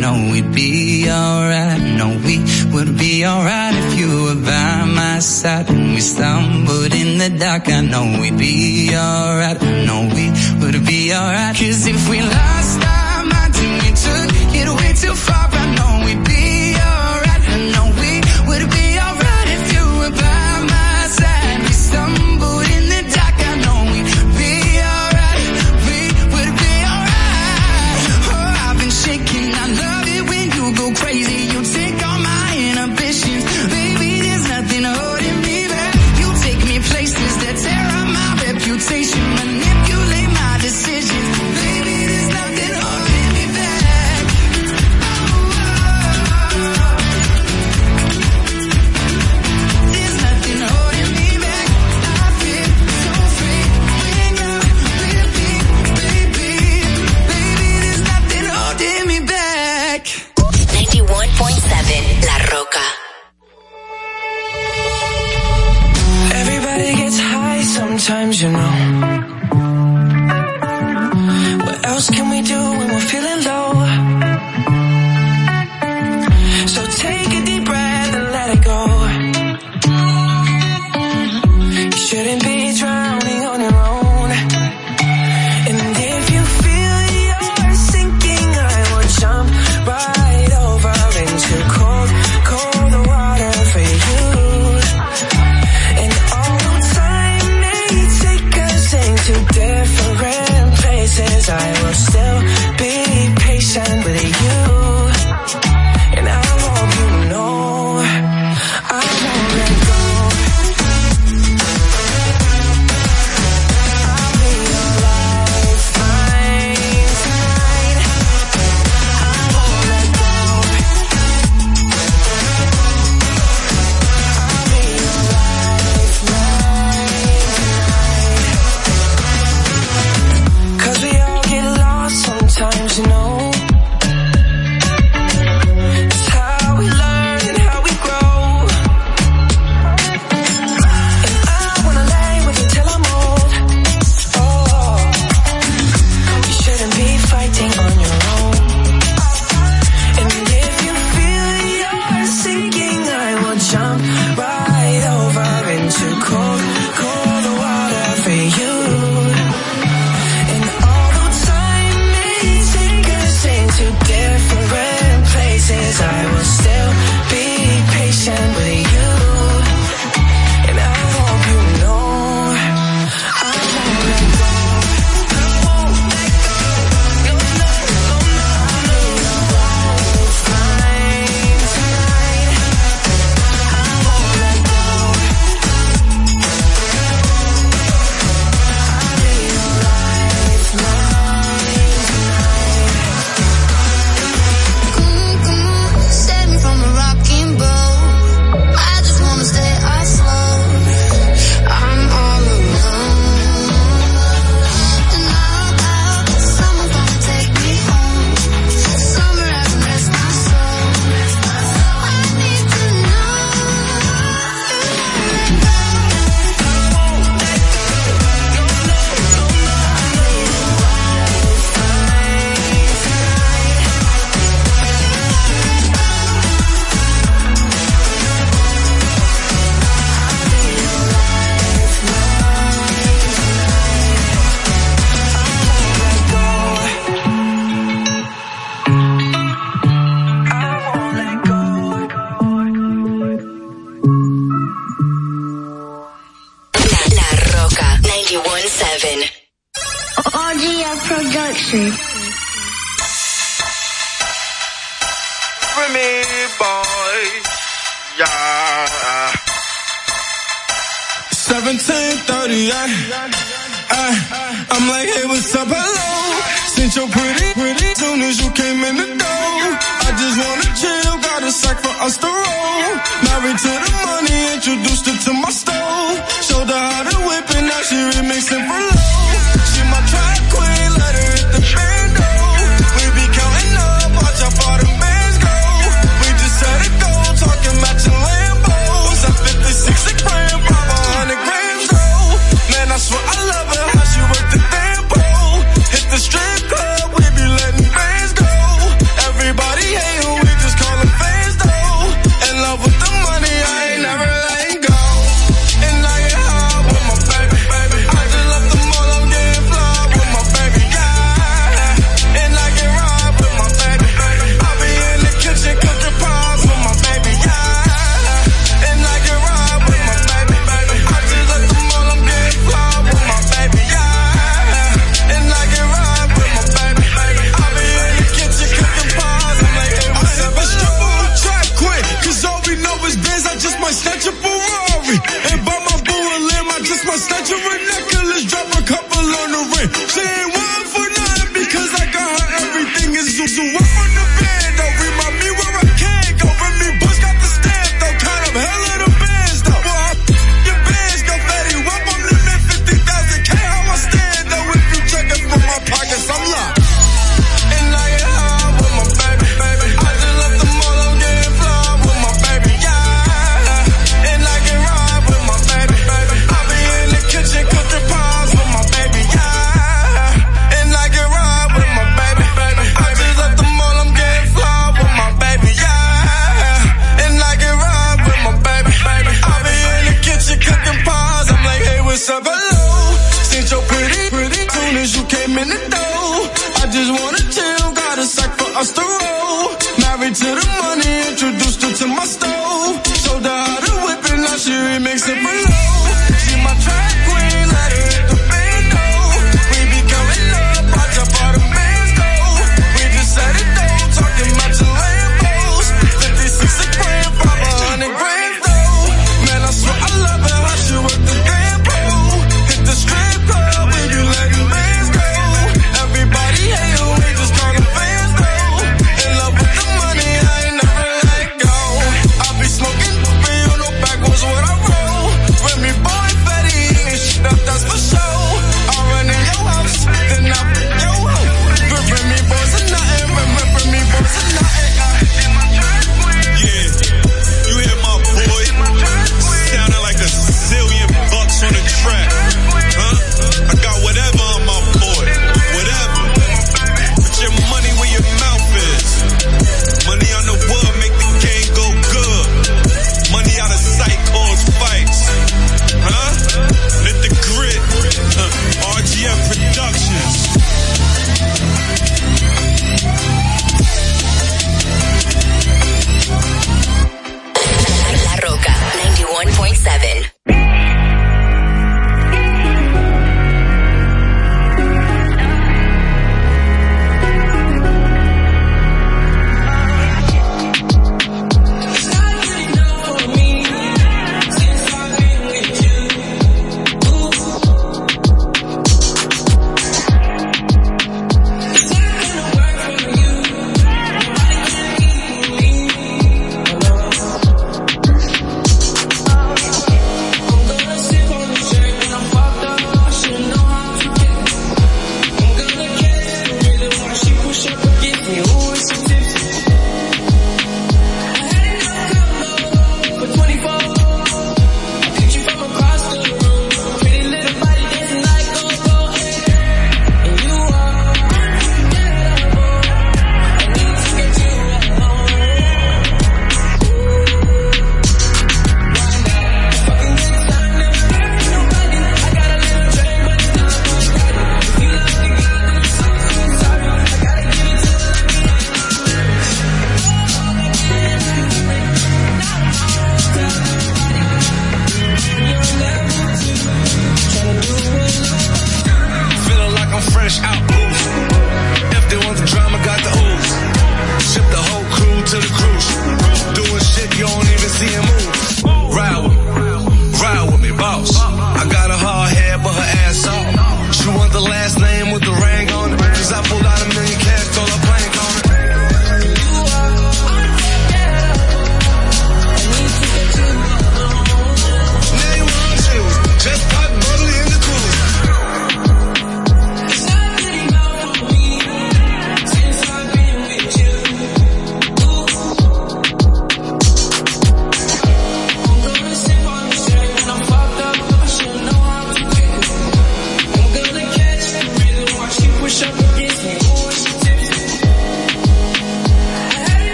know we'd be alright. No, we would be alright if you were by my side. When we stumbled in the dark, I know we'd be alright. No, we would be alright. Cause if we lost our minds and we took it way too far.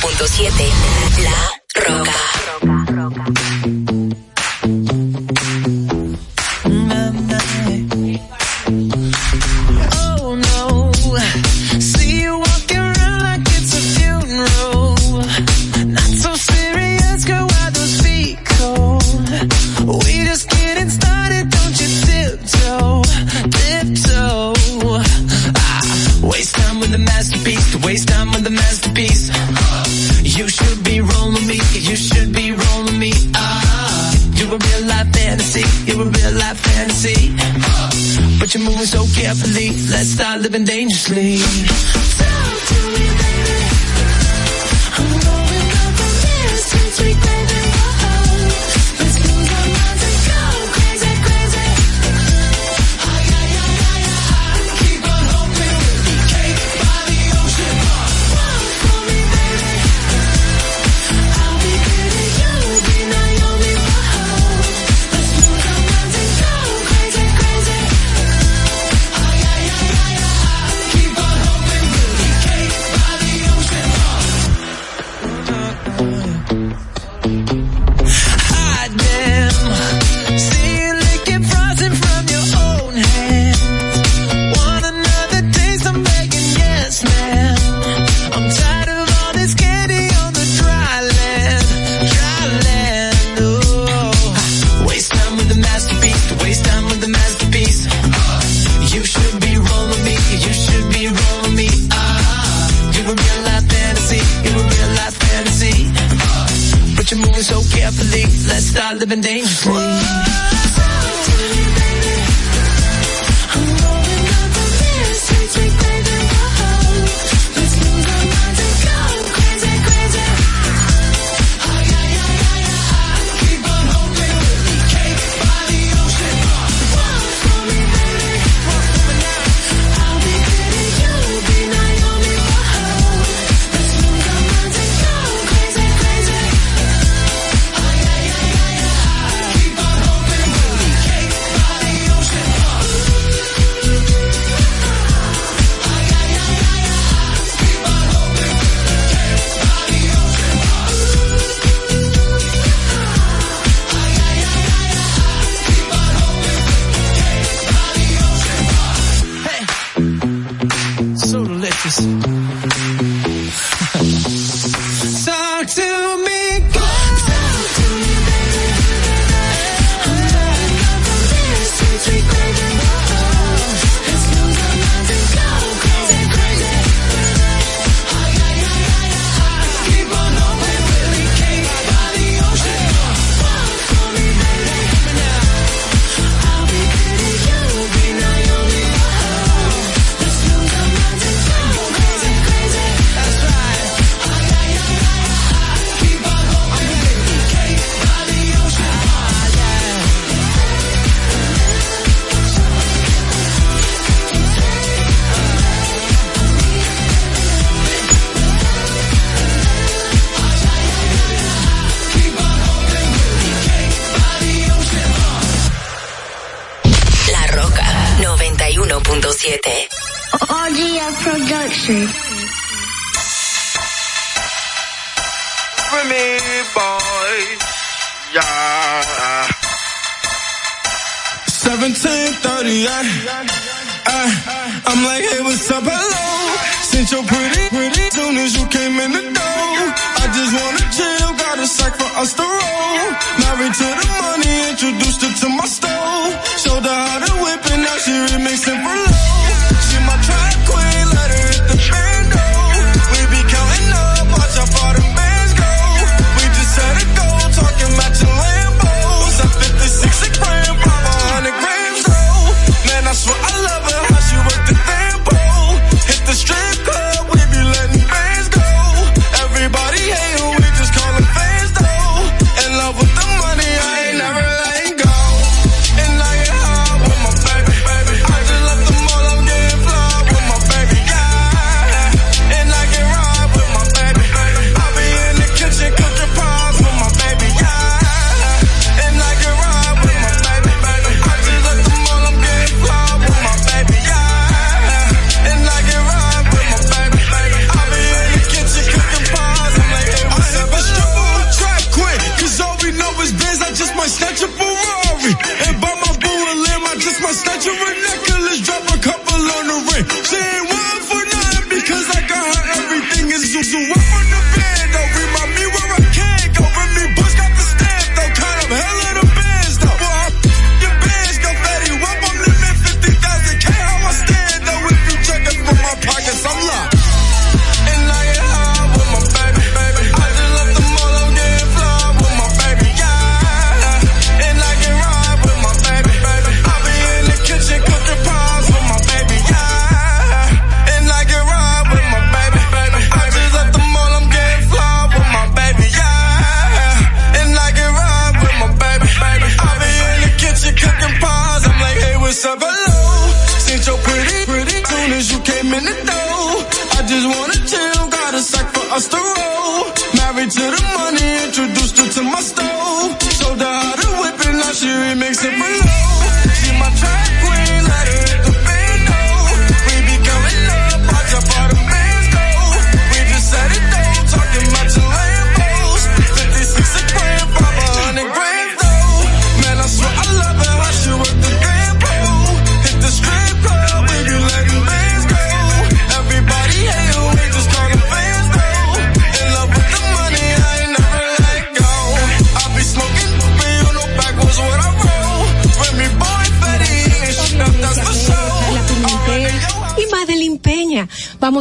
91.7. La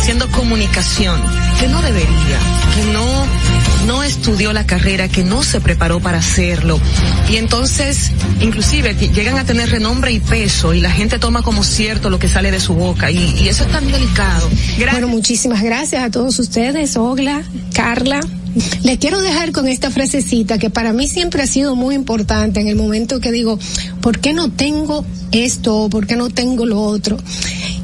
haciendo comunicación que no debería, que no no estudió la carrera, que no se preparó para hacerlo. Y entonces, inclusive, llegan a tener renombre y peso y la gente toma como cierto lo que sale de su boca. Y, y eso es tan delicado. Bueno, muchísimas gracias a todos ustedes, Ogla, Carla. Les quiero dejar con esta frasecita que para mí siempre ha sido muy importante en el momento que digo, ¿por qué no tengo esto? ¿Por qué no tengo lo otro?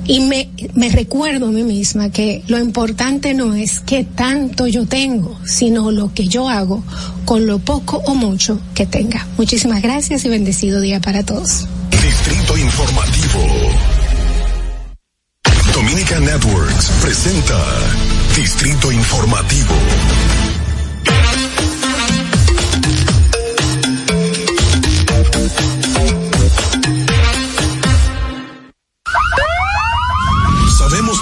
Y me, me recuerdo a mí misma que lo importante no es qué tanto yo tengo, sino lo que yo hago con lo poco o mucho que tenga. Muchísimas gracias y bendecido día para todos. Distrito Informativo. Dominica Networks presenta Distrito Informativo.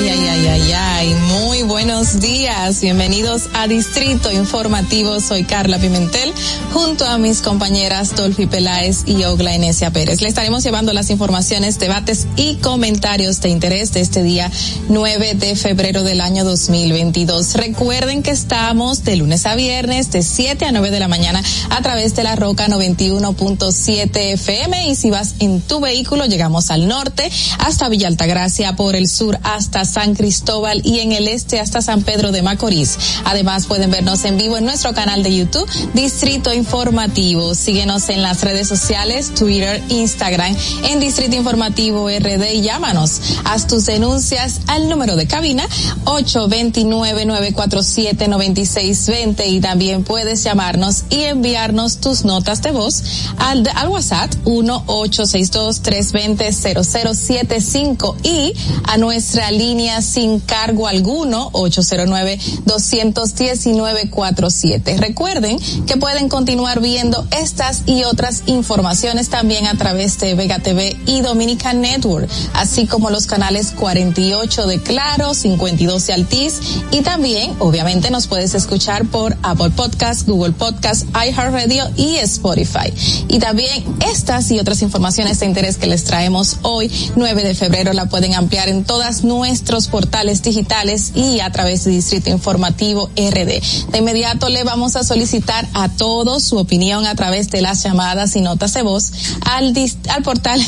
Ay, ay, ay, ay, ay. Muy buenos días. Bienvenidos a Distrito Informativo. Soy Carla Pimentel, junto a mis compañeras Dolphy Peláez y Ogla Enesia Pérez. Le estaremos llevando las informaciones, debates y comentarios de interés de este día 9 de febrero del año 2022. Recuerden que estamos de lunes a viernes de 7 a 9 de la mañana a través de la Roca 91.7 FM y si vas en tu vehículo llegamos al norte hasta Villa Altagracia, por el sur hasta San Cristóbal y en el este hasta San Pedro de Macorís. Además pueden vernos en vivo en nuestro canal de YouTube Distrito Informativo. Síguenos en las redes sociales, Twitter, Instagram, en Distrito Informativo RD y llámanos. Haz tus denuncias al número de cabina 829-947-9620 y también puedes llamarnos y enviarnos tus notas de voz al, al WhatsApp 1-862-320-0075 y a nuestra línea sin cargo alguno 809-219-47. Recuerden que pueden continuar viendo estas y otras informaciones también a través de Vega TV y Dominican Network, así como los canales 48 de Claro, 52 de Altiz y también, obviamente, nos puedes escuchar por Apple Podcast, Google Podcast, iHeartRadio y Spotify. Y también estas y otras informaciones de interés que les traemos hoy, 9 de febrero, la pueden ampliar en todas nuestros portales digitales y a través de Distrito Informativo RD. De inmediato le vamos a solicitar a todos su opinión a través de las llamadas y notas de voz al, al portal.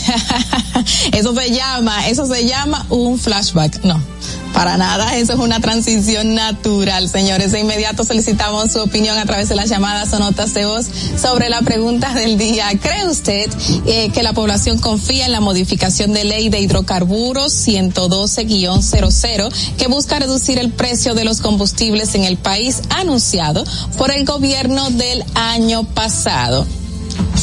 eso se llama, eso se llama un flashback. No Para nada, eso es una transición natural, señores. De inmediato solicitamos su opinión a través de las llamadas o notas de voz sobre la pregunta del día. ¿Cree usted eh, que la población confía en la modificación de ley de hidrocarburos 112-00 que busca reducir el precio de los combustibles en el país anunciado por el gobierno del año pasado?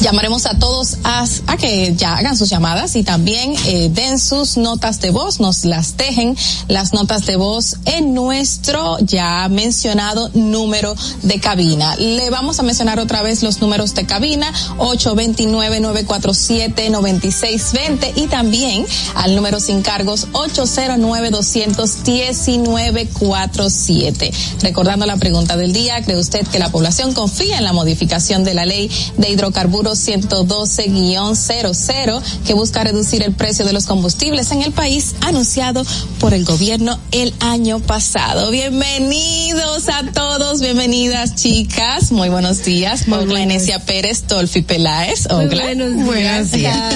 Llamaremos a todos a, que ya hagan sus llamadas y también eh, den sus notas de voz, nos las dejen las notas de voz en nuestro ya mencionado número de cabina. Le vamos a mencionar otra vez los números de cabina 829-947-9620 y también al número sin cargos 809-219-47. Recordando la pregunta del día, ¿cree usted que la población confía en la modificación de la ley de hidrocarburos 112-00 que busca reducir el precio de los combustibles en el país anunciado por el gobierno el año pasado. Bienvenidos a todos, bienvenidas chicas, muy buenos días. Ogla Enesia Pérez, Tolfi Peláez. Ogla. buenos días.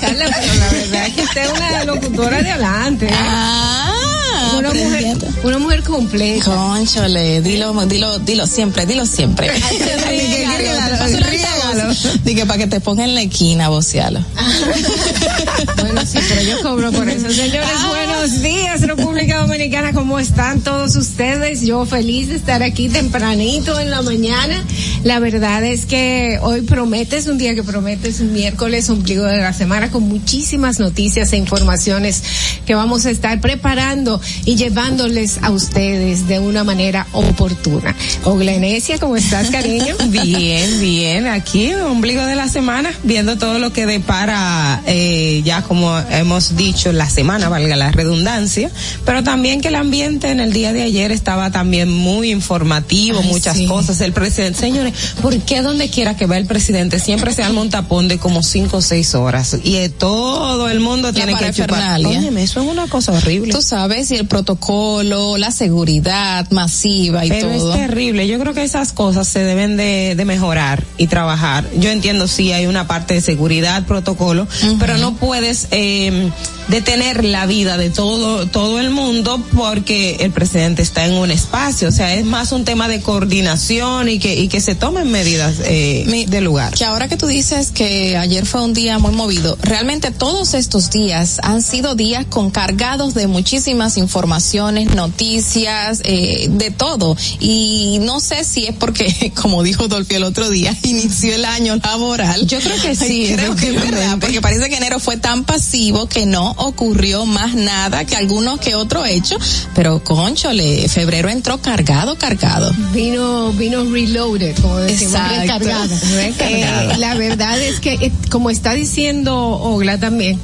Carla, pero la verdad es que usted es una locutora de adelante. Ah, una mujer, una mujer completa. Conchole, dilo, dilo, dilo siempre, dilo siempre. Dije para que te ponga en la esquina, vocealo. Bueno, sí, pero yo cobro por eso. Señores, buenos días, República Dominicana. ¿Cómo están todos ustedes? Yo feliz de estar aquí tempranito en la mañana. La verdad es que hoy promete, es un día que promete, es un miércoles, ombligo de la semana, con muchísimas noticias e informaciones que vamos a estar preparando y llevándoles a ustedes de una manera oportuna. Oglenesia, ¿cómo estás, cariño? Bien, bien, aquí, ombligo de la semana, viendo todo lo que depara, eh, ya como hemos dicho, la semana, valga la redundancia, pero también que el ambiente en el día de ayer estaba también muy informativo, Ay, muchas sí. cosas. El presidente, señores, ¿por qué donde quiera que va el presidente siempre se arma un tapón de como cinco o seis horas? Y eh, todo el mundo tiene que chupar. Óyeme, eso es una cosa horrible. Tú sabes, y el protocolo, la seguridad masiva y Pero todo. es terrible. Yo creo que esas cosas se deben de, de mejorar y trabajar. Yo entiendo sí hay una parte de seguridad, protocolo, pero no puedes eh, detener la vida de todo todo el mundo porque el presidente está en un espacio. O sea, es más un tema de coordinación y que y que se tomen medidas eh, de lugar. Que ahora que tú dices que ayer fue un día muy movido, realmente todos estos días han sido días con cargados de muchísimas informaciones, noticias, eh, de todo. Y no sé si es porque, como dijo Dolphy el otro día, inició el año laboral. Yo creo que sí, creo que es verdad, porque parece que enero fue tan pasivo que no ocurrió más nada que algunos que otro hecho, pero conchole, febrero entró cargado, cargado. Vino, vino reloaded, como decimos, recargada. Recargada. Eh, la verdad es que, eh, como está diciendo Ogla también,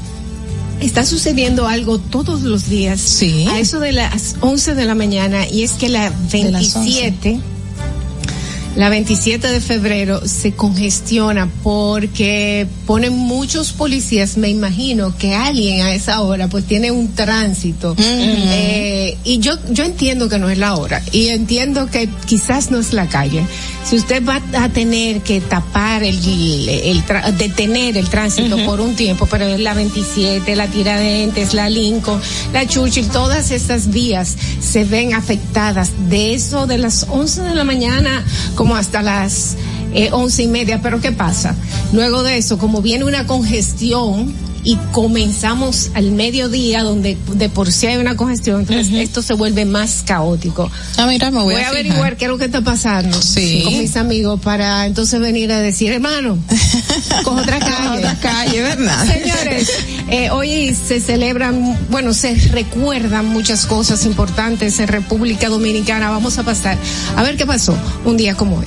está sucediendo algo todos los días. Sí. A eso de las 11 de la mañana, y es que la De las 11. 27, la 27 de febrero se congestiona porque ponen muchos policías, me imagino que alguien a esa hora pues tiene un tránsito. Eh, y yo, yo entiendo que no es la hora y entiendo que quizás no es la calle. Si usted va a tener que tapar el, el, detener el tránsito por un tiempo, pero es la 27, la Tiradentes, la Lincoln, la Churchill, todas estas vías se ven afectadas de eso de las 11 de la mañana como hasta las eh, once y media. Pero ¿qué pasa? Luego de eso, como viene una congestión y comenzamos al mediodía donde de por sí hay una congestión, entonces esto se vuelve más caótico. Ah, mira, me voy, Voy a a averiguar qué es lo que está pasando Sí. con mis amigos para entonces venir a decir, hermano, con otra calle. Otra calle, ¿verdad? Señores, eh, hoy se celebran, bueno, se recuerdan muchas cosas importantes en República Dominicana. Vamos a pasar a ver qué pasó un día como hoy.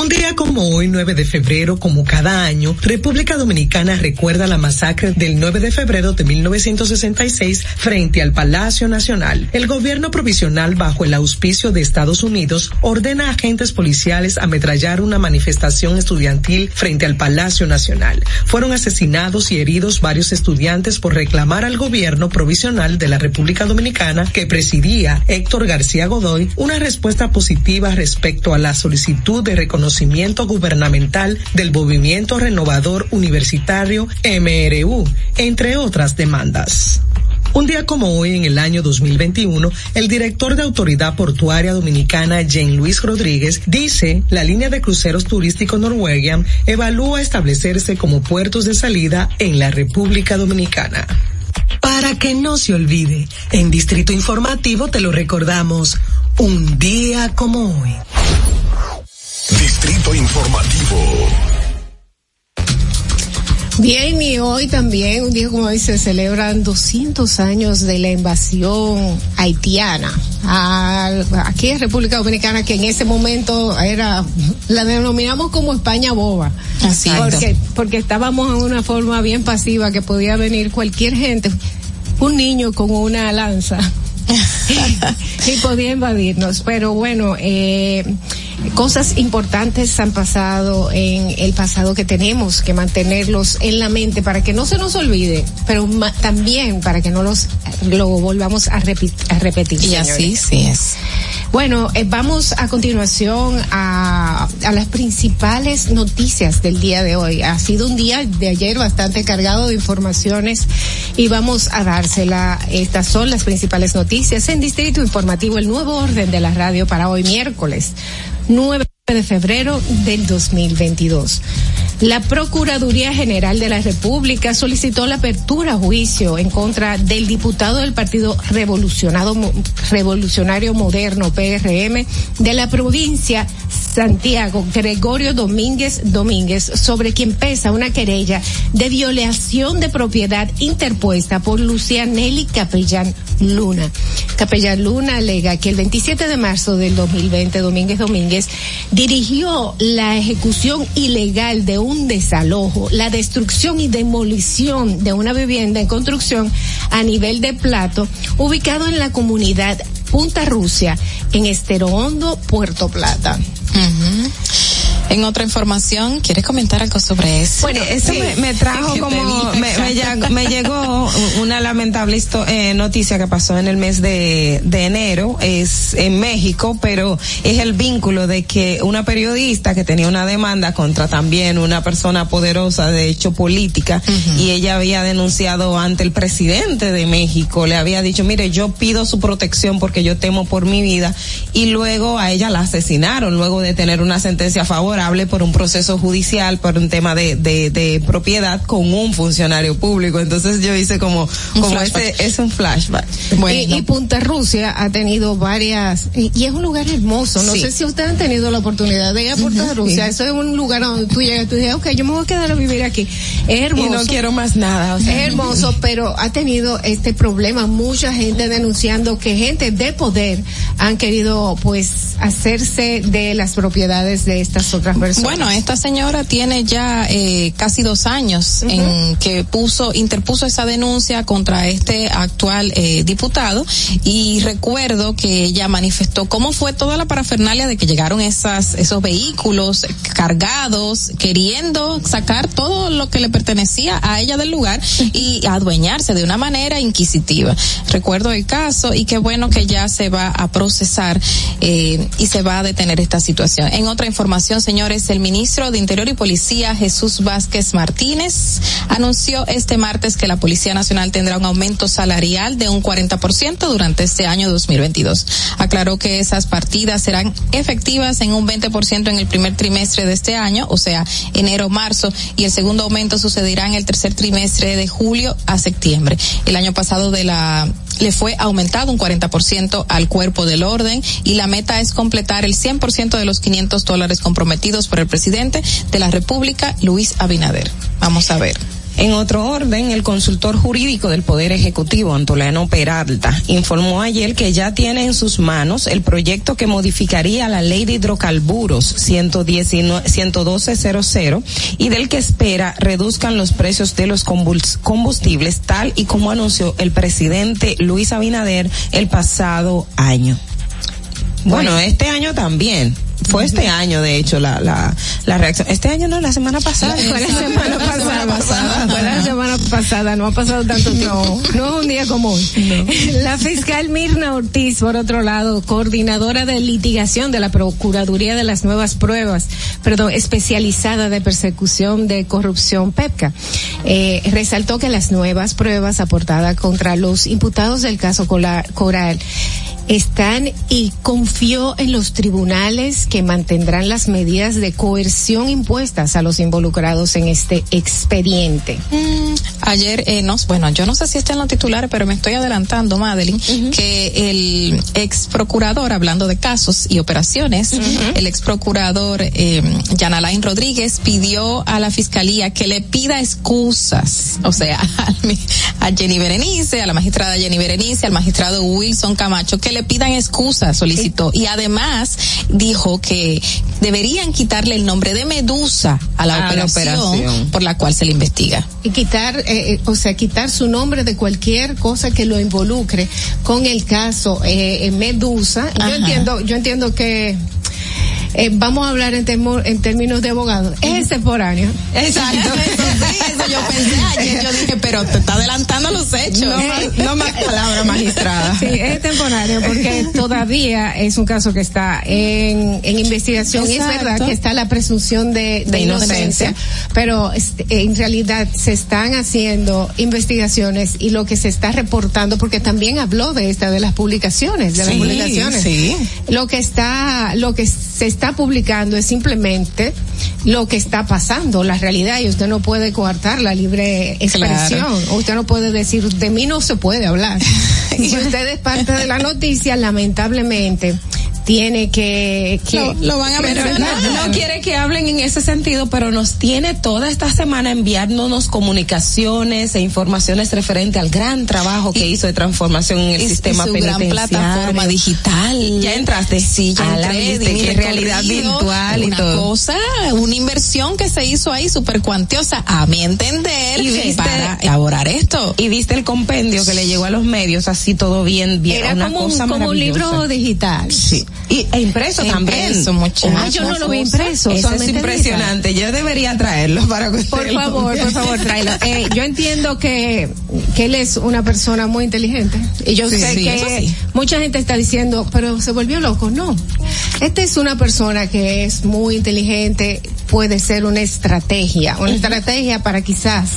Un día como hoy, 9 de febrero, como cada año, República Dominicana recuerda la masacre del 9 de febrero de 1966 frente al Palacio Nacional. El gobierno provisional, bajo el auspicio de Estados Unidos, ordena a agentes policiales ametrallar una manifestación estudiantil frente al Palacio Nacional. Fueron asesinados y heridos varios estudiantes por reclamar al gobierno provisional de la República Dominicana que presidía Héctor García Godoy una respuesta positiva respecto a la solicitud de reconocimiento gubernamental del movimiento renovador universitario MRU, entre otras demandas. Un día como hoy, en el año 2021, el director de Autoridad Portuaria Dominicana, Jean Luis Rodríguez, dice la línea de cruceros turísticos Norwegian evalúa establecerse como puertos de salida en la República Dominicana. Para que no se olvide, en Distrito Informativo te lo recordamos, un día como hoy. Distrito Informativo. Bien, y hoy también, un día como hoy, se celebran 200 años de la invasión haitiana a, aquí en República Dominicana, que en ese momento era, la denominamos como España boba. Así es. porque, porque estábamos en una forma bien pasiva que podía venir cualquier gente, un niño con una lanza. y podía invadirnos, pero bueno, eh, cosas importantes han pasado en el pasado que tenemos que mantenerlos en la mente para que no se nos olvide, pero también para que no los lo volvamos a, repetir. Y así sí es. Bueno, eh, vamos a continuación a, a las principales noticias del día de hoy. Ha sido un día de ayer bastante cargado de informaciones y vamos a dársela. Estas son las principales noticias en Distrito Informativo, el nuevo orden de la radio para hoy miércoles 9 de febrero del 2022. La Procuraduría General de la República solicitó la apertura a juicio en contra del diputado del Partido Revolucionado, Revolucionario Moderno, PRM, de la provincia Santiago, Gregorio Domínguez Domínguez, sobre quien pesa una querella de violación de propiedad interpuesta por Lucianelli Capellán Luna. Capellán Luna alega que el 27 de marzo del 2020, Domínguez Domínguez dirigió la ejecución ilegal de un desalojo, la destrucción y demolición de una vivienda en construcción a nivel de plato ubicado en la comunidad Punta Rusia, en Estero Hondo, Puerto Plata. En otra información, ¿quieres comentar algo sobre eso? Bueno, eso me, me trajo como, me, me llegó, me llegó una lamentable eh, noticia que pasó en el mes de, de enero, es en México, pero es el vínculo de que una periodista que tenía una demanda contra también una persona poderosa de hecho política y ella había denunciado ante el presidente de México, le había dicho, mire, yo pido su protección porque yo temo por mi vida y luego a ella la asesinaron luego de tener una sentencia favorable por un proceso judicial por un tema de, de, de propiedad con un funcionario público. Entonces yo hice como, Un como flashback. ese, es un flashback. Y, y Punta Rusia ha tenido varias, y, y es un lugar hermoso. No Sí. sé si ustedes han tenido la oportunidad de ir a Punta Rusia. sí. Eso es un lugar donde tú llegas y tú dices, ok, yo me voy a quedar a vivir aquí. Es hermoso. Y no quiero más nada. o sea. Es hermoso, pero ha tenido este problema. Mucha gente denunciando que gente de poder han querido, pues, hacerse de las propiedades de estas otras personas. Bueno, esta señora tiene ya eh, casi dos años en que puso, interpuso esa denuncia contra este actual eh, diputado y recuerdo que ella manifestó cómo fue toda la parafernalia de que llegaron esas, esos vehículos cargados queriendo sacar todo lo que le pertenecía a ella del lugar y adueñarse de una manera inquisitiva. Recuerdo el caso y qué bueno que ya se va a procesar eh, y se va a detener esta situación. En otra información, señores, el ministro de Interior y Policía, Jesús Vázquez Martínez, anunció este martes que la Policía Nacional tendrá un aumento salarial de un 40% durante este año 2022. Aclaró que esas partidas serán efectivas en un 20% en el primer trimestre de este año, o sea, enero-marzo, y el segundo aumento sucederá en el tercer trimestre de julio a septiembre. El año pasado de la le fue aumentado un 40% al cuerpo del orden y la meta es completar el 100% de los 500 dólares comprometidos por el presidente de la República, Luis Abinader. Vamos a ver. En otro orden, el consultor jurídico del Poder Ejecutivo, Antolano Peralta, informó ayer que ya tiene en sus manos el proyecto que modificaría la ley de hidrocarburos 119 11200 y del que espera reduzcan los precios de los combustibles, tal y como anunció el presidente Luis Abinader el pasado año. Bueno, este año también. Fue este año, de hecho, la, la, la reacción. Este año no, la semana pasada. Fue la semana pasada. Fue la semana pasada, no ha pasado tanto tiempo. No, es un día común. La fiscal Mirna Ortiz, por otro lado, coordinadora de litigación de la Procuraduría de las Nuevas Pruebas, perdón, especializada de persecución de corrupción PEPCA, eh, resaltó que las nuevas pruebas aportadas contra los imputados del caso Coral están y confió en los tribunales que mantendrán las medidas de coerción impuestas a los involucrados en este expediente. Mm, Ayer, eh, no, bueno, yo no sé si está en los titulares, pero me estoy adelantando, Madeline, que el ex procurador, hablando de casos y operaciones, el ex procurador eh, Jan Alain Rodríguez pidió a la fiscalía que le pida excusas, o sea, mi- a Jenny Berenice, a la magistrada Jenny Berenice, al magistrado Wilson Camacho, que le pidan excusas, solicitó. Y además dijo que deberían quitarle el nombre de Medusa a la, A la operación, por la cual se le investiga. y quitar, eh, eh, o sea, quitar su nombre de cualquier cosa que lo involucre con el caso eh, eh, Medusa. Yo entiendo, yo entiendo que eh, vamos a hablar en, termo- en términos de abogados. Es extemporáneo. Exacto. Eso yo pensé ayer, yo dije, pero te está adelantando los hechos. No más- no más palabras, magistrada. Sí, es temporario porque todavía es un caso que está en, en investigación y es verdad que está la presunción de, de De inocencia, inocencia. pero este, en realidad se están haciendo investigaciones y lo que se está reportando, porque también habló de esta, de las publicaciones, de las publicaciones. sí. Lo que está, lo que se está publicando es simplemente lo que está pasando, la realidad, y usted no puede coartar la libre expresión. Claro. Usted no puede decir, de mí no se puede hablar. si usted es parte de la noticia, lamentablemente, tiene que... que Lo- lo van a mencionar. no, No quiere que hablen en ese sentido, pero nos tiene toda esta semana enviándonos comunicaciones e informaciones referente al gran trabajo que hizo de transformación en el Y- y sistema su gran penitenciario. plataforma digital. ¿Ya entraste? Sí, ya la entré, mi qué realidad virtual y una todo. cosa, una inversión que se hizo ahí súper cuantiosa, a mi entender, Y viste- para elaborar esto. Y viste el compendio que le llegó a los medios, así todo bien, bien. Era una como un, cosa como un libro digital. Sí. Y, e impreso también. Impreso, muchacho. Ah, yo no lo vi impreso. Eso es impresionante. Yo debería traerlo para que Por ustedes lo favor, por favor, tráelo. Eh, yo entiendo que, que él es una persona muy inteligente. Y yo Sí, sé sí, que sí. mucha gente está diciendo, pero se volvió loco. No. Esta es una persona que es muy inteligente, puede ser una estrategia, una estrategia para quizás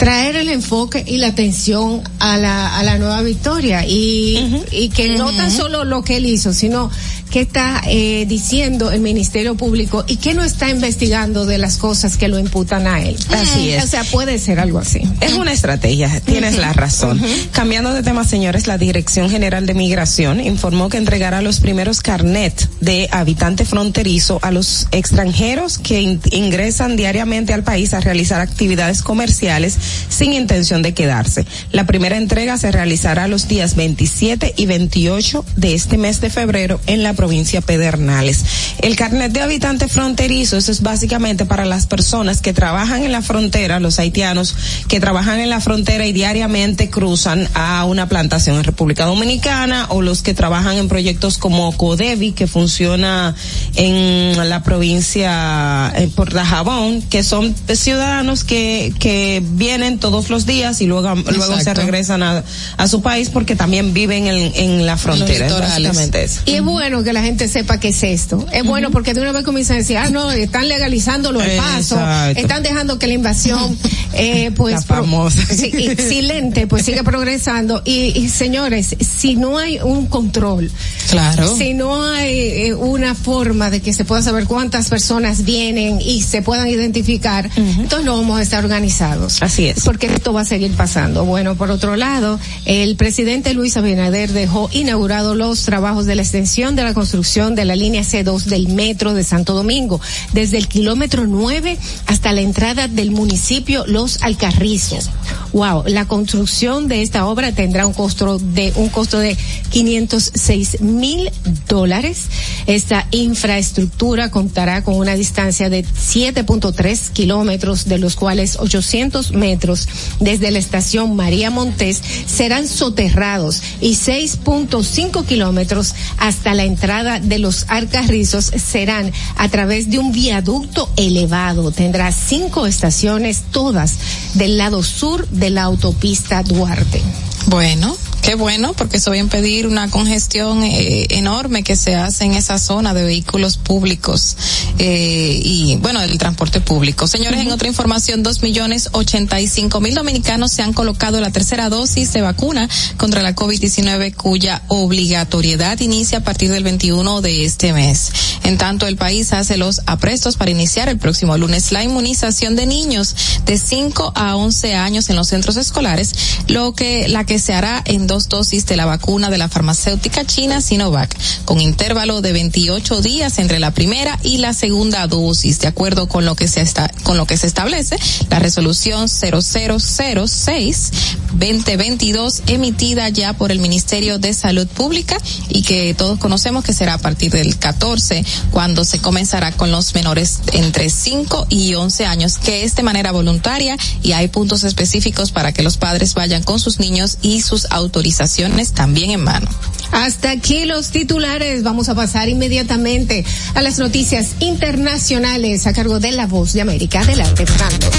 traer el enfoque y la atención a la, a la nueva victoria. Y, y que no tan solo lo que él hizo, sino que está eh, diciendo el Ministerio Público y que no está investigando de las cosas que lo imputan a él. Así es. O sea, puede ser algo así. Es una estrategia, tienes la razón. Cambiando de tema, señores, la Dirección General de Migración informó que entregará los primeros carnet de habitante fronterizo a los extranjeros que in- ingresan diariamente al país a realizar actividades comerciales sin intención de quedarse. La primera entrega se realizará los días 27 y 28 de este mes de febrero en la provincia Pedernales. El carnet de habitante fronterizo, eso es básicamente para las personas que trabajan en la frontera, los haitianos que trabajan en la frontera y diariamente cruzan a una plantación en República Dominicana o los que trabajan en proyectos como Codevi que funciona en la provincia eh, por Dajabón, que son ciudadanos que que vienen todos los días y luego luego se regresan a, a su país porque también viven en, en la frontera. Es básicamente eso. Y es bueno que la gente sepa qué es esto. Es bueno porque de una vez comienzan a decir, ah, no, están legalizándolo al paso, Exacto. están dejando que la invasión, eh, pues, pro- sí, y silente, pues siga progresando. Y, y, señores, si no hay un control, Claro. si no hay eh, una forma de que se pueda saber cuántas personas vienen y se puedan identificar, entonces no vamos a estar organizados. Así es. Porque esto va a seguir pasando. Bueno, por otro lado, el presidente Luis Abinader dejó inaugurado los trabajos de la extensión de la construcción de la línea C2 del metro de Santo Domingo, desde el kilómetro 9 hasta la entrada del municipio Los Alcarrizos. Wow, la construcción de esta obra tendrá un costo de un costo de 506 mil dólares. Esta infraestructura contará con una distancia de 7.3 kilómetros, de los cuales 800 metros desde la estación María Montés serán soterrados y 6.5 kilómetros hasta la entrada de los Alcarrizos serán a través de un viaducto elevado. Tendrá cinco estaciones, todas del lado sur de la autopista Duarte. Bueno, qué bueno, porque eso va a impedir una congestión eh, enorme que se hace en esa zona de vehículos públicos eh, y, bueno, del transporte público. Señores, en otra información, dos millones ochenta y cinco mil dominicanos se han colocado la tercera dosis de vacuna contra la COVID-19, cuya obligatoriedad inicia a partir del 21 de este mes. En tanto, el país hace los aprestos para iniciar el próximo lunes la inmunización de niños de 5 a 11 años en los centros escolares, lo que la que se hará en dos dosis de la vacuna de la farmacéutica china Sinovac, con intervalo de 28 días entre la primera y la segunda dosis, de acuerdo con lo que se está, con lo que se establece la resolución 0006 2022 emitida ya por el Ministerio de Salud Pública y que todos conocemos que será a partir del 14 cuando se comenzará con los menores entre 5 y 11 años, que es de manera voluntaria y hay puntos específicos para que los padres vayan con sus niños y sus autorizaciones también en mano. Hasta aquí los titulares. Vamos a pasar inmediatamente a las noticias internacionales a cargo de la voz de América. Adelante, Fernando.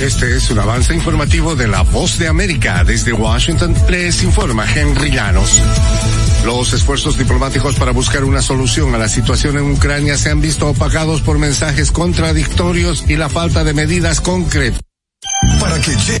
Este es un avance informativo de la voz de América. Desde Washington les informa Henry Llanos. Los esfuerzos diplomáticos para buscar una solución a la situación en Ucrania se han visto opacados por mensajes contradictorios y la falta de medidas concretas. Para que llegue.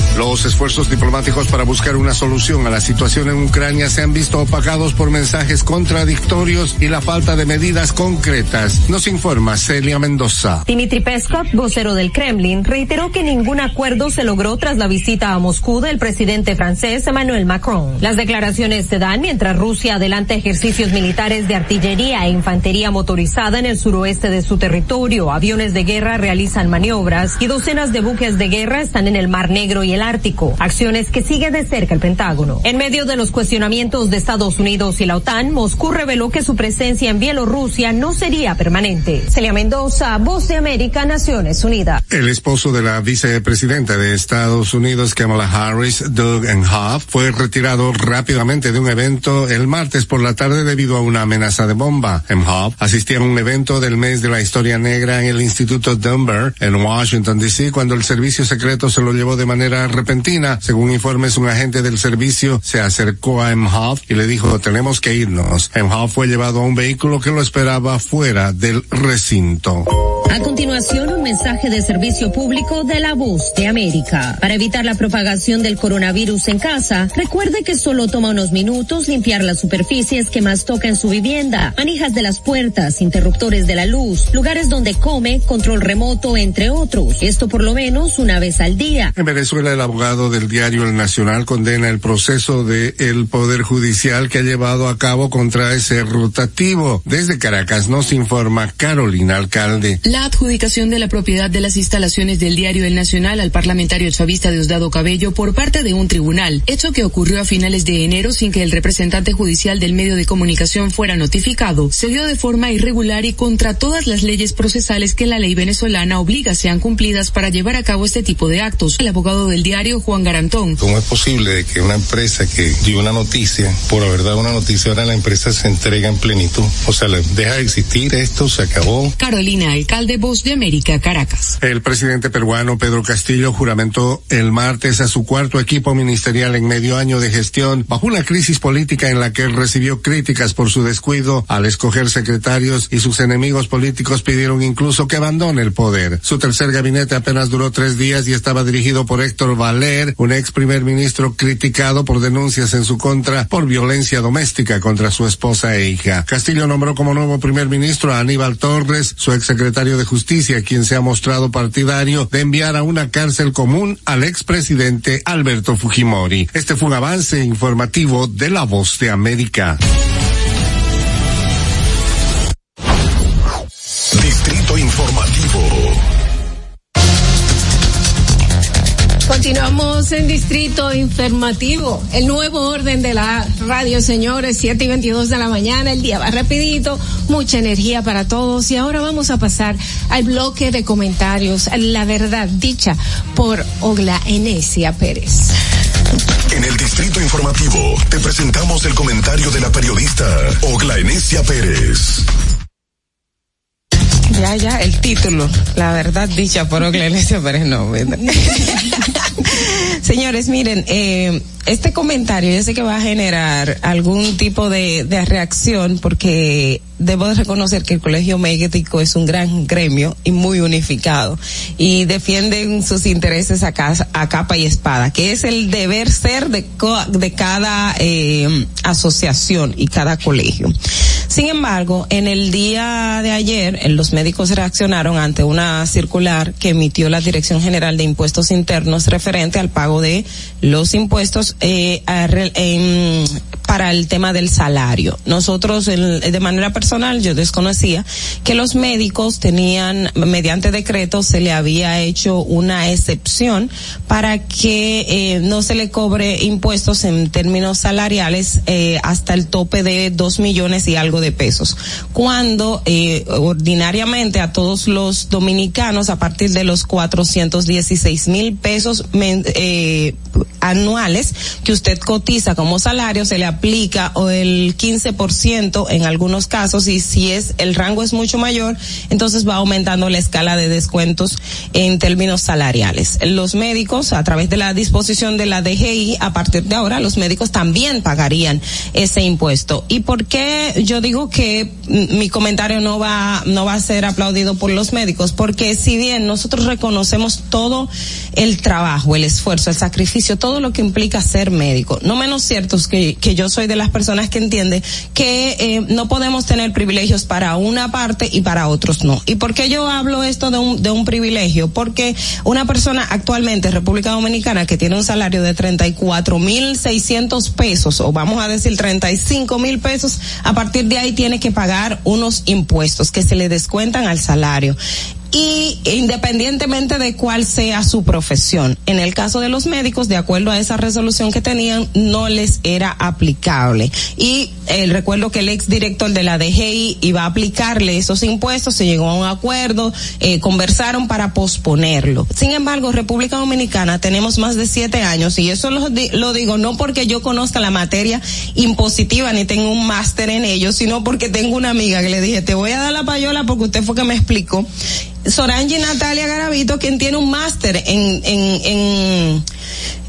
Los esfuerzos diplomáticos para buscar una solución a la situación en Ucrania se han visto opacados por mensajes contradictorios y la falta de medidas concretas. Nos informa Celia Mendoza. Dmitry Peskov, vocero del Kremlin, reiteró que ningún acuerdo se logró tras la visita a Moscú del presidente francés Emmanuel Macron. Las declaraciones se dan mientras Rusia adelanta ejercicios militares de artillería e infantería motorizada en el suroeste de su territorio. Aviones de guerra realizan maniobras y docenas de buques de guerra están en el Mar Negro y el Ártico, acciones que sigue de cerca el Pentágono. En medio de los cuestionamientos de Estados Unidos y la OTAN, Moscú reveló que su presencia en Bielorrusia no sería permanente. Celia Mendoza, Voz de América, Naciones Unidas. El esposo de la vicepresidenta de Estados Unidos, Kamala Harris, Doug Hoff, fue retirado rápidamente de un evento el martes por la tarde debido a una amenaza de bomba. Hoff asistía a un evento del mes de la historia negra en el Instituto Dunbar en Washington, D.C., cuando el servicio secreto se lo llevó de manera repentina. Según informes, un agente del servicio se acercó a Emhoff y le dijo, tenemos que irnos. Emhoff fue llevado a un vehículo que lo esperaba fuera del recinto. A continuación, un mensaje de servicio público de la voz de América. Para evitar la propagación del coronavirus en casa, recuerde que solo toma unos minutos limpiar las superficies que más toca en su vivienda, manijas de las puertas, interruptores de la luz, lugares donde come, control remoto, entre otros. Esto por lo menos una vez al día. En Venezuela, el abogado del diario El Nacional condena el proceso de el Poder Judicial que ha llevado a cabo contra ese rotativo. Desde Caracas nos informa Carolina Alcalde. La adjudicación de la propiedad de las instalaciones del diario El Nacional al parlamentario chavista Diosdado Cabello por parte de un tribunal, hecho que ocurrió a finales de enero sin que el representante judicial del medio de comunicación fuera notificado, se dio de forma irregular y contra todas las leyes procesales que la ley venezolana obliga sean cumplidas para llevar a cabo este tipo de actos. El abogado del diario Juan Garantón. ¿Cómo es posible que una empresa que dio una noticia, por haber dado una noticia, ahora la empresa se entrega en plenitud? O sea, deja de existir esto, se acabó. Carolina, alcalde Voz de América, Caracas. El presidente peruano Pedro Castillo juramentó el martes a su cuarto equipo ministerial en medio año de gestión bajo una crisis política en la que él recibió críticas por su descuido al escoger secretarios y sus enemigos políticos pidieron incluso que abandone el poder. Su tercer gabinete apenas duró tres días y estaba dirigido por Héctor Valer, un ex primer ministro criticado por denuncias en su contra por violencia doméstica contra su esposa e hija. Castillo nombró como nuevo primer ministro a Aníbal Torres, su ex secretario de Justicia, quien se ha mostrado partidario de enviar a una cárcel común al expresidente Alberto Fujimori. Este fue un avance informativo de La Voz de América. En Distrito Informativo. El nuevo orden de la radio, señores, 7 y 22 de la mañana. El día va rapidito, mucha energía para todos. Y ahora vamos a pasar al bloque de comentarios. La verdad dicha por Ogla Enesia Pérez. En el Distrito Informativo te presentamos el comentario de la periodista Ogla Enesia Pérez. Ya, ya, el título, la verdad dicha por Oglenesia Pérez no. Señores, miren, eh, este comentario yo sé que va a generar algún tipo de, reacción porque debo de reconocer que el Colegio Médico es un gran gremio y muy unificado y defienden sus intereses a, casa- a capa y espada, que es el deber ser de, de cada eh, asociación y cada colegio. Sin embargo, en el día de ayer, eh, los médicos reaccionaron ante una circular que emitió la Dirección General de Impuestos Internos referente al pago de los impuestos eh, a en- para el tema del salario. Nosotros, en- de manera personal, yo desconocía que los médicos tenían, mediante decreto, se le había hecho una excepción para que eh, no se le cobre impuestos en términos salariales eh, hasta el tope de dos millones y algo de pesos. Cuando eh, ordinariamente a todos los dominicanos, a partir de los 416 mil pesos anuales que usted cotiza como salario, se le aplica o el 15% en algunos casos y si es el rango es mucho mayor, entonces va aumentando la escala de descuentos en términos salariales. Los médicos, a través de la disposición de la DGI, a partir de ahora, los médicos también pagarían ese impuesto. ¿Y por qué yo digo que mi comentario no va, no va a ser aplaudido por los médicos? Porque si bien nosotros reconocemos todo el trabajo, el esfuerzo, el sacrificio, todo lo que implica ser médico, no menos cierto es que, que yo soy de las personas que entiende que eh, no podemos tener privilegios para una parte y para otros no. ¿Y por qué yo hablo esto de un, de un privilegio? Porque una persona actualmente en República Dominicana que tiene un salario de 34 mil 600 pesos o vamos a decir 35 mil pesos, a partir de ahí tiene que pagar unos impuestos que se le descuentan al salario y independientemente de cuál sea su profesión. En el caso de los médicos, de acuerdo a esa resolución que tenían, no les era aplicable. Y el recuerdo que el ex director de la DGI iba a aplicarle esos impuestos, se llegó a un acuerdo, eh, conversaron para posponerlo. Sin embargo, República Dominicana tenemos más de siete años y eso lo, di- lo digo no porque yo conozca la materia impositiva ni tengo un máster en ello, sino porque tengo una amiga que le dije, te voy a dar la payola porque usted fue que me explicó. Sorangi Natalia Garavito, quien tiene un máster en, en, en,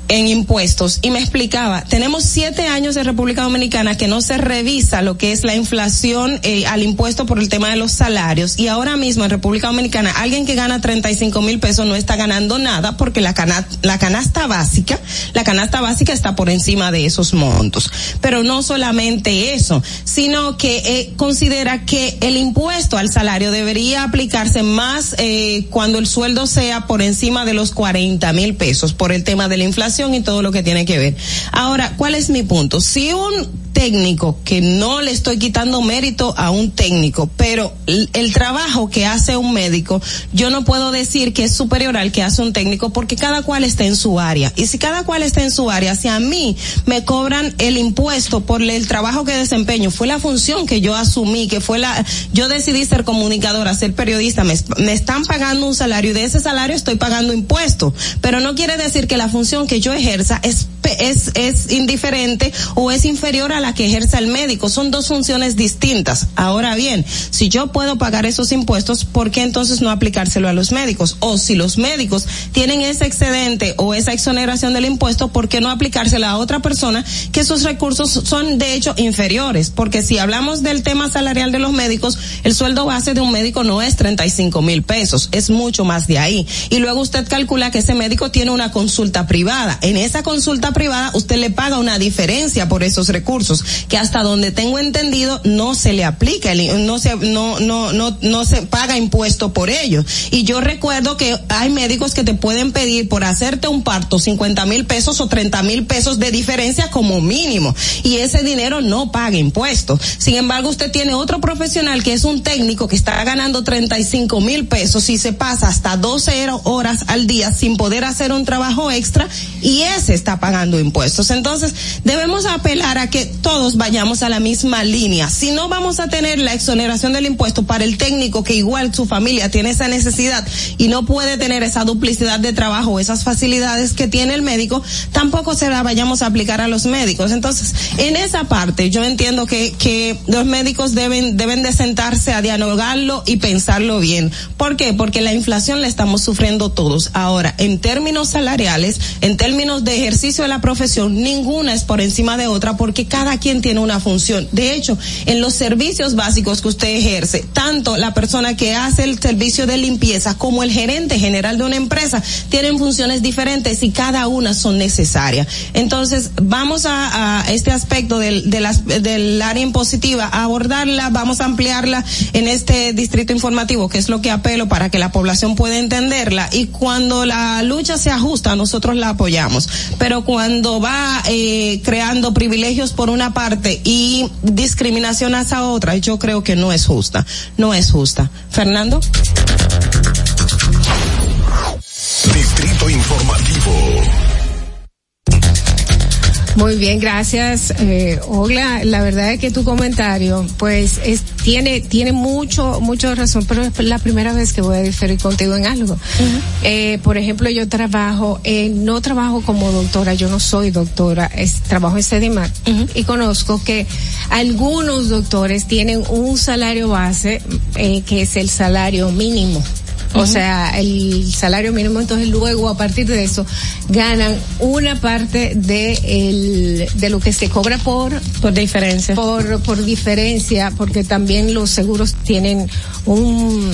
en impuestos y me explicaba, tenemos siete años de República Dominicana que no se revisa lo que es la inflación eh, al impuesto por el tema de los salarios y ahora mismo en República Dominicana alguien que gana 35 mil pesos no está ganando nada porque la, cana la canasta básica, la canasta básica está por encima de esos montos. Pero no solamente eso, sino que eh, considera que el impuesto al salario debería aplicarse más eh, cuando el sueldo sea por encima de los 40 mil pesos por el tema de la inflación y todo lo que tiene que ver. Ahora, ¿cuál es mi punto? Si un técnico, que no le estoy quitando mérito a un técnico, pero el, trabajo que hace un médico, yo no puedo decir que es superior al que hace un técnico porque cada cual está en su área. Y si cada cual está en su área, si a mí me cobran el impuesto por el trabajo que desempeño, fue la función que yo asumí, que fue la, yo decidí ser comunicadora, ser periodista, me, me están pagando un salario y de ese salario estoy pagando impuestos, pero no quiere decir que la función que yo ejerza es es, es indiferente o es inferior a la que ejerza el médico. Son dos funciones distintas. Ahora bien, si yo puedo pagar esos impuestos, ¿por qué entonces no aplicárselo a los médicos? O si los médicos tienen ese excedente o esa exoneración del impuesto, ¿por qué no aplicárselo a otra persona que sus recursos son de hecho inferiores? Porque si hablamos del tema salarial de los médicos, el sueldo base de un médico no es 35 mil pesos, es mucho más de ahí. Y luego usted calcula que ese médico tiene una consulta privada. En esa consulta privada, usted le paga una diferencia por esos recursos, que hasta donde tengo entendido no se le aplica, no se, no, no, no, no se paga impuesto por ello. Y yo recuerdo que hay médicos que te pueden pedir por hacerte un parto 50 mil pesos o 30 mil pesos de diferencia como mínimo. Y ese dinero no paga impuestos. Sin embargo, usted tiene otro profesional que es un técnico que está ganando 35 mil pesos y se pasa hasta 12 horas al día sin poder hacer un trabajo extra y ese está pagando impuestos. Entonces, debemos apelar a que todos vayamos a la misma línea. Si no vamos a tener la exoneración del impuesto para el técnico que igual su familia tiene esa necesidad y no puede tener esa duplicidad de trabajo, esas facilidades que tiene el médico, tampoco se la vayamos a aplicar a los médicos. Entonces, en esa parte, yo entiendo que, los médicos deben, deben de sentarse a dialogarlo y pensarlo bien. ¿Por qué? Porque la inflación la estamos sufriendo todos. Ahora, en términos salariales, en términos de ejercicio de la profesión, ninguna es por encima de otra porque cada quien tiene una función. De hecho, en los servicios básicos que usted ejerce, tanto la persona que hace el servicio de limpieza como el gerente general de una empresa tienen funciones diferentes y cada una son necesarias. Entonces, vamos a, a este aspecto del, de las, del área impositiva a abordarla, vamos a ampliarla en este distrito informativo, que es lo que apelo para que la población pueda entenderla y cuando la lucha se ajusta, nosotros la apoyamos. Pero cuando va eh, creando privilegios por una parte y discriminación hacia otra, yo creo que no es justa, no es justa. Fernando. Distrito Informativo. Muy bien, gracias, eh, Ogla. La verdad es que tu comentario, pues, es, tiene, tiene mucho, mucho razón, pero es la primera vez que voy a diferir contigo en algo. eh, por ejemplo, yo trabajo, eh, no trabajo como doctora, yo no soy doctora, es, trabajo en Sedimat y conozco que algunos doctores tienen un salario base eh, que es el salario mínimo. O sea, el salario mínimo, entonces luego a partir de eso ganan una parte de el, de lo que se cobra por por diferencia. Por por diferencia, porque también los seguros tienen un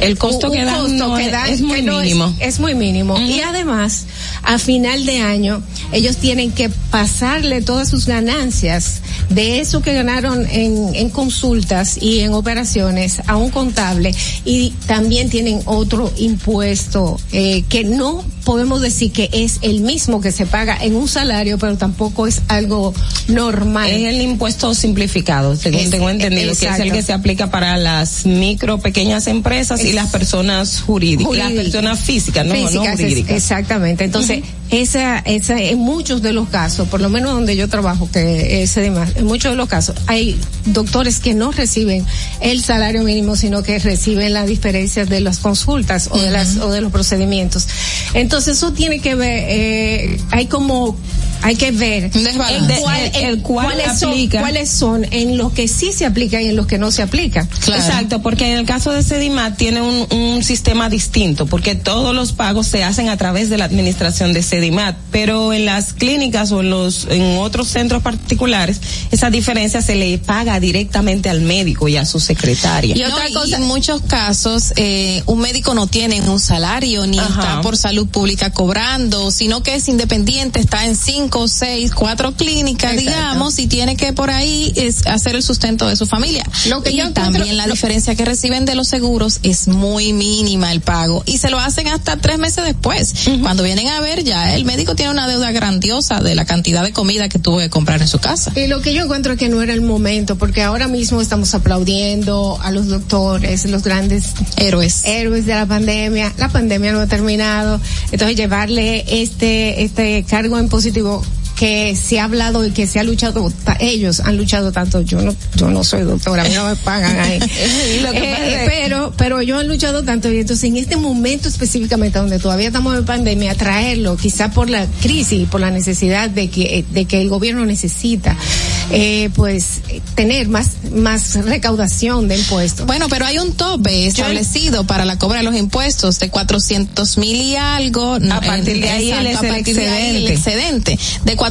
el costo un que dan costo no que es- dan es muy no mínimo. es muy mínimo y además a final de año ellos tienen que pasarle todas sus ganancias de eso que ganaron en, en consultas y en operaciones a un contable y también tienen otro impuesto eh, que no podemos decir que es el mismo que se paga en un salario pero tampoco es algo normal Es el impuesto simplificado, según Es- tengo entendido, que es el que se aplica para las micro, pequeñas empresas y las personas jurídicas, las Jurídica. personas físicas, no, no es- jurídicas. exactamente. Entonces, esa, esa, en muchos de los casos, por lo menos donde yo trabajo, que es demás, en muchos de los casos, hay doctores que no reciben el salario mínimo, sino que reciben las diferencias de las consultas o de las, o de los procedimientos. Entonces, eso tiene que ver, eh, hay como, hay que ver en cuál- El- el cuál cuáles son, aplica. cuáles son en los que sí se aplica y en los que no se aplica. Exacto, porque en el caso de Sedimat tiene un, un sistema distinto, porque todos los pagos se hacen a través de la administración de Sedimat, pero en las clínicas o en los en otros centros particulares esa diferencia se le paga directamente al médico y a su secretaria. Y otra cosa, en muchos casos, eh, un médico no tiene un salario ni Ajá. está por salud pública cobrando, sino que es independiente, está en cinco, seis, cuatro clínicas, Exacto. digamos, y tiene que por ahí es hacer el sustento de su familia. Lo que y yo también la diferencia que reciben de los seguros es muy mínima el pago y se lo hacen hasta tres meses después. Cuando vienen a ver ya el médico tiene una deuda grandiosa de la cantidad de comida que tuvo que comprar en su casa. Y lo que yo encuentro es que no era el momento, porque ahora mismo estamos aplaudiendo a los doctores, los grandes héroes, héroes de la pandemia. La pandemia no ha terminado, entonces llevarle este este cargo en positivo que se ha hablado y que se ha luchado, ellos han luchado tanto, yo no, yo no soy doctora, a mí no me pagan ahí. Lo que Eh, es- pero, pero ellos han luchado tanto y entonces en este momento específicamente donde todavía estamos en pandemia, traerlo, quizá por la crisis, por la necesidad de que, de que el gobierno necesita, eh, pues, eh, tener más, más recaudación de impuestos. Bueno, pero hay un tope establecido para la cobra de los impuestos de 400 mil y algo. A partir de ahí el exacto, a es el partir de ahí el excedente. excedente. De 400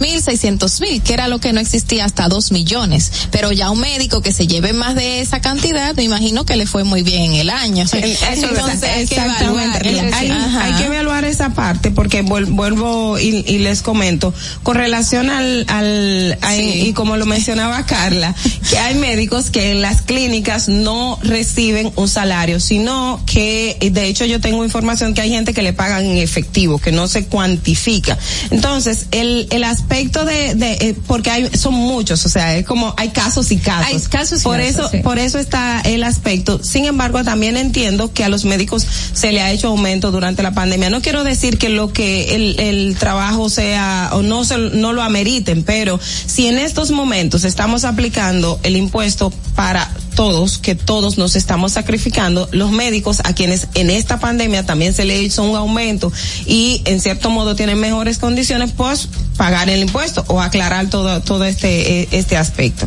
mil, 600 mil, que era lo que no existía hasta 2 millones. Pero ya un médico que se lleve más de esa cantidad, me imagino que le fue muy bien en el año. Eso es Entonces hay que evaluar. Hay, Ajá. hay que evaluar esa parte porque vuel- vuelvo y, y les comento con relación al, al a- y como lo mencionaba Carla que hay médicos que en las clínicas no reciben un salario sino que de hecho yo tengo información que hay gente que le pagan en efectivo que no se cuantifica entonces el el aspecto de, de eh, porque hay son muchos o sea es como hay casos y casos Hay casos y por casos, eso sí. por eso está el aspecto. Sin embargo, también entiendo que a los médicos se le ha hecho aumento durante la pandemia. No quiero decir que lo que el, el trabajo sea o no se, no lo ameriten, pero si en estos momentos estamos aplicando el impuesto para todos, que todos nos estamos sacrificando, los médicos a quienes en esta pandemia también se le hizo un aumento y en cierto modo tienen mejores condiciones, pues pagar el impuesto o aclarar todo, todo este, eh, este aspecto.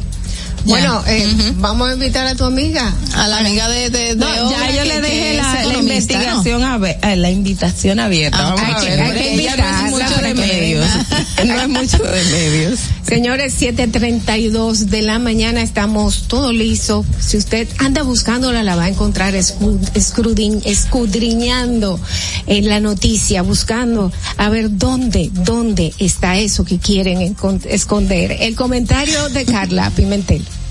Bueno, eh, vamos a invitar a tu amiga. A la amiga de, de, de No, ya yo le dejé la, ¿no? investigación abe- eh, la invitación abierta. Ah, Vamos hay a ver, hay que no es mucho de medios. no es mucho de medios. Señores, 7.32 de la mañana estamos todo listo. Si usted anda buscándola, la va a encontrar escudriñando en la noticia, buscando a ver dónde, dónde está eso que quieren esconder. El comentario de Carla Pimentel.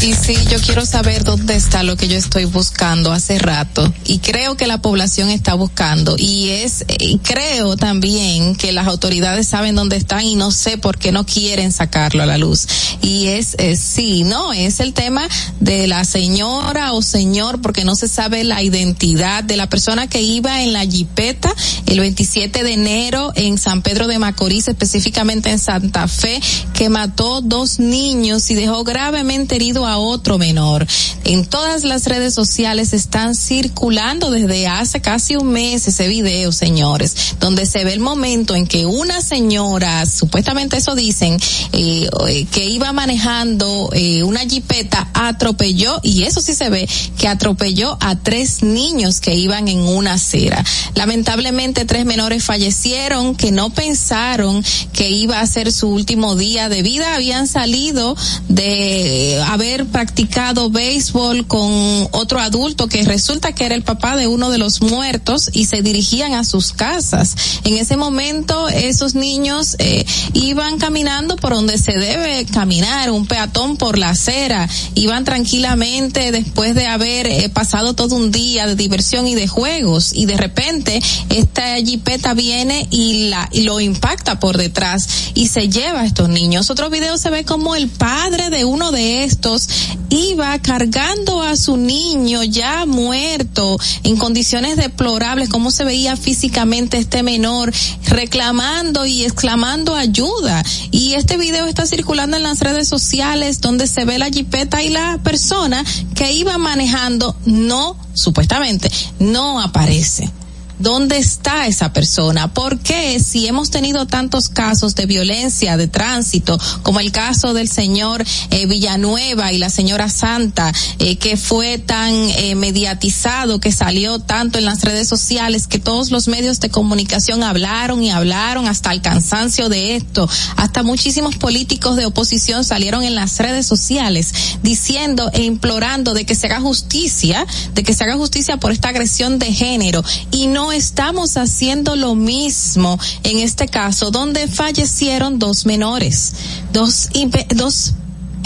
Y sí, yo quiero saber dónde está lo que yo estoy buscando hace rato. Y creo que la población está buscando. Y es, y creo también que las autoridades saben dónde están y no sé por qué no quieren sacarlo a la luz. Y es, es sí, no, es el tema de la señora o señor, porque no se sabe la identidad de la persona que iba en la jipeta el 27 de enero en San Pedro de Macorís, específicamente en Santa Fe, que mató dos niños y dejó gravemente herido otro menor. En todas las redes sociales están circulando desde hace casi un mes ese video, señores, donde se ve el momento en que una señora, supuestamente eso dicen, eh, eh, que iba manejando eh, una jipeta, atropelló, y eso sí se ve, que atropelló a tres niños que iban en una acera. Lamentablemente tres menores fallecieron que no pensaron que iba a ser su último día de vida, habían salido de haber practicado béisbol con otro adulto que resulta que era el papá de uno de los muertos y se dirigían a sus casas. En ese momento esos niños eh, iban caminando por donde se debe caminar, un peatón por la acera, iban tranquilamente después de haber eh, pasado todo un día de diversión y de juegos y de repente esta jipeta viene y la y lo impacta por detrás y se lleva a estos niños. Otro video se ve como el padre de uno de estos iba cargando a su niño ya muerto en condiciones deplorables, cómo se veía físicamente este menor reclamando y exclamando ayuda. Y este video está circulando en las redes sociales donde se ve la jipeta y la persona que iba manejando no, supuestamente, no aparece. ¿Dónde está esa persona? ¿Por qué si hemos tenido tantos casos de violencia de tránsito, como el caso del señor eh, Villanueva y la señora Santa, eh, que fue tan eh, mediatizado, que salió tanto en las redes sociales, que todos los medios de comunicación hablaron y hablaron hasta el cansancio de esto, hasta muchísimos políticos de oposición salieron en las redes sociales diciendo e implorando de que se haga justicia, de que se haga justicia por esta agresión de género y no estamos haciendo lo mismo en este caso donde fallecieron dos menores, dos dos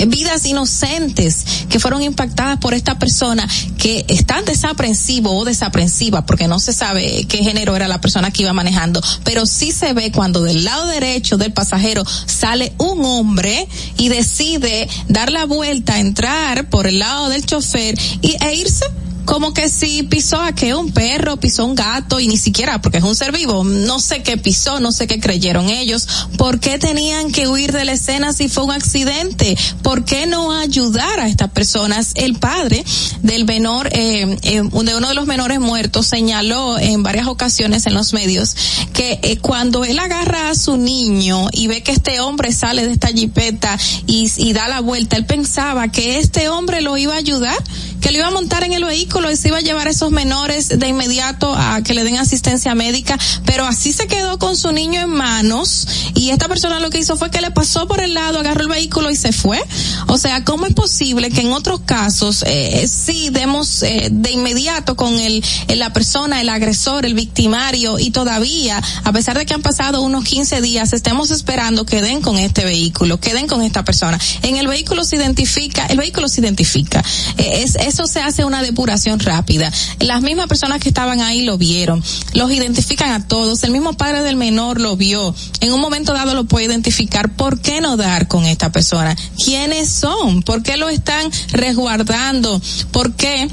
vidas inocentes que fueron impactadas por esta persona que están desaprensivo o desaprensiva porque no se sabe qué género era la persona que iba manejando, pero sí se ve cuando del lado derecho del pasajero sale un hombre y decide dar la vuelta, entrar por el lado del chofer y, e irse como que si pisó a que un perro, pisó un gato y ni siquiera porque es un ser vivo, no sé qué pisó, no sé qué creyeron ellos, ¿por qué tenían que huir de la escena si fue un accidente? ¿Por qué no ayudar a estas personas? El padre del menor, eh, eh, de uno de los menores muertos señaló en varias ocasiones en los medios que eh, cuando él agarra a su niño y ve que este hombre sale de esta jipeta y, y da la vuelta, él pensaba que este hombre lo iba a ayudar, que lo iba a montar en el vehículo y se iba a llevar a esos menores de inmediato a que le den asistencia médica, pero así se quedó con su niño en manos y esta persona lo que hizo fue que le pasó por el lado, agarró el vehículo y se fue. O sea, ¿cómo es posible que en otros casos eh, sí demos eh, de inmediato con el, eh, la persona, el agresor, el victimario y todavía, a pesar de que han pasado unos 15 días, estemos esperando que den con este vehículo, que den con esta persona? En el vehículo se identifica, el vehículo se identifica. Eh, es, eso se hace una depuración rápida. Las mismas personas que estaban ahí lo vieron, los identifican a todos, el mismo padre del menor lo vio, en un momento dado lo puede identificar, ¿por qué no dar con esta persona? ¿Quiénes son? ¿Por qué lo están resguardando? ¿Por qué?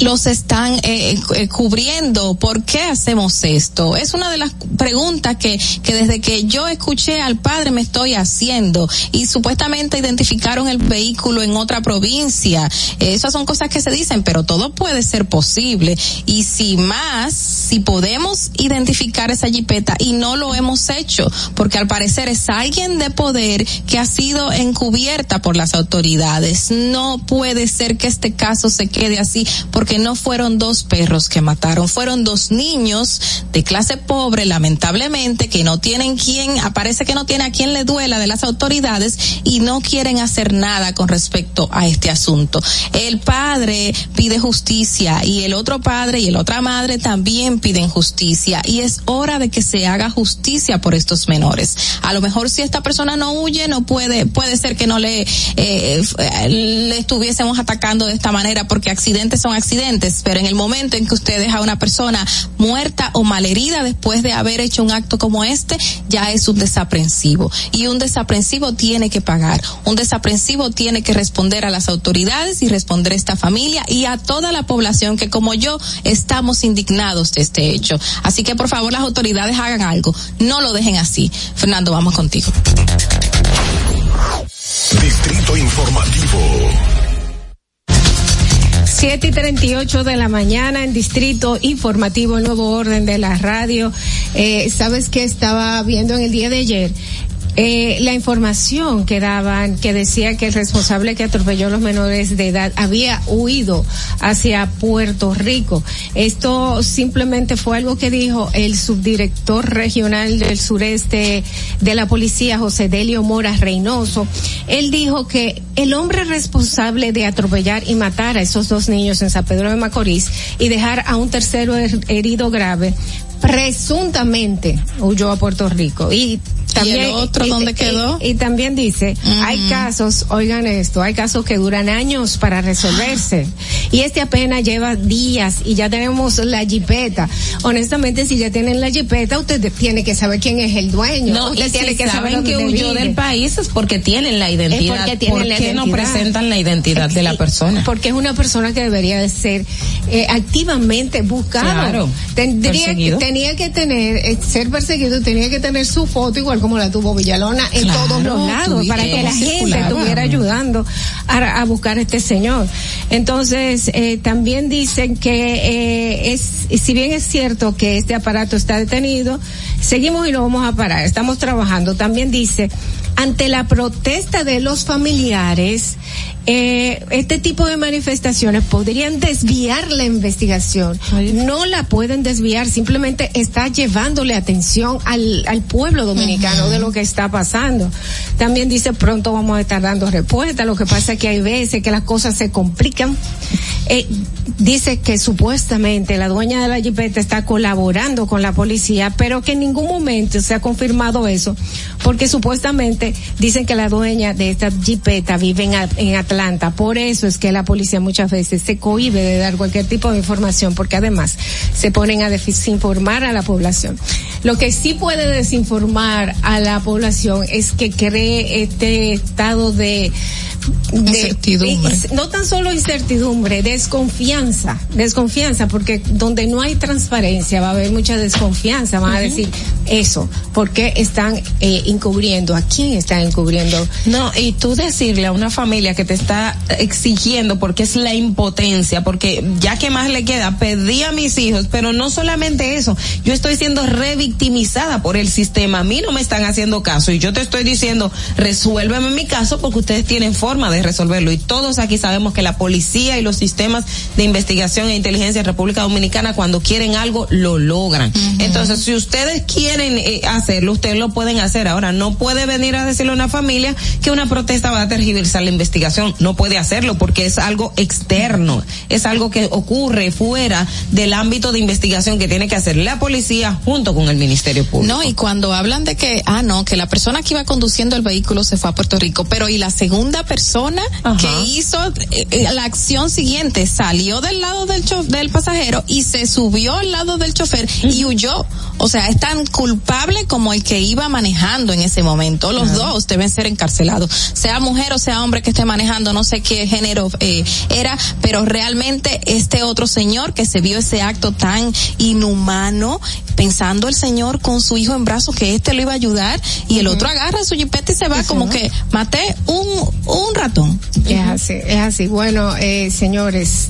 Los están eh, eh, cubriendo. ¿Por qué hacemos esto? Es una de las preguntas que, que desde que yo escuché al padre me estoy haciendo y supuestamente identificaron el vehículo en otra provincia. Eh, esas son cosas que se dicen, pero todo puede ser posible. Y si más, si podemos identificar esa jipeta y no lo hemos hecho, porque al parecer es alguien de poder que ha sido encubierta por las autoridades. No puede ser que este caso se quede así porque no fueron dos perros que mataron, fueron dos niños de clase pobre, lamentablemente, que no tienen quien, aparece que no tiene a quien le duela de las autoridades y no quieren hacer nada con respecto a este asunto. El padre pide justicia y el otro padre y el otra madre también piden justicia y es hora de que se haga justicia por estos menores. A lo mejor si esta persona no huye, no puede, puede ser que no le, eh, le estuviésemos atacando de esta manera porque accidentes son accidentes pero en el momento en que usted deja a una persona muerta o malherida después de haber hecho un acto como este, ya es un desaprensivo. Y un desaprensivo tiene que pagar. Un desaprensivo tiene que responder a las autoridades y responder a esta familia y a toda la población que como yo estamos indignados de este hecho. Así que por favor las autoridades hagan algo. No lo dejen así. Fernando, vamos contigo. Distrito Informativo. 7 y 38 de la mañana en Distrito Informativo, el nuevo orden de la radio. Eh, ¿Sabes qué estaba viendo en el día de ayer? Eh, la información que daban, que decía que el responsable que atropelló a los menores de edad había huido hacia Puerto Rico. Esto simplemente fue algo que dijo el subdirector regional del sureste de la policía, José Delio Mora Reynoso. Él dijo que el hombre responsable de atropellar y matar a esos dos niños en San Pedro de Macorís y dejar a un tercero her- herido grave, presuntamente huyó a Puerto Rico. Y también, el otro dónde quedó? Y, y también dice, hay casos, oigan esto, hay casos que duran años para resolverse. Y este apenas lleva días y ya tenemos la jipeta. Honestamente, si ya tienen la jipeta, usted tiene que saber quién es el dueño. No, usted y tiene si que saber saben que dónde huyó vive. del país es porque tienen la identidad. porque tienen ¿Por la qué no presentan la identidad de la persona? Porque es una persona que debería de ser eh, activamente buscado. Claro, Tendría perseguido. tenía que tener eh, ser perseguido, tenía que tener su foto igual como la tuvo Villalona en Claro, todos los lados para que la gente estuviera ayudando a, a buscar a este señor. Entonces eh, también dicen que eh, es si bien es cierto que este aparato está detenido, seguimos y lo vamos a parar. Estamos trabajando. También dice ante la protesta de los familiares, eh, este tipo de manifestaciones podrían desviar la investigación. No la pueden desviar, simplemente está llevándole atención al, al pueblo dominicano de lo que está pasando. También dice pronto vamos a estar dando respuesta. Lo que pasa es que hay veces que las cosas se complican. Eh, dice que supuestamente la dueña de la jipeta está colaborando con la policía, pero que en ningún momento se ha confirmado eso, porque supuestamente dicen que la dueña de esta jipeta vive en, Atlanta. Por eso es que la policía muchas veces se cohíbe de dar cualquier tipo de información, porque además se ponen a desinformar a la población. Lo que sí puede desinformar a la población es que cree este estado de de- Incertidumbre. no tan solo incertidumbre, desconfianza, desconfianza, porque donde no hay transparencia va a haber mucha desconfianza, van a decir eso, porque están eh, encubriendo, a quién están encubriendo. No, y tú decirle a una familia que te está exigiendo porque es la impotencia, porque ya que más le queda, pedí a mis hijos, pero no solamente eso, yo estoy siendo revictimizada por el sistema, a mí no me están haciendo caso y yo te estoy diciendo, resuélveme mi caso porque ustedes tienen forma de resolverlo y todos aquí sabemos que la policía y los sistemas de investigación e inteligencia en República Dominicana cuando quieren algo lo logran. Entonces, si ustedes quieren eh, hacerlo, ustedes lo pueden hacer. Ahora, no puede venir a decirle a una familia que una protesta va a tergiversar la investigación. No puede hacerlo porque es algo externo, es algo que ocurre fuera del ámbito de investigación que tiene que hacer la policía junto con el Ministerio Público. No, y cuando hablan de que, ah, no, que la persona que iba conduciendo el vehículo se fue a Puerto Rico, pero y la segunda persona que hizo eh, eh, la acción siguiente salió del lado del, cho- del pasajero y se subió al lado del chofer y huyó. O sea, es tan culpable como el que iba manejando en ese momento. Los dos deben ser encarcelados. Sea mujer o sea hombre que esté manejando, no sé qué género eh, era, pero realmente este otro señor que se vio ese acto tan inhumano, pensando el señor con su hijo en brazos que este lo iba a ayudar y el otro agarra su jipeta y se va como que maté un, un ratón. Es así, es así. Bueno, eh, señores,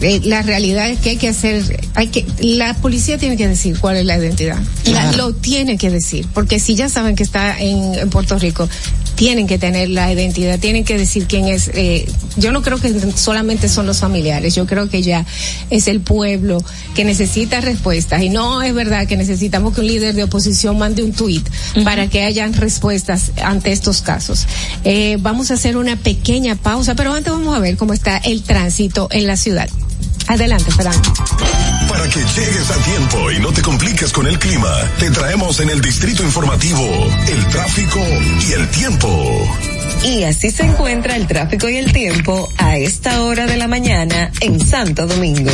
eh, la realidad es que hay que hacer, hay que, la policía tiene que decir cuál es la identidad. La- lo tiene que decir, porque si ya saben que está en, en Puerto Rico, tienen que tener la identidad, tienen que decir quién es. Eh, yo no creo que solamente son los familiares, yo creo que ya es el pueblo que necesita respuestas y no es verdad que necesitamos que un líder de oposición mande un tuit para que hayan respuestas ante estos casos. Eh, vamos a hacer una pequeña pausa, pero antes vamos a ver cómo está el tránsito en la ciudad. Adelante, Fernando. Para que llegues a tiempo y no te compliques con el clima, te traemos en el distrito informativo el tráfico y el tiempo. Y así se encuentra el tráfico y el tiempo a esta hora de la mañana en Santo Domingo.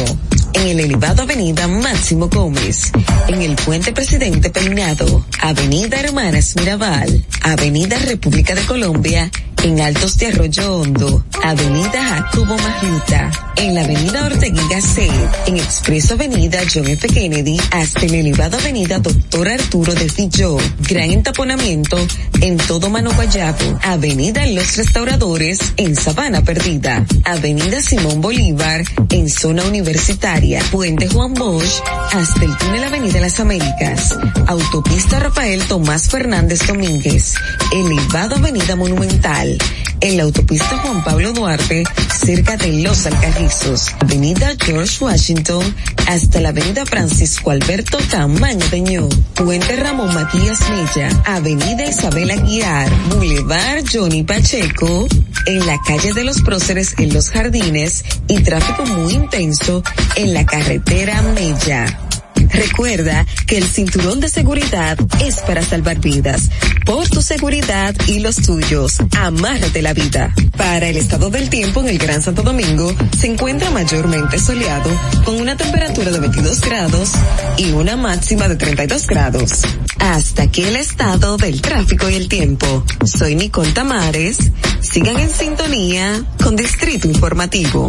En el elevado Avenida Máximo Gómez, en el Puente Presidente Peinado, Avenida Hermanas Mirabal, Avenida República de Colombia, en Altos de Arroyo Hondo, Avenida Jacobo Magluta, en la Avenida Ortega Gasset, en Expreso Avenida John F. Kennedy, hasta el elevado Avenida Doctor Arturo de Filló, gran entaponamiento en todo Mano Guayabo, Avenida Los Restauradores, en Sabana Perdida, Avenida Simón Bolívar, en zona universitaria, Puente Juan Bosch, hasta el túnel Avenida Las Américas, Autopista Rafael Tomás Fernández Domínguez, elevado Avenida Monumental, en la autopista Juan Pablo Duarte, cerca de Los Alcarrizos, Avenida George Washington, hasta la Avenida Francisco Alberto Tamaño Peñó, Puente Ramón Matías Mella, Avenida Isabel Aguiar, Boulevard Johnny Pacheco, en la calle de los Próceres en Los Jardines y tráfico muy intenso en la carretera Mella. Recuerda que el cinturón de seguridad es para salvar vidas. Por tu seguridad y los tuyos, amárrate la vida. Para el estado del tiempo en el Gran Santo Domingo, se encuentra mayormente soleado, con una temperatura de 22 grados y una máxima de 32 grados. Hasta aquí el estado del tráfico y el tiempo. Soy Nicole Tamares. Sigan en sintonía con Distrito Informativo.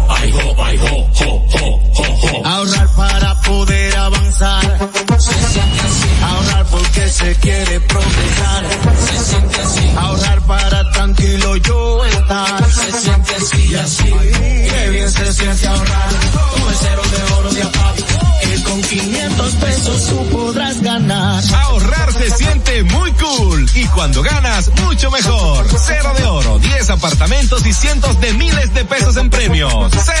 Ahorrar para poder avanzar. Se siente así. Ahorrar porque se quiere progresar. Se siente así. Ahorrar para tranquilo yo estar. Se siente así y así. Qué bien se siente ahorrar. Cero de oro de apago que con 500 pesos tú podrás ganar. Ahorrar se siente muy cool y cuando ganas mucho mejor. Cero de oro, 10 apartamentos y cientos de miles de pesos en premios. Cero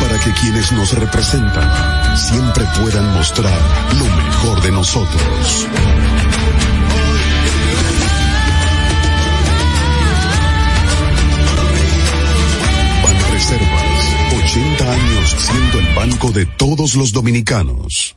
para que quienes nos representan siempre puedan mostrar lo mejor de nosotros. Banreservas, 80 años siendo el banco de todos los dominicanos.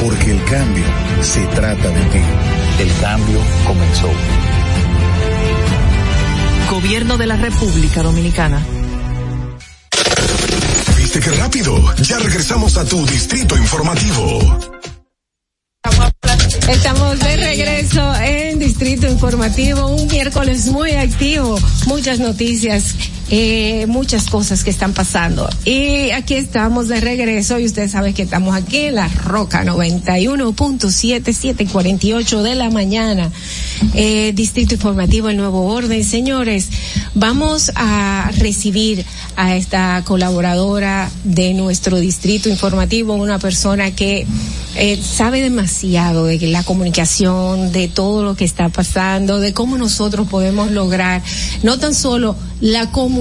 Porque el cambio se trata de ti. El cambio comenzó. Gobierno de la República Dominicana. ¿Viste qué rápido? Ya regresamos a tu Distrito Informativo. Estamos de regreso en Distrito Informativo, un miércoles muy activo, muchas noticias, eh, muchas cosas que están pasando. Y aquí estamos de regreso y ustedes saben que estamos aquí en la Roca 91.7, 748 de la mañana. Eh, Distrito Informativo, el nuevo orden. Señores, vamos a recibir a esta colaboradora de nuestro Distrito Informativo, una persona que eh, sabe demasiado de la comunicación, de todo lo que está pasando, de cómo nosotros podemos lograr no tan solo la comunicación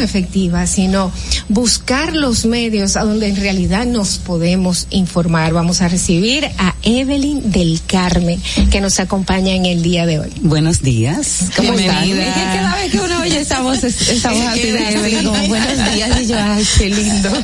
efectiva, sino buscar los medios a donde en realidad nos podemos informar. Vamos a recibir a Evelyn del Carmen, que nos acompaña en el día de hoy. Buenos días. ¿Cómo están? Bienvenida. Es que cada vez que uno oye esa voz, es- esa voz así de Evelyn, como, buenos días, y yo, ay, qué lindo.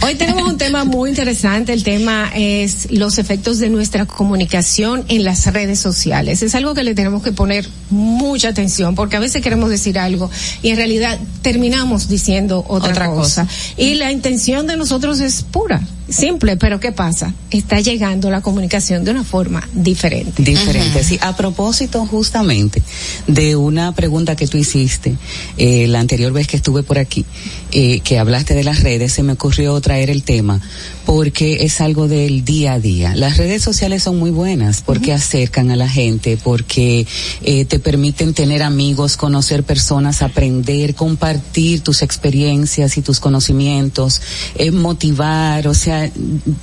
Hoy tenemos un tema muy interesante. El tema es los efectos de nuestra comunicación en las redes sociales. Es algo que le tenemos que poner mucha atención porque a veces queremos decir algo y en realidad terminamos diciendo otra, Otra cosa. cosa. Y la intención de nosotros es pura, simple, pero ¿qué pasa? Está llegando la comunicación de una forma diferente. Diferente, sí. A propósito justamente de una pregunta que tú hiciste eh, la anterior vez que estuve por aquí, eh, que hablaste de las redes, se me ocurrió traer el tema porque es algo del día a día. Las redes sociales son muy buenas porque acercan a la gente, porque eh, te permiten tener amigos, conocer personas, aprender, compartir tus experiencias y tus conocimientos, eh, motivar, o sea,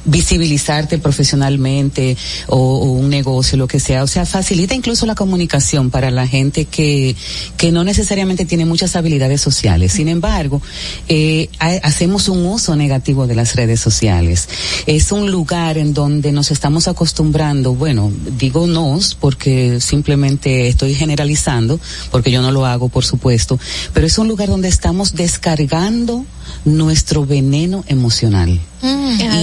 visibilizarte profesionalmente o, un negocio, lo que sea. O sea, facilita incluso la comunicación para la gente que, que no necesariamente tiene muchas habilidades sociales. Sin embargo, eh, ha- hacemos un uso negativo de las redes sociales. Es un lugar en donde nos estamos acostumbrando, bueno, digo nos porque simplemente estoy generalizando, porque yo no lo hago, por supuesto, pero es un lugar donde estamos descargando nuestro veneno emocional.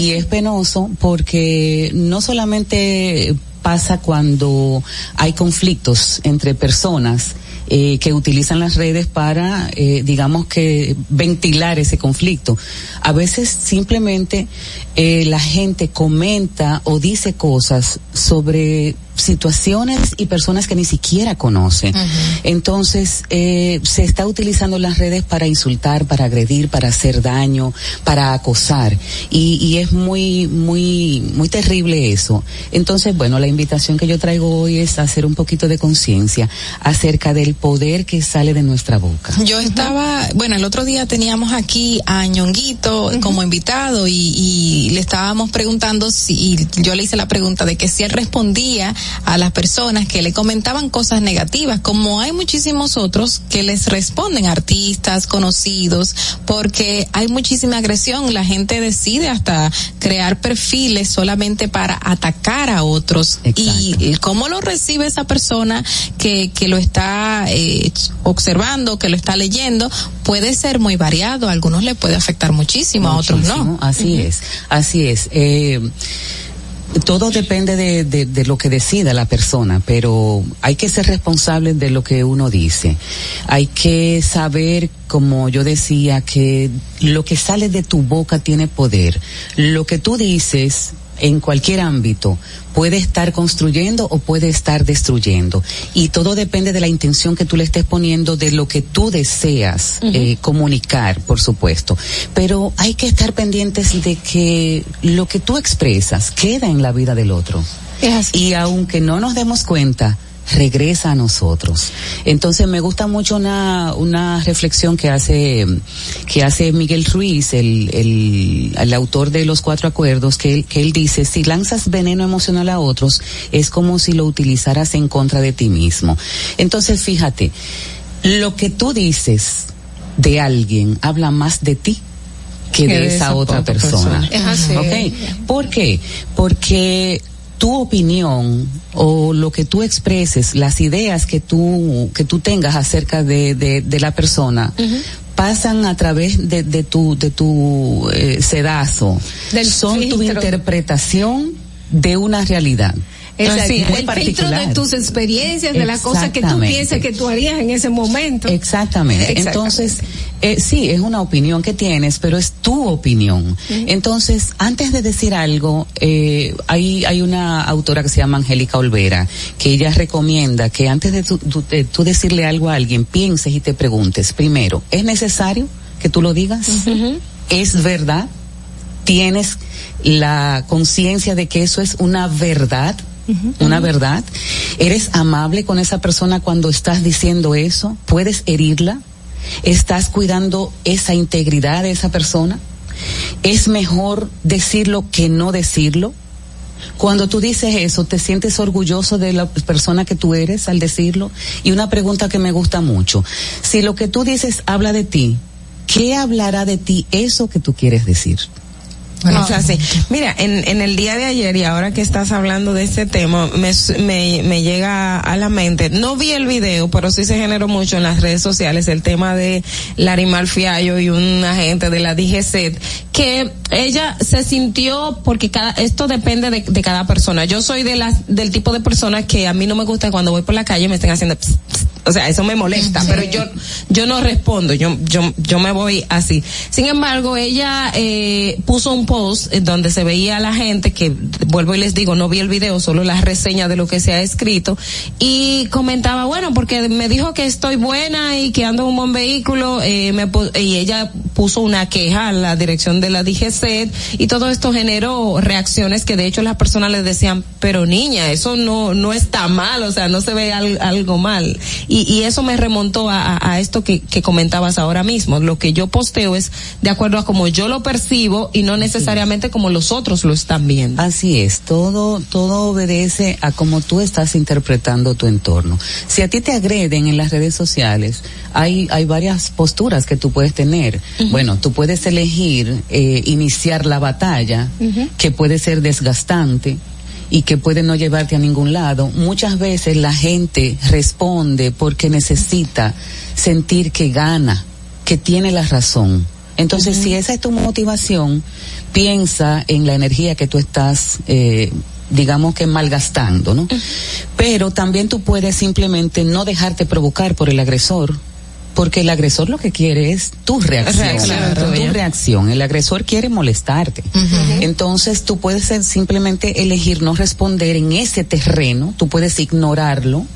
Y es penoso porque no solamente pasa cuando hay conflictos entre personas eh, que utilizan las redes para, eh, digamos que, ventilar ese conflicto. A veces simplemente eh, la gente comenta o dice cosas sobre situaciones y personas que ni siquiera conoce. Entonces, eh, se está utilizando las redes para insultar, para agredir, para hacer daño, para acosar. Y, y es muy, muy, muy terrible eso. Entonces, bueno, la invitación que yo traigo hoy es hacer un poquito de conciencia acerca del poder que sale de nuestra boca. Yo estaba, bueno, el otro día teníamos aquí a Ñonguito como invitado y, y le estábamos preguntando si, y yo le hice la pregunta de que si él respondía a las personas que le comentaban cosas negativas, como hay muchísimos otros que les responden, artistas, conocidos, porque hay muchísima agresión, la gente decide hasta crear perfiles solamente para atacar a otros. Y cómo lo recibe esa persona que, que lo está eh, observando, que lo está leyendo, puede ser muy variado, a algunos le puede afectar muchísimo, a otros no. Así es, así es. Eh, todo depende de, de, lo que decida la persona, pero hay que ser responsable de lo que uno dice. Hay que saber, como yo decía, que lo que sale de tu boca tiene poder. Lo que tú dices en cualquier ámbito puede estar construyendo o puede estar destruyendo. Y todo depende de la intención que tú le estés poniendo, de lo que tú deseas eh, comunicar, por supuesto. Pero hay que estar pendientes de que lo que tú expresas queda en la vida del otro. Y aunque no nos demos cuenta, regresa a nosotros. Entonces me gusta mucho una, una reflexión que hace, que hace Miguel Ruiz, el, el, el autor de los cuatro acuerdos, que él, que él dice, si lanzas veneno emocional a otros, es como si lo utilizaras en contra de ti mismo. Entonces fíjate, lo que tú dices de alguien habla más de ti que de esa otra persona. Es así. Ok. ¿Por qué? Porque tu opinión o lo que tú expreses, las ideas que tú, que tú tengas acerca de, de, de la persona, pasan a través de, de tu, de tu eh, sedazo. Del Son tu interpretación de una realidad. Exacto. Sí, el filtro de tus experiencias, de las cosas que tú piensas que tú harías en ese momento. Exactamente. Exactamente. Entonces, eh, sí, es una opinión que tienes, pero es tu opinión. Entonces, antes de decir algo, eh, hay, hay una autora que se llama Angélica Olvera, que ella recomienda que antes de tú, de tú decirle algo a alguien, pienses y te preguntes, primero, ¿es necesario que tú lo digas? ¿Es verdad? ¿Tienes la conciencia de que eso es una verdad? Una verdad. ¿Eres amable con esa persona cuando estás diciendo eso? ¿Puedes herirla? ¿Estás cuidando esa integridad de esa persona? ¿Es mejor decirlo que no decirlo? Cuando tú dices eso, ¿te sientes orgulloso de la persona que tú eres al decirlo? Y una pregunta que me gusta mucho. Si lo que tú dices habla de ti, ¿qué hablará de ti eso que tú quieres decir? Bueno, o sea, sí. Mira, en, en el día de ayer y ahora que estás hablando de este tema, me, me, me llega a la mente, no vi el video, pero sí se generó mucho en las redes sociales el tema de Larimar Fiallo y un agente de la DGC, que ella se sintió, porque cada, esto depende de, de cada persona. Yo soy de las, del tipo de persona que a mí no me gusta cuando voy por la calle me estén haciendo pss, pss. o sea, eso me molesta, pero yo, yo no respondo, yo, yo, yo me voy así. Sin embargo, ella eh, puso un post donde se veía a la gente que, vuelvo y les digo, no vi el video, solo la reseña de lo que se ha escrito, y comentaba, bueno, porque me dijo que estoy buena y que ando en un buen vehículo, eh, me y ella puso una queja a la dirección de la DGC y todo esto generó reacciones que de hecho las personas le decían, pero niña, eso no, no está mal, o sea, no se ve al- algo mal. Y, y eso me remontó a, a- a esto que, que comentabas ahora mismo. Lo que yo posteo es de acuerdo a como yo lo percibo y no necesariamente como los otros lo están viendo. Así es, todo, todo obedece a cómo tú estás interpretando tu entorno. Si a ti te agreden en las redes sociales, hay, hay varias posturas que tú puedes tener. Bueno, tú puedes elegir eh, iniciar la batalla, que puede ser desgastante y que puede no llevarte a ningún lado. Muchas veces la gente responde porque necesita sentir que gana, que tiene la razón. Entonces, si esa es tu motivación, piensa en la energía que tú estás eh, digamos que malgastando, ¿no? Pero también tú puedes simplemente no dejarte provocar por el agresor. Porque el agresor lo que quiere es tu reacción, Reacción tu reacción. El agresor quiere molestarte. Entonces tú puedes simplemente elegir no responder en ese terreno, tú puedes ignorarlo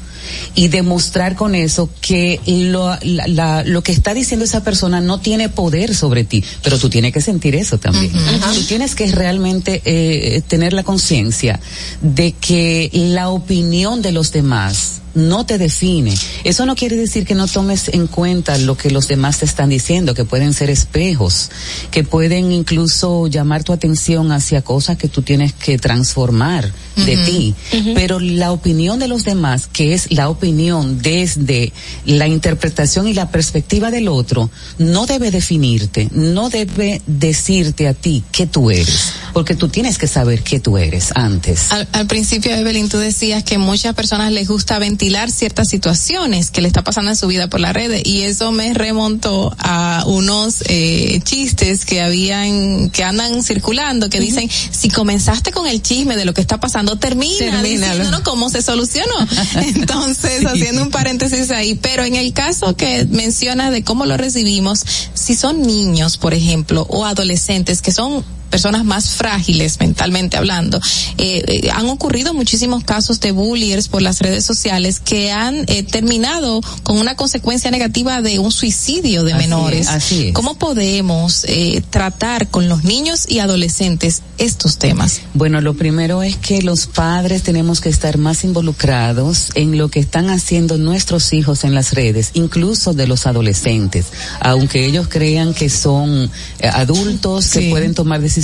y demostrar con eso que lo, la- la- lo que está diciendo esa persona no tiene poder sobre ti, pero tú tienes que sentir eso también. Tú tienes que realmente eh, tener la conciencia de que la opinión de los demás no te define. Eso no quiere decir que no tomes en cuenta lo que los demás te están diciendo, que pueden ser espejos, que pueden incluso llamar tu atención hacia cosas que tú tienes que transformar de ti. Pero la opinión de los demás, que es la opinión desde la interpretación y la perspectiva del otro, no debe definirte, no debe decirte a ti qué tú eres, porque tú tienes que saber qué tú eres antes. Al, al principio, Evelyn, tú decías que muchas personas les gusta ventilar ciertas situaciones que le está pasando en su vida por las redes y eso me remontó a unos eh, chistes que habían, que andan circulando, que dicen, si comenzaste con el chisme de lo que está pasando, termina Termínalo. diciéndonos cómo se solucionó. Entonces, Sí. haciendo un paréntesis ahí, pero en el caso que mencionas de cómo lo recibimos, si son niños, por ejemplo, o adolescentes que son personas más frágiles mentalmente hablando, eh, eh, han ocurrido muchísimos casos de bullies por las redes sociales que han eh, terminado con una consecuencia negativa de un suicidio de Así es, menores. así es. ¿Cómo podemos eh, tratar con los niños y adolescentes estos temas? Bueno, lo primero es que los padres tenemos que estar más involucrados en lo que están haciendo nuestros hijos en las redes, incluso de los adolescentes, aunque ellos crean que son adultos que pueden tomar decisiones.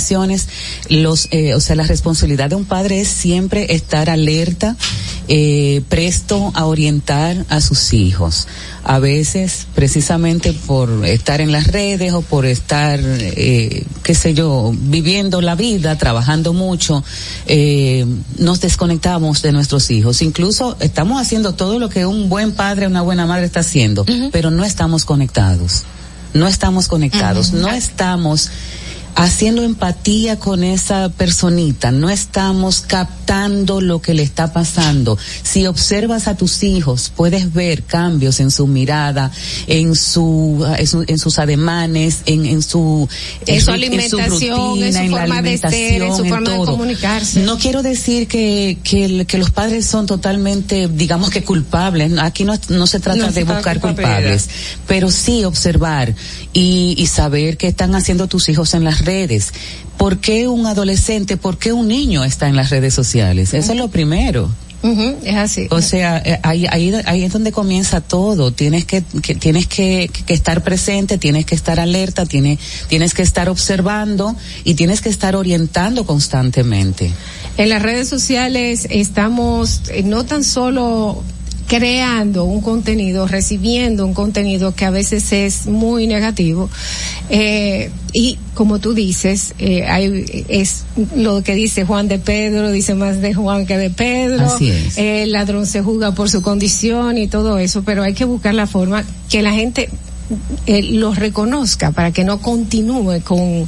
Los, eh, o sea, la responsabilidad de un padre es siempre estar alerta, eh, presto a orientar a sus hijos. A veces, precisamente por estar en las redes o por estar, eh, qué sé yo, viviendo la vida, trabajando mucho, eh, nos desconectamos de nuestros hijos. Incluso estamos haciendo todo lo que un buen padre, una buena madre está haciendo, pero no estamos conectados. No estamos conectados, no estamos haciendo empatía con esa personita, no estamos captando lo que le está pasando. Si observas a tus hijos, puedes ver cambios en su mirada, en su, en, su- en sus ademanes, en, en su, En su Eh, alimentación, en su la forma de ser, en su alimentación, forma de comunicarse. No quiero decir que, que, que los padres son totalmente, digamos que culpables. Aquí no, no se trata No de buscar de culpables, pero sí observar y, y saber qué están haciendo tus hijos en las redes. ¿Por qué un adolescente, por qué un niño está en las redes sociales? Eso es lo primero. Es así. O sea, eh, ahí, ahí, ahí es donde comienza todo. Tienes que, que tienes que, que estar presente, tienes que estar alerta, tienes, tienes que estar observando y tienes que estar orientando constantemente. En las redes sociales estamos eh, no tan solo creando un contenido, recibiendo un contenido que a veces es muy negativo. Eh, y como tú dices, eh, hay, es lo que dice Juan de Pedro, dice más de Juan que de Pedro. Así es. Eh, el ladrón se juzga por su condición y todo eso, pero hay que buscar la forma que la gente eh, lo reconozca para que no continúe con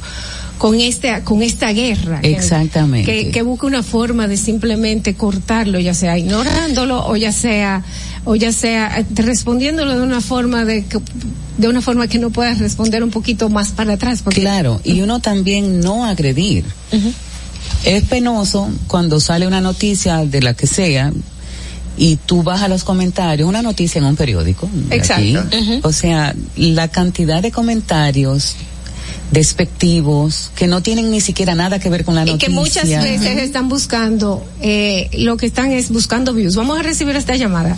con esta con esta guerra Exactamente. que, que busque una forma de simplemente cortarlo ya sea ignorándolo o ya sea o ya sea eh, respondiéndolo de una forma de que- de una forma que no puedas responder un poquito más para atrás porque Claro, y uno también no agredir. Es penoso cuando sale una noticia de la que sea y tú vas a los comentarios, una noticia en un periódico. Exacto. aquí. O sea, la cantidad de comentarios despectivos que no tienen ni siquiera nada que ver con la y noticia. que muchas veces están buscando eh, lo que están es buscando views vamos a recibir esta llamada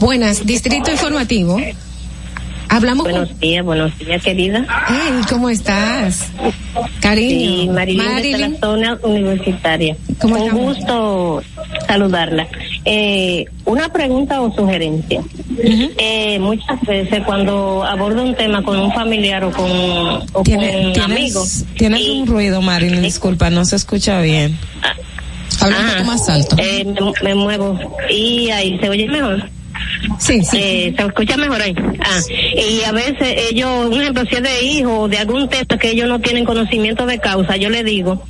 buenas distrito informativo hablamos Buenos días, buenos días, querida. Hey, ¿cómo estás? Cariño. Sí, Marilyn, Marilyn. de la zona universitaria. ¿Cómo Un estamos? gusto saludarla. Eh, una pregunta o sugerencia. eh, muchas veces cuando abordo un tema con un familiar o con, o con Tiene- un amigo, tienes, tienes un ruido, Marilyn, disculpa, no se escucha bien. Habla un poco más alto. eh, me, me muevo y ahí se oye mejor. Sí, sí. Eh, se escucha mejor ahí. Ah, y a veces ellos, un ejemplo, si es de hijo o de algún tema que ellos no tienen conocimiento de causa, yo le digo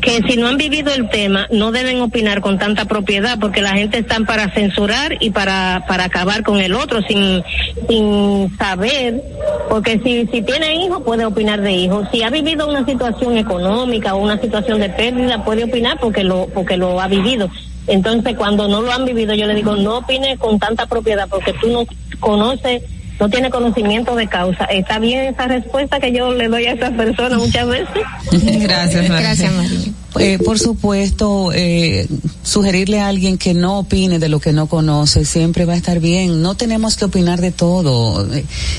que si no han vivido el tema no deben opinar con tanta propiedad porque la gente está para censurar y para, para acabar con el otro sin, sin saber, porque si, si tiene hijos puede opinar de hijos, si ha vivido una situación económica o una situación de pérdida puede opinar porque lo, porque lo ha vivido. Entonces cuando no lo han vivido yo le digo no opine con tanta propiedad porque tú no conoces no tiene conocimiento de causa. ¿Está bien esa respuesta que yo le doy a esa persona muchas veces? Gracias, María. Gracias, María. Eh, por supuesto, eh, sugerirle a alguien que no opine de lo que no conoce siempre va a estar bien. No tenemos que opinar de todo.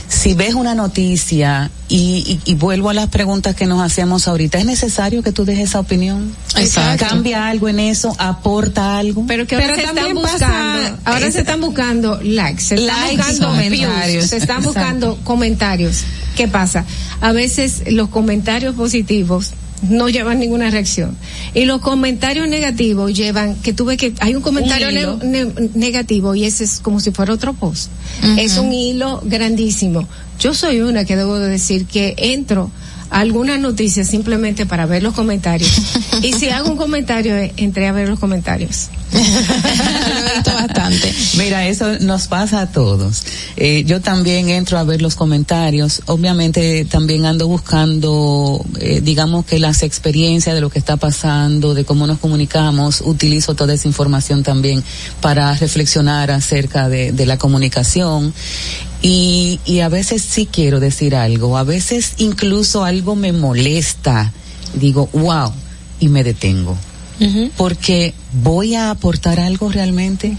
Si ves una noticia y, y- y vuelvo a las preguntas que nos hacíamos ahorita, ¿es necesario que tú dejes esa opinión? Exacto. ¿Cambia algo en eso? ¿Aporta algo? Pero que ahora Pero se están buscando, pasa- ahora es- se están buscando likes, se están Likes, buscando comentarios. views, se están buscando comentarios. ¿Qué pasa? A veces los comentarios positivos no llevan ninguna reacción. Y los comentarios negativos llevan que tú ves que hay un comentario Un hilo. ne- ne- negativo y ese es como si fuera otro post. Es un hilo grandísimo. Yo soy una que debo de decir que entro a algunas noticias simplemente para ver los comentarios. Y si hago un comentario eh, entré a ver los comentarios bastante. Mira, eso nos pasa a todos. Eh, yo también entro a ver los comentarios. Obviamente también ando buscando, eh, digamos que las experiencias de lo que está pasando, de cómo nos comunicamos. Utilizo toda esa información también para reflexionar acerca de, la comunicación. Y a veces sí quiero decir algo. A veces incluso algo me molesta. Digo, wow, y me detengo porque voy a aportar algo realmente.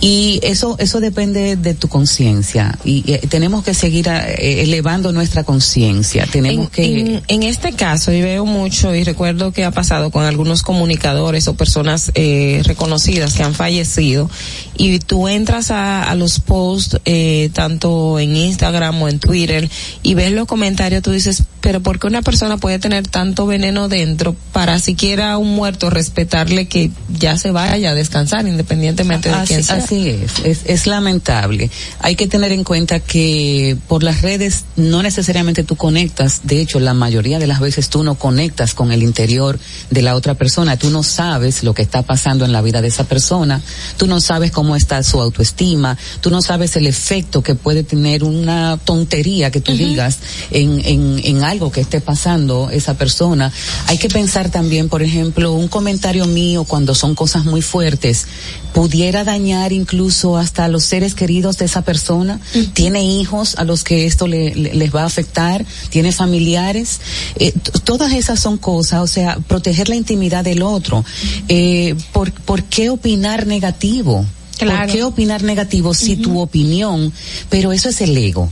Y eso, eso depende de tu conciencia. Y, eh, tenemos que seguir eh, elevando nuestra conciencia. Tenemos en, que. en, en este caso, y veo mucho, y recuerdo que ha pasado con algunos comunicadores o personas eh, reconocidas que han fallecido, y tú entras a, a los posts, eh, tanto en Instagram o en Twitter, y ves los comentarios, tú dices, pero ¿por qué una persona puede tener tanto veneno dentro para siquiera un muerto respetarle que ya se vaya a descansar independientemente de Así, quién sea? Así es, es, es lamentable. Hay que tener en cuenta que por las redes no necesariamente tú conectas, de hecho la mayoría de las veces tú no conectas con el interior de la otra persona, tú no sabes lo que está pasando en la vida de esa persona, tú no sabes cómo está su autoestima, tú no sabes el efecto que puede tener una tontería que tú digas en, en, en algo que esté pasando esa persona. Hay que pensar también, por ejemplo, un comentario mío cuando son cosas muy fuertes pudiera dañar incluso hasta los seres queridos de esa persona. Tiene hijos a los que esto le- le- les va a afectar, tiene familiares. Eh, todas esas son cosas, o sea, proteger la intimidad del otro. Eh, ¿por, ¿Por qué opinar negativo? Claro. ¿Por qué opinar negativo si tu opinión, pero eso es el ego?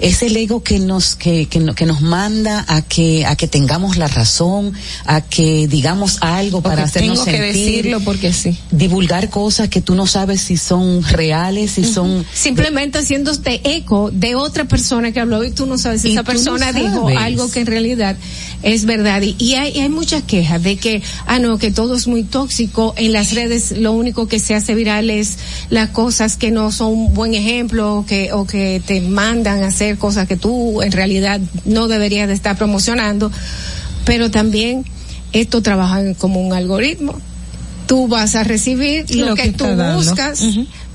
Es el ego que nos que, que, no- que nos manda a que a que tengamos la razón, a que digamos algo para hacernos tengo que sentir, decirlo porque sí. divulgar cosas que tú no sabes si son reales, si son simplemente haciéndote eco de otra persona que habló y tú no sabes si esa no persona dijo algo que en realidad es verdad. Y, y hay, hay muchas quejas de que ah no que todo es muy tóxico en las redes lo único que se hace viral es las cosas que no son un buen ejemplo o que o que te mandan a hacer cosas que tú en realidad no deberías de estar promocionando pero también esto trabaja como un algoritmo tú vas a recibir lo, lo que, que tú dando. buscas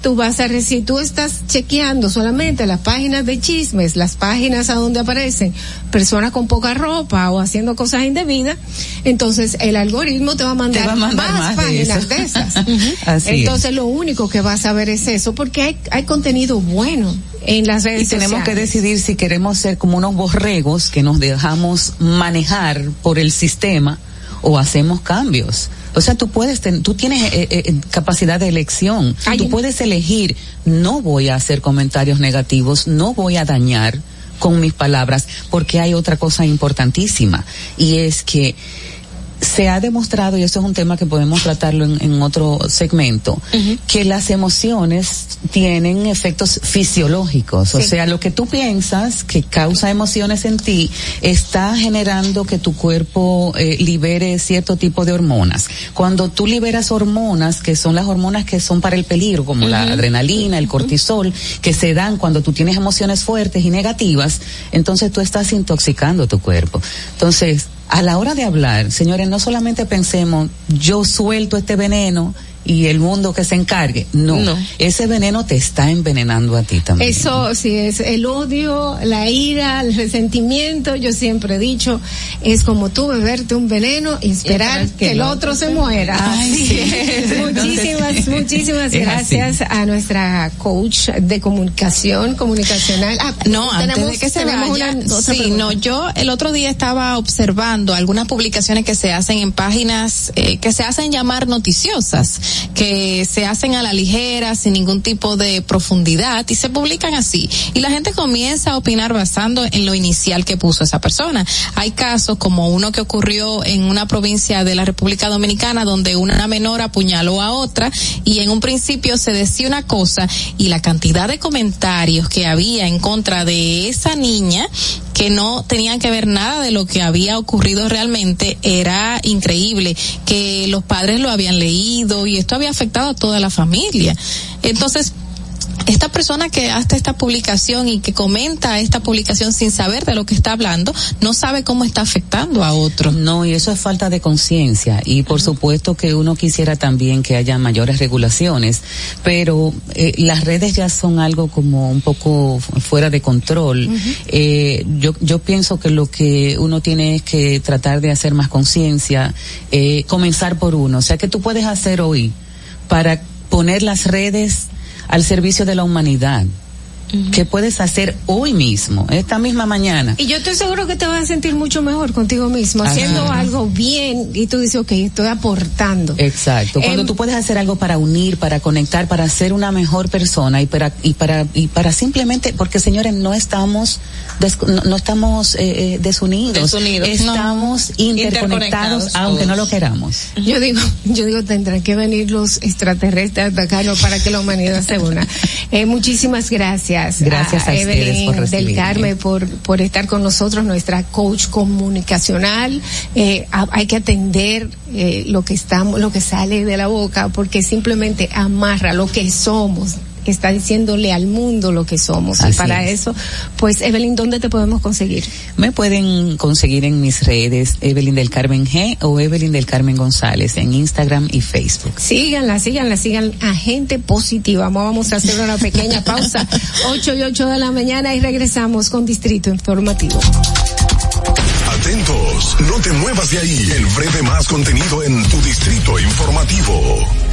tú vas a recibir, tú estás chequeando solamente las páginas de chismes, las páginas a donde aparecen personas con poca ropa o haciendo cosas indebidas, entonces el algoritmo te va a mandar, va a mandar más, páginas de, esas. Así entonces lo único que vas a ver es eso, porque hay, hay contenido bueno en las redes y tenemos que decidir si queremos ser como unos borregos que nos dejamos manejar por el sistema o hacemos cambios. O sea, tú puedes, ten- tú tienes eh, eh, capacidad de elección. tú puedes elegir, no voy a hacer comentarios negativos, no voy a dañar con mis palabras, porque hay otra cosa importantísima, y es que se ha demostrado, y eso es un tema que podemos tratarlo en, en otro segmento, que las emociones tienen efectos fisiológicos. O sea, lo que tú piensas que causa emociones en ti está generando que tu cuerpo eh, libere cierto tipo de hormonas. Cuando tú liberas hormonas, que son las hormonas que son para el peligro, como la adrenalina, el cortisol, que se dan cuando tú tienes emociones fuertes y negativas, entonces tú estás intoxicando tu cuerpo. Entonces, a la hora de hablar, señores, no solamente pensemos, yo suelto este veneno y el mundo que se encargue. No, No. ese veneno te está envenenando a ti también. Eso sí es el odio, la ira, el resentimiento. Yo siempre he dicho, es como tú beberte un veneno y esperar que, el otro se muera. Así es. Muchísimas, muchísimas así. gracias a nuestra coach de comunicación, comunicacional. Ah, No, antes tenemos- de que se tenemos vaya, una- sí, no, yo el otro día estaba observando algunas publicaciones que se hacen en páginas eh, que se hacen llamar noticiosas, que se hacen a la ligera, sin ningún tipo de profundidad y se publican así. Y la gente comienza a opinar basando en lo inicial que puso esa persona. Hay casos como uno que ocurrió en una provincia de la República Dominicana donde una menor apuñaló a otra y en un principio se decía una cosa y la cantidad de comentarios que había en contra de esa niña que no tenían que ver nada de lo que había ocurrido realmente era increíble que los padres lo habían leído y esto había afectado a toda la familia. Entonces esta persona que hace esta publicación y que comenta esta publicación sin saber de lo que está hablando, no sabe cómo está afectando a otros. No, y eso es falta de conciencia. Y por supuesto que uno quisiera también que haya mayores regulaciones, pero eh, las redes ya son algo como un poco fuera de control. Eh, yo, yo pienso que lo que uno tiene es que tratar de hacer más conciencia, eh, comenzar por uno. O sea, que tú puedes hacer hoy para poner las redes al servicio de la humanidad. ¿Qué puedes hacer hoy mismo, esta misma mañana? Y yo estoy seguro que te vas a sentir mucho mejor contigo mismo, Ajá. haciendo algo bien y tú dices, ok, estoy aportando. Exacto. Cuando Em, tú puedes hacer algo para unir, para conectar, para ser una mejor persona y para y para y para simplemente, porque señores no estamos des- no, no estamos eh, eh, desunidos, no. estamos interconectados, Interconectados aunque no lo queramos. Yo digo, yo digo, tendrán que venir los extraterrestres a atacarnos para que la humanidad se una. Eh, muchísimas gracias. Gracias a ustedes Evelyn por del. Carmen por, por estar con nosotros, nuestra coach comunicacional. Eh, a- hay que atender eh, lo que estamos, lo que sale de la boca, porque simplemente amarra lo que somos. Está diciéndole al mundo lo que somos. y para es. eso, pues Evelyn, ¿dónde te podemos conseguir? Me pueden conseguir en mis redes Evelyn del Carmen G o Evelyn del Carmen González en Instagram y Facebook. Síganla, síganla, sigan a gente positiva. Vamos a hacer una pequeña pausa. 8 y 8 de la mañana y regresamos con Distrito Informativo. Atentos, no te muevas de ahí. El breve más contenido en tu distrito informativo.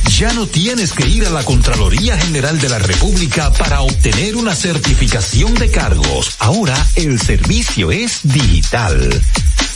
Ya no tienes que ir a la Contraloría General de la República para obtener una certificación de cargos. Ahora el servicio es digital.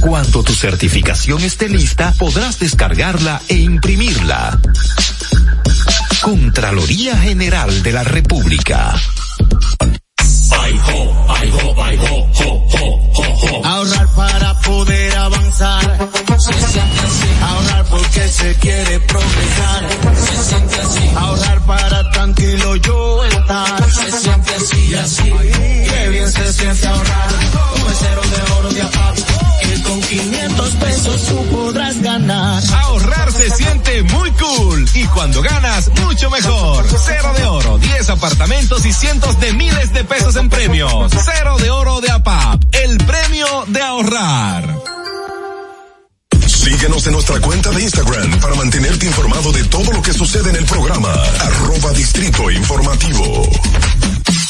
Cuando tu certificación esté lista, podrás descargarla e imprimirla. Contraloría General de la República. Ahorrar para poder avanzar. Se siente así. Ahorrar porque se quiere progresar. Se siente así. Ahorrar para tranquilo yo estar. Se siente así así. Qué bien se siente ahorrar. Como el cero de oro de APAP. Con 500 pesos tú podrás ganar. Ahorrar se siente muy cool y cuando ganas mucho mejor. Cero de oro, 10 apartamentos y cientos de miles de pesos en premios. Cero de oro de APAP, el premio de ahorrar. Síguenos en nuestra cuenta de Instagram para mantenerte informado de todo lo que sucede en el programa. Arroba Distrito Informativo.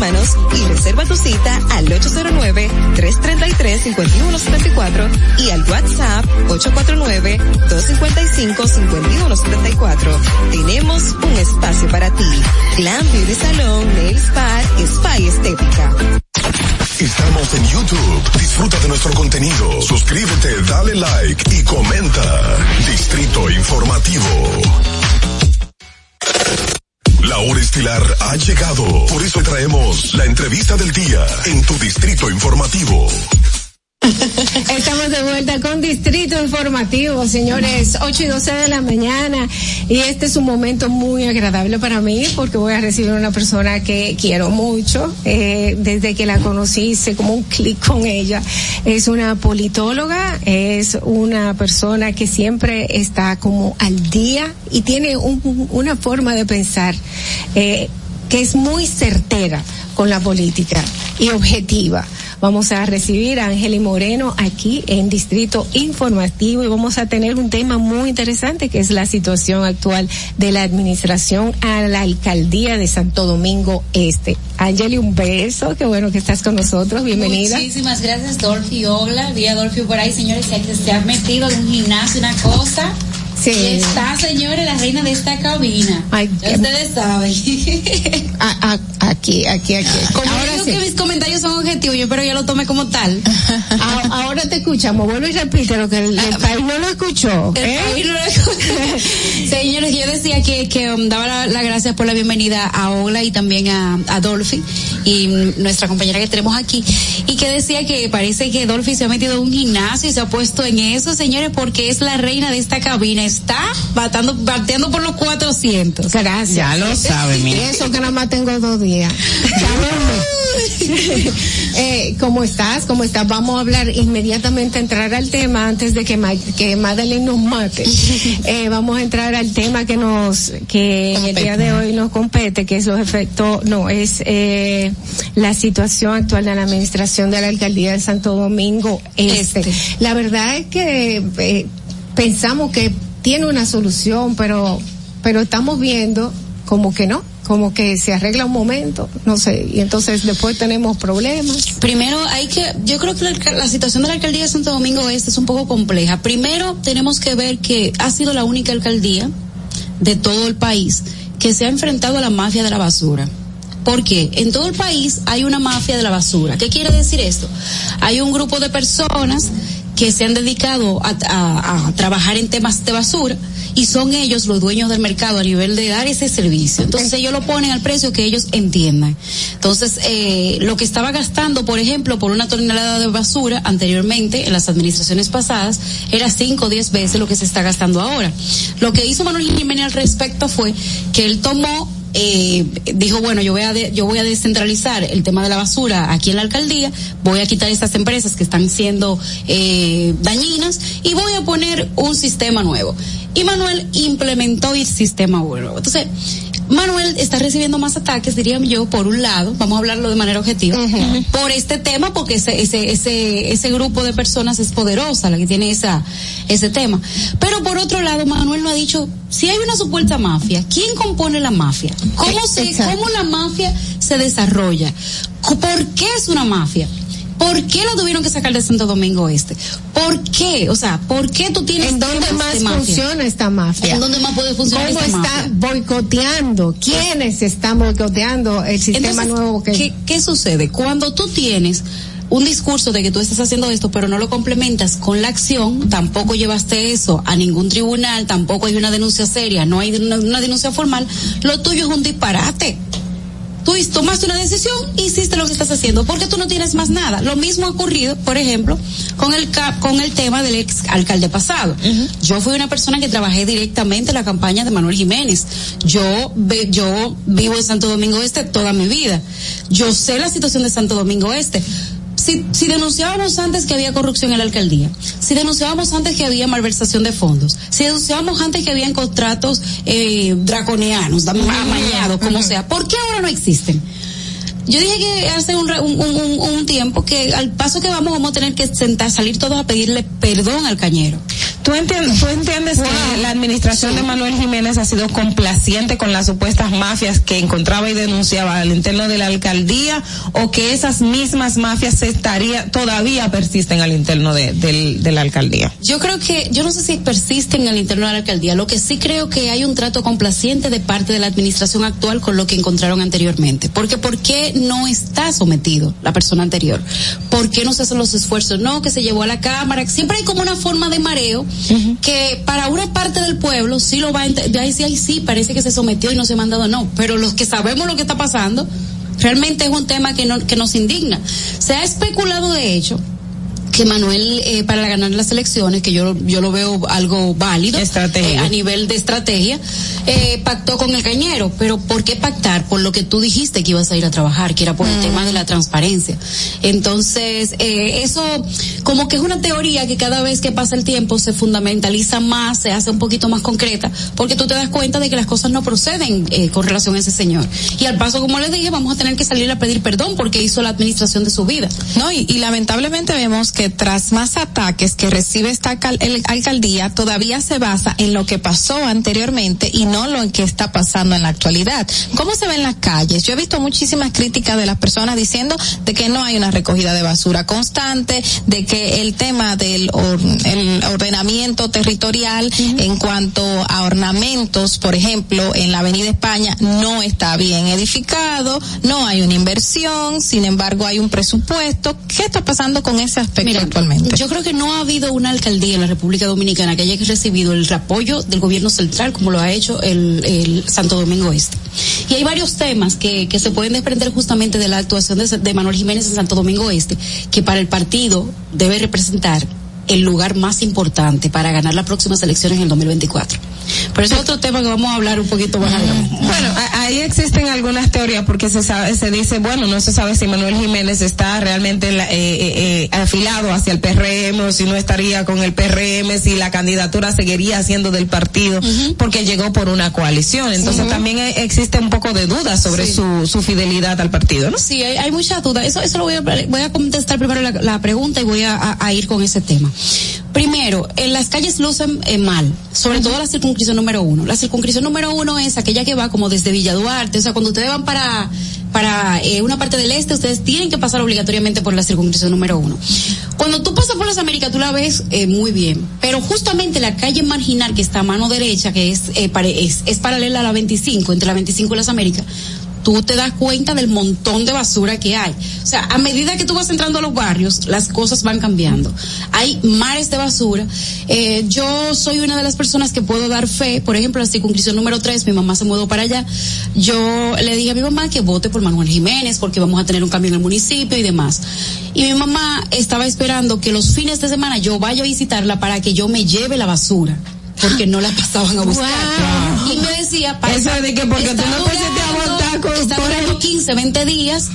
Llámanos y reserva tu cita al 809-333-5174 y al WhatsApp 849-255-5174. Tenemos un espacio para ti. Glam Beauty Salon, Nails Bar, Spa y Estética. Estamos en YouTube. Disfruta de nuestro contenido. Suscríbete, dale like y comenta. Distrito Informativo. La hora estilar ha llegado. Por eso traemos la entrevista del día en tu Distrito Informativo. Estamos de vuelta con Distrito Informativo, señores, 8 y 12 de la mañana. Y este es un momento muy agradable para mí porque voy a recibir una persona que quiero mucho. Eh, desde que la conocí hice como un clic con ella. Es una politóloga, es una persona que siempre está como al día y tiene un- una forma de pensar eh, que es muy certera con la política y objetiva. Vamos a recibir a Ángeli Moreno aquí en Distrito Informativo y vamos a tener un tema muy interesante que es la situación actual de la administración a la alcaldía de Santo Domingo Este. Ángeli, un beso, qué bueno que estás con nosotros, bienvenida. Muchísimas gracias, Dolphy Ogla. Vi a Dolphy por ahí, señores, que se ha metido en un gimnasio, una cosa. Sí. Y está, señores, la reina de esta cabina. Ya ustedes saben. aquí, aquí, aquí. Ahora Ahora digo sí. que mis comentarios son objetivos, yo espero ya lo tome como tal. A- Ahora te escuchamos, vuelve y repite lo que el, el país no lo escuchó. El ¿eh? país no lo escucha. Señores, yo decía que, que um, daba la, la gracias por la bienvenida a Ola y también a, a Dolphy y nuestra compañera que tenemos aquí y que decía que parece que Dolphy se ha metido en un gimnasio y se ha puesto en eso, señores, porque es la reina de esta cabina, está batando, bateando por los 400. Gracias. Ya lo sabe, Y eso que nada más tengo dos días. Eh, ¿Cómo estás? ¿Cómo estás? Vamos a hablar inmediatamente, a entrar al tema antes de que, Ma- que Madeline nos mate. Eh, vamos a entrar al tema que nos, que en el día de hoy nos compete, que es los efectos, no, es eh, la situación actual de la administración de la alcaldía de Santo Domingo Este. La verdad es que eh, pensamos que tiene una solución, pero, pero estamos viendo como que no, como que se arregla un momento, no sé, y entonces después tenemos problemas. Primero hay que, yo creo que la, la situación de la alcaldía de Santo Domingo Este es un poco compleja. Primero tenemos que ver que ha sido la única alcaldía de todo el país que se ha enfrentado a la mafia de la basura. ¿Por qué? En todo el país hay una mafia de la basura. ¿Qué quiere decir esto? Hay un grupo de personas que se han dedicado a, trabajar en temas de basura y son ellos los dueños del mercado a nivel de dar ese servicio. Entonces ellos lo ponen al precio que ellos entiendan. Entonces, eh, lo que estaba gastando, por ejemplo, por una tonelada de basura anteriormente en las administraciones pasadas era 5 o 10 veces lo que se está gastando ahora. Lo que hizo Manuel Jiménez al respecto fue que él tomó eh, dijo bueno yo voy a yo voy a descentralizar el tema de la basura aquí en la alcaldía voy a quitar estas empresas que están siendo eh, dañinas y voy a poner un sistema nuevo y Manuel implementó el sistema nuevo. Entonces Manuel está recibiendo más ataques, diría yo, por un lado, vamos a hablarlo de manera objetiva, por este tema, porque ese, ese, ese, ese grupo de personas es poderosa, la que tiene esa, ese tema. Pero por otro lado, Manuel no ha dicho, si hay una supuesta mafia, ¿quién compone la mafia? ¿Cómo se, Exacto. cómo la mafia se desarrolla? ¿Por qué es una mafia? ¿Por qué lo tuvieron que sacar de Santo Domingo Este? ¿Por qué? O sea, ¿por qué tú tienes ¿En dónde más de mafia? funciona esta mafia? ¿En dónde más puede funcionar ¿Cómo esta está mafia? boicoteando? ¿Quiénes están boicoteando el sistema Entonces, nuevo que ¿qué, ¿qué sucede? Cuando tú tienes un discurso de que tú estás haciendo esto, pero no lo complementas con la acción, tampoco llevaste eso a ningún tribunal, tampoco hay una denuncia seria, no hay una, una denuncia formal, lo tuyo es un disparate. Tú tomaste una decisión, hiciste lo que estás haciendo, porque tú no tienes más nada. Lo mismo ha ocurrido, por ejemplo, con el con el tema del ex alcalde pasado. Yo fui una persona que trabajé directamente en la campaña de Manuel Jiménez. Yo yo vivo en Santo Domingo Este toda mi vida. Yo sé la situación de Santo Domingo Este. Si, si denunciábamos antes que había corrupción en la alcaldía, si denunciábamos antes que había malversación de fondos, si denunciábamos antes que habían contratos eh, draconianos, amañados, como sea, ¿por qué ahora no existen? Yo dije que hace un- un- un tiempo que al paso que vamos vamos a tener que sentar, salir todos a pedirle perdón al cañero. ¿Tú entiendes, tú entiendes que la administración de Manuel Jiménez ha sido complaciente con las supuestas mafias que encontraba y denunciaba al interno de la alcaldía o que esas mismas mafias se estaría, todavía persisten al interno de, del- de la alcaldía? Yo creo que, yo no sé si persisten en el interno de la alcaldía, lo que sí creo que hay un trato complaciente de parte de la administración actual con lo que encontraron anteriormente. Porque ¿por qué no está sometido la persona anterior? ¿Por qué no se hacen los esfuerzos? No, que se llevó a la cámara. Siempre hay como una forma de mareo que para una parte del pueblo sí lo va a de ahí sí, ahí sí, parece que se sometió y no se ha mandado, no. Pero los que sabemos lo que está pasando, realmente es un tema que, no, que nos indigna. Se ha especulado de hecho que Manuel eh, para ganar las elecciones, que yo, yo lo veo algo válido eh, a nivel de estrategia, eh, pactó con el cañero. Pero ¿por qué pactar? Por lo que tú dijiste que ibas a ir a trabajar, que era por el tema de la transparencia. Entonces, eh, eso como que es una teoría que cada vez que pasa el tiempo se fundamentaliza más, se hace un poquito más concreta, porque tú te das cuenta de que las cosas no proceden eh, con relación a ese señor. Y al paso, como les dije, vamos a tener que salir a pedir perdón porque hizo la administración de su vida. No, y, y lamentablemente vemos que tras más ataques que recibe esta alcaldía, todavía se basa en lo que pasó anteriormente y no lo que está pasando en la actualidad. ¿Cómo se ve en las calles? Yo he visto muchísimas críticas de las personas diciendo de que no hay una recogida de basura constante, de que el tema del or- el ordenamiento territorial en cuanto a ornamentos, por ejemplo, en la Avenida España no está bien edificado, no hay una inversión, sin embargo hay un presupuesto. ¿Qué está pasando con ese aspecto actualmente? Yo creo que no ha habido una alcaldía en la República Dominicana que haya recibido el apoyo del gobierno central como lo ha hecho el, el Santo Domingo Este. Y hay varios temas que, que se pueden desprender justamente de la actuación de, de Manuel Jiménez en Santo Domingo Este, que para el partido debe representar el lugar más importante para ganar las próximas elecciones en el 2024. Pero ese es otro tema que vamos a hablar un poquito más adelante. Bueno, ahí existen algunas teorías porque se sabe, se dice, bueno, no se sabe si Manuel Jiménez está realmente la- eh, eh, eh, afilado hacia el PRM o si no estaría con el PRM, si la candidatura seguiría siendo del partido, porque llegó por una coalición. Entonces también eh, existe un poco de duda sobre Sí. su, su fidelidad al partido, ¿no? Sí, hay, hay muchas dudas. Eso, eso lo voy a, voy a contestar primero la, la pregunta y voy a, a- a ir con ese tema. Primero, en las calles lucen eh, mal, sobre todo la circunscripción número uno. La circunscripción número uno es aquella que va como desde Villa Duarte, o sea, cuando ustedes van para para eh, una parte del este, ustedes tienen que pasar obligatoriamente por la circunscripción número uno. Cuando tú pasas por las Américas, tú la ves eh, muy bien, pero justamente la calle marginal que está a mano derecha, que es, eh, es, es paralela a la 25, entre la 25 y las Américas, tú te das cuenta del montón de basura que hay. O sea, a medida que tú vas entrando a los barrios, las cosas van cambiando. Hay mares de basura. Eh, yo soy una de las personas que puedo dar fe, por ejemplo, la circunscripción número 3, mi mamá se mudó para allá. Yo le dije a mi mamá que vote por Manuel Jiménez porque vamos a tener un cambio en el municipio y demás. Y mi mamá estaba esperando que los fines de semana yo vaya a visitarla para que yo me lleve la basura. Porque no la pasaban a buscar. Y me decía, para Eso de que porque tú no pusiste a votar con- por durando 15, 20 días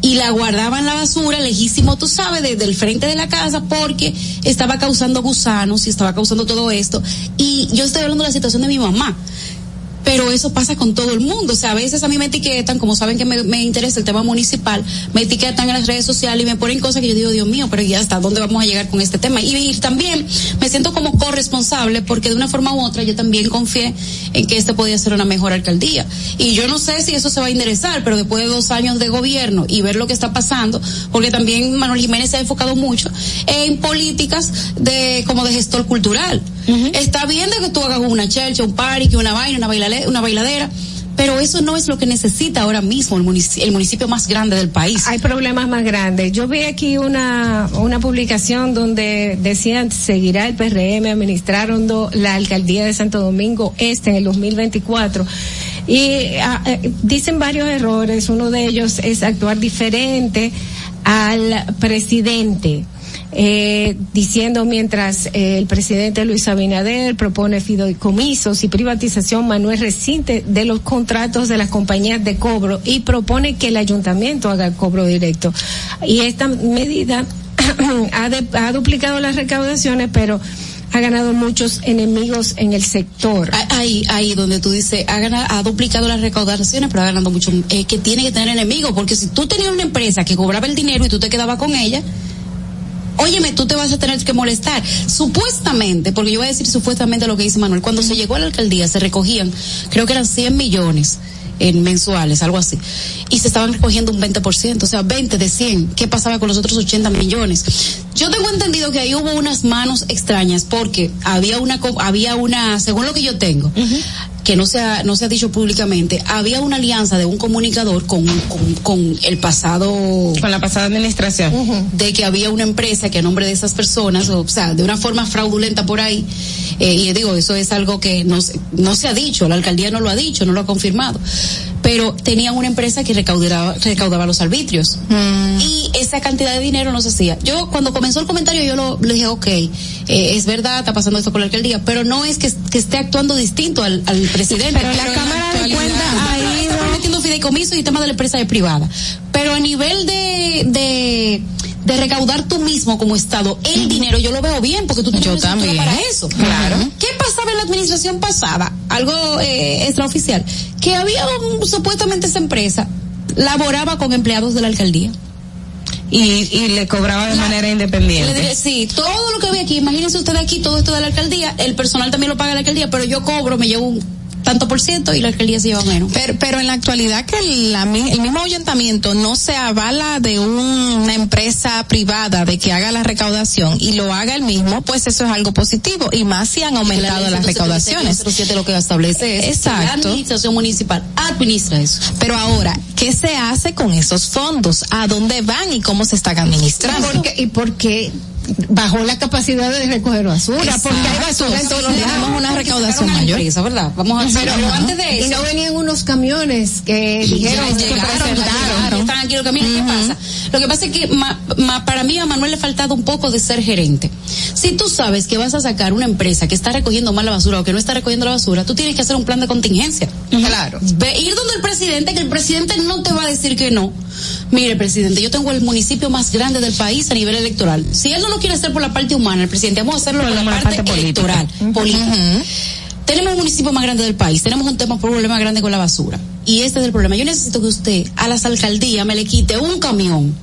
y la guardaba en la basura, lejísimo, tú sabes, desde el frente de la casa porque estaba causando gusanos y estaba causando todo esto. Y yo estoy hablando de la situación de mi mamá. Pero eso pasa con todo el mundo. O sea, a veces a mí me etiquetan, como saben que me, me interesa el tema municipal, me etiquetan en las redes sociales y me ponen cosas que yo digo, Dios mío, pero ya hasta dónde vamos a llegar con este tema. Y, y también me siento como corresponsable porque de una forma u otra yo también confié en que este podía ser una mejor alcaldía. Y yo no sé si eso se va a enderezar, pero después de dos años de gobierno y ver lo que está pasando, porque también Manuel Jiménez se ha enfocado mucho en políticas de como de gestor cultural. Está bien de que tú hagas una chelcha, un party, que una vaina, una, bailale- una bailadera, pero eso no es lo que necesita ahora mismo el municipio, el municipio más grande del país. Hay problemas más grandes. Yo vi aquí una, una publicación donde decían seguirá el PRM administrando la alcaldía de Santo Domingo Este en el 2024. Y ah, eh, dicen varios errores. Uno de ellos es actuar diferente al presidente. Eh, diciendo mientras eh, el presidente Luis Abinader propone fideicomisos y privatización, Manuel resiste de los contratos de las compañías de cobro y propone que el ayuntamiento haga el cobro directo. Y esta medida ha, de- ha duplicado las recaudaciones, pero ha ganado muchos enemigos en el sector. Ahí, ahí donde tú dices, ha, ganado, ha duplicado las recaudaciones, pero ha ganado mucho, eh, que tiene que tener enemigos, porque si tú tenías una empresa que cobraba el dinero y tú te quedabas con ella, óyeme, tú te vas a tener que molestar. Supuestamente, porque yo voy a decir supuestamente lo que dice Manuel, cuando se llegó a la alcaldía se recogían, creo que eran 100 millones en mensuales, algo así. Y se estaban recogiendo un 20%, o sea, 20 de 100. ¿Qué pasaba con los otros 80 millones? Yo tengo entendido que ahí hubo unas manos extrañas porque había una, había una, según lo que yo tengo, que no se ha, no se ha dicho públicamente, había una alianza de un comunicador con, con, con el pasado. Con la pasada administración. De que había una empresa que a nombre de esas personas, o, sea, de una forma fraudulenta por ahí, eh, y digo, eso es algo que no, se- no se ha dicho, la alcaldía no lo ha dicho, no lo ha confirmado, pero tenían una empresa que recaudaba, recaudaba los arbitrios. Y esa cantidad de dinero no se hacía. Yo, cuando comenzó el comentario, yo lo, le dije, ok, eh, es verdad, está pasando esto con la alcaldía, pero no es que, que esté actuando distinto al, al presidente. Pero la Cámara de Cuentas ahí está prometiendo fideicomiso y tema de la empresa de privada. Pero a nivel de, de, de recaudar tú mismo como Estado el dinero, yo lo veo bien, porque tú tienes Yo también. para eso. Claro. ¿Qué pasaba en la administración pasada? Algo eh, extraoficial. Que había un- supuestamente esa empresa laboraba con empleados de la alcaldía. Y, y le cobraba de manera independiente. dije, sí, todo lo que ve aquí, imagínense ustedes aquí, todo esto de la alcaldía, el personal también lo paga la alcaldía, pero yo cobro, me llevo un tanto por ciento y la alcaldía se lleva menos. Pero, pero en la actualidad que la mi- el mismo ayuntamiento no se avala de una empresa privada de que haga la recaudación y lo haga el mismo, pues eso es algo positivo y más si han aumentado las recaudaciones. 07 lo que establece es que la Exacto. administración municipal administra eso. Pero ahora, ¿qué se hace con esos fondos? ¿A dónde van y cómo se están administrando? Porque- y porque bajó la capacidad de recoger basura, porque hay basura en todos lados. Una recaudación mayor. empresa, ¿verdad? Vamos a Pero, pero antes de y eso. no venían unos camiones que dijeron Ya llegaron, ya presentaron. llegaron, están aquí los camiones, ¿qué pasa? Lo que pasa es que ma- ma- para mí a Manuel le ha faltado un poco de ser gerente. Si tú sabes que vas a sacar una empresa que está recogiendo mal la basura o que no está recogiendo la basura, tú tienes que hacer un plan de contingencia. Claro. Ve- ir donde el presidente, que el presidente no te va a decir que no. Mire, presidente, yo tengo el municipio más grande del país a nivel electoral. Si él no lo quiere hacer por la parte humana, el presidente, vamos a hacerlo por, la, parte, electoral, política. Tenemos un municipio más grande del país, tenemos un tema, un problema grande con la basura. Y este es el problema. Yo necesito que usted a las alcaldías me le quite un camión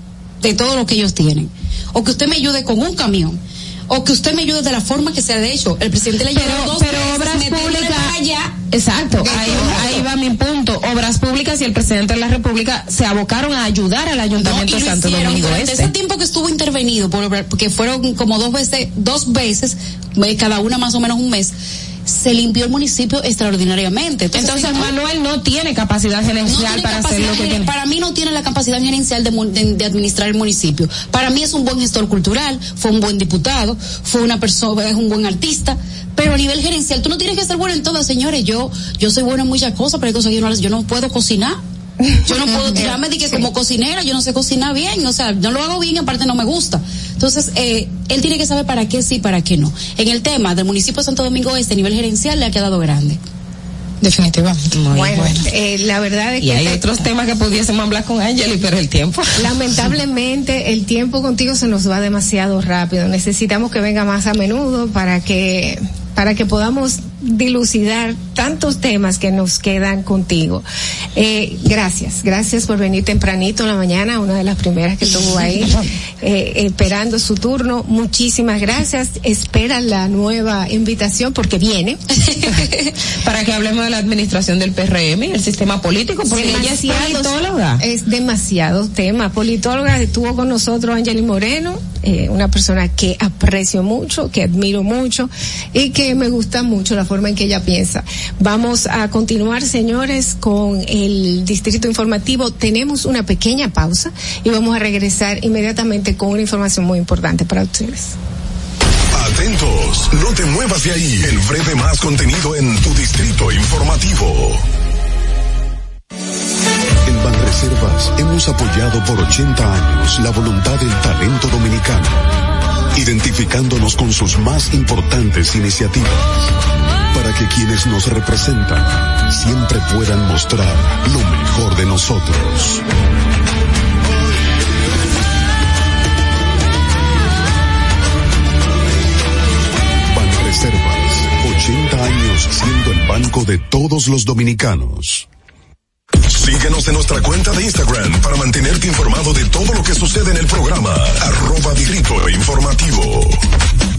de todo lo que ellos tienen. O que usted me ayude con un camión. O que usted me ayude de la forma que sea de hecho. El presidente le Pero, dos pero veces obras públicas. allá. Exacto, ahí, va mi punto. Obras públicas y el presidente de la República se abocaron a ayudar al Ayuntamiento de Santo hicieron, Domingo Este. ese tiempo que estuvo intervenido por porque fueron como dos veces dos veces eh, cada una más o menos un mes se limpió el municipio extraordinariamente. Entonces, Manuel no tiene capacidad no gerencial tiene para hacer lo que tiene. para mí no tiene la capacidad gerencial de, mu- de- de administrar el municipio. Para mí es un buen gestor cultural fue un buen diputado fue una persona es un buen artista pero a nivel gerencial tú no tienes que ser bueno en todo señores. Yo yo soy bueno en muchas cosas pero que yo no, las- yo no puedo cocinar. Yo no puedo tirarme de que como cocinera, yo no sé cocinar bien, o sea, no lo hago bien, aparte no me gusta. Entonces, eh, él tiene que saber para qué sí, para qué no. En el tema del municipio de Santo Domingo Este, a nivel gerencial, le ha quedado grande. Definitivamente. Bueno, eh, la verdad es Y que hay te- otros temas que pudiésemos hablar con Angeli, pero el tiempo. lamentablemente el tiempo contigo se nos va demasiado rápido. Necesitamos que venga más a menudo para que para que podamos dilucidar tantos temas que nos quedan contigo. Eh, gracias, gracias por venir tempranito en la mañana, una de las primeras que estuvo ahí, eh, esperando su turno. Muchísimas gracias. Espera la nueva invitación porque viene. Para que hablemos de la administración del PRM, el sistema político, porque ella es politóloga. Es demasiado tema. Politóloga estuvo con nosotros Angeli Moreno, eh, una persona que aprecio mucho, que admiro mucho y que me gusta mucho la forma en que ella piensa. Vamos a continuar, señores, con el distrito informativo. Tenemos una pequeña pausa y vamos a regresar inmediatamente con una información muy importante para ustedes. Atentos, no te muevas de ahí. El breve más contenido en tu distrito informativo. En Banreservas hemos apoyado por 80 años la voluntad del talento dominicano, identificándonos con sus más importantes iniciativas, que quienes nos representan siempre puedan mostrar lo mejor de nosotros. Banreservas, 80 años siendo el banco de todos los dominicanos. Síguenos en nuestra cuenta de Instagram para mantenerte informado de todo lo que sucede en el programa. Arroba Informativo.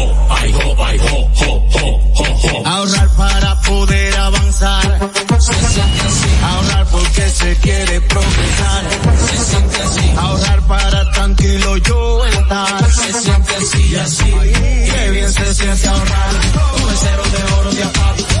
Ahorrar para poder avanzar. Se siente así. Ahorrar porque se quiere progresar. Se siente así. Ahorrar para tranquilo yo estar. Se siente así y así. Qué bien se siente ahorrar. Cero de oro de.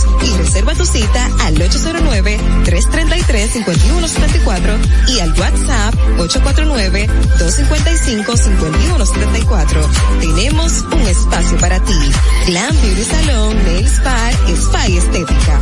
y reserva tu cita al 809-333-5174 y al WhatsApp 849-255-5174. Tenemos un espacio para ti. Glam Beauty Salon, Nails Bar, Spa y Estética.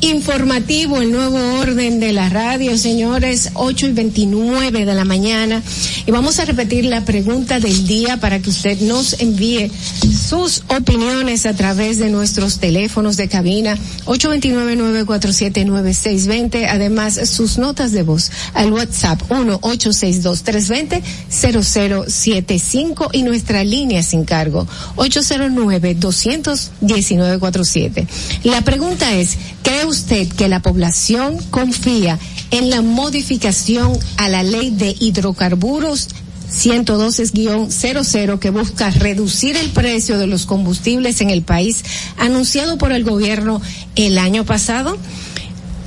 Informativo, el nuevo orden de la radio, señores, 8 y 29 de la mañana. Y vamos a repetir la pregunta del día para que usted nos envíe sus opiniones a través de nuestros teléfonos de cabina 829-947-9620. Además, sus notas de voz al WhatsApp 1-862-320-0075 y nuestra línea sin cargo 809-219-47. La pregunta es, ¿cree usted que la población confía en la modificación a la ley de hidrocarburos 112-00 que busca reducir el precio de los combustibles en el país anunciado por el gobierno el año pasado?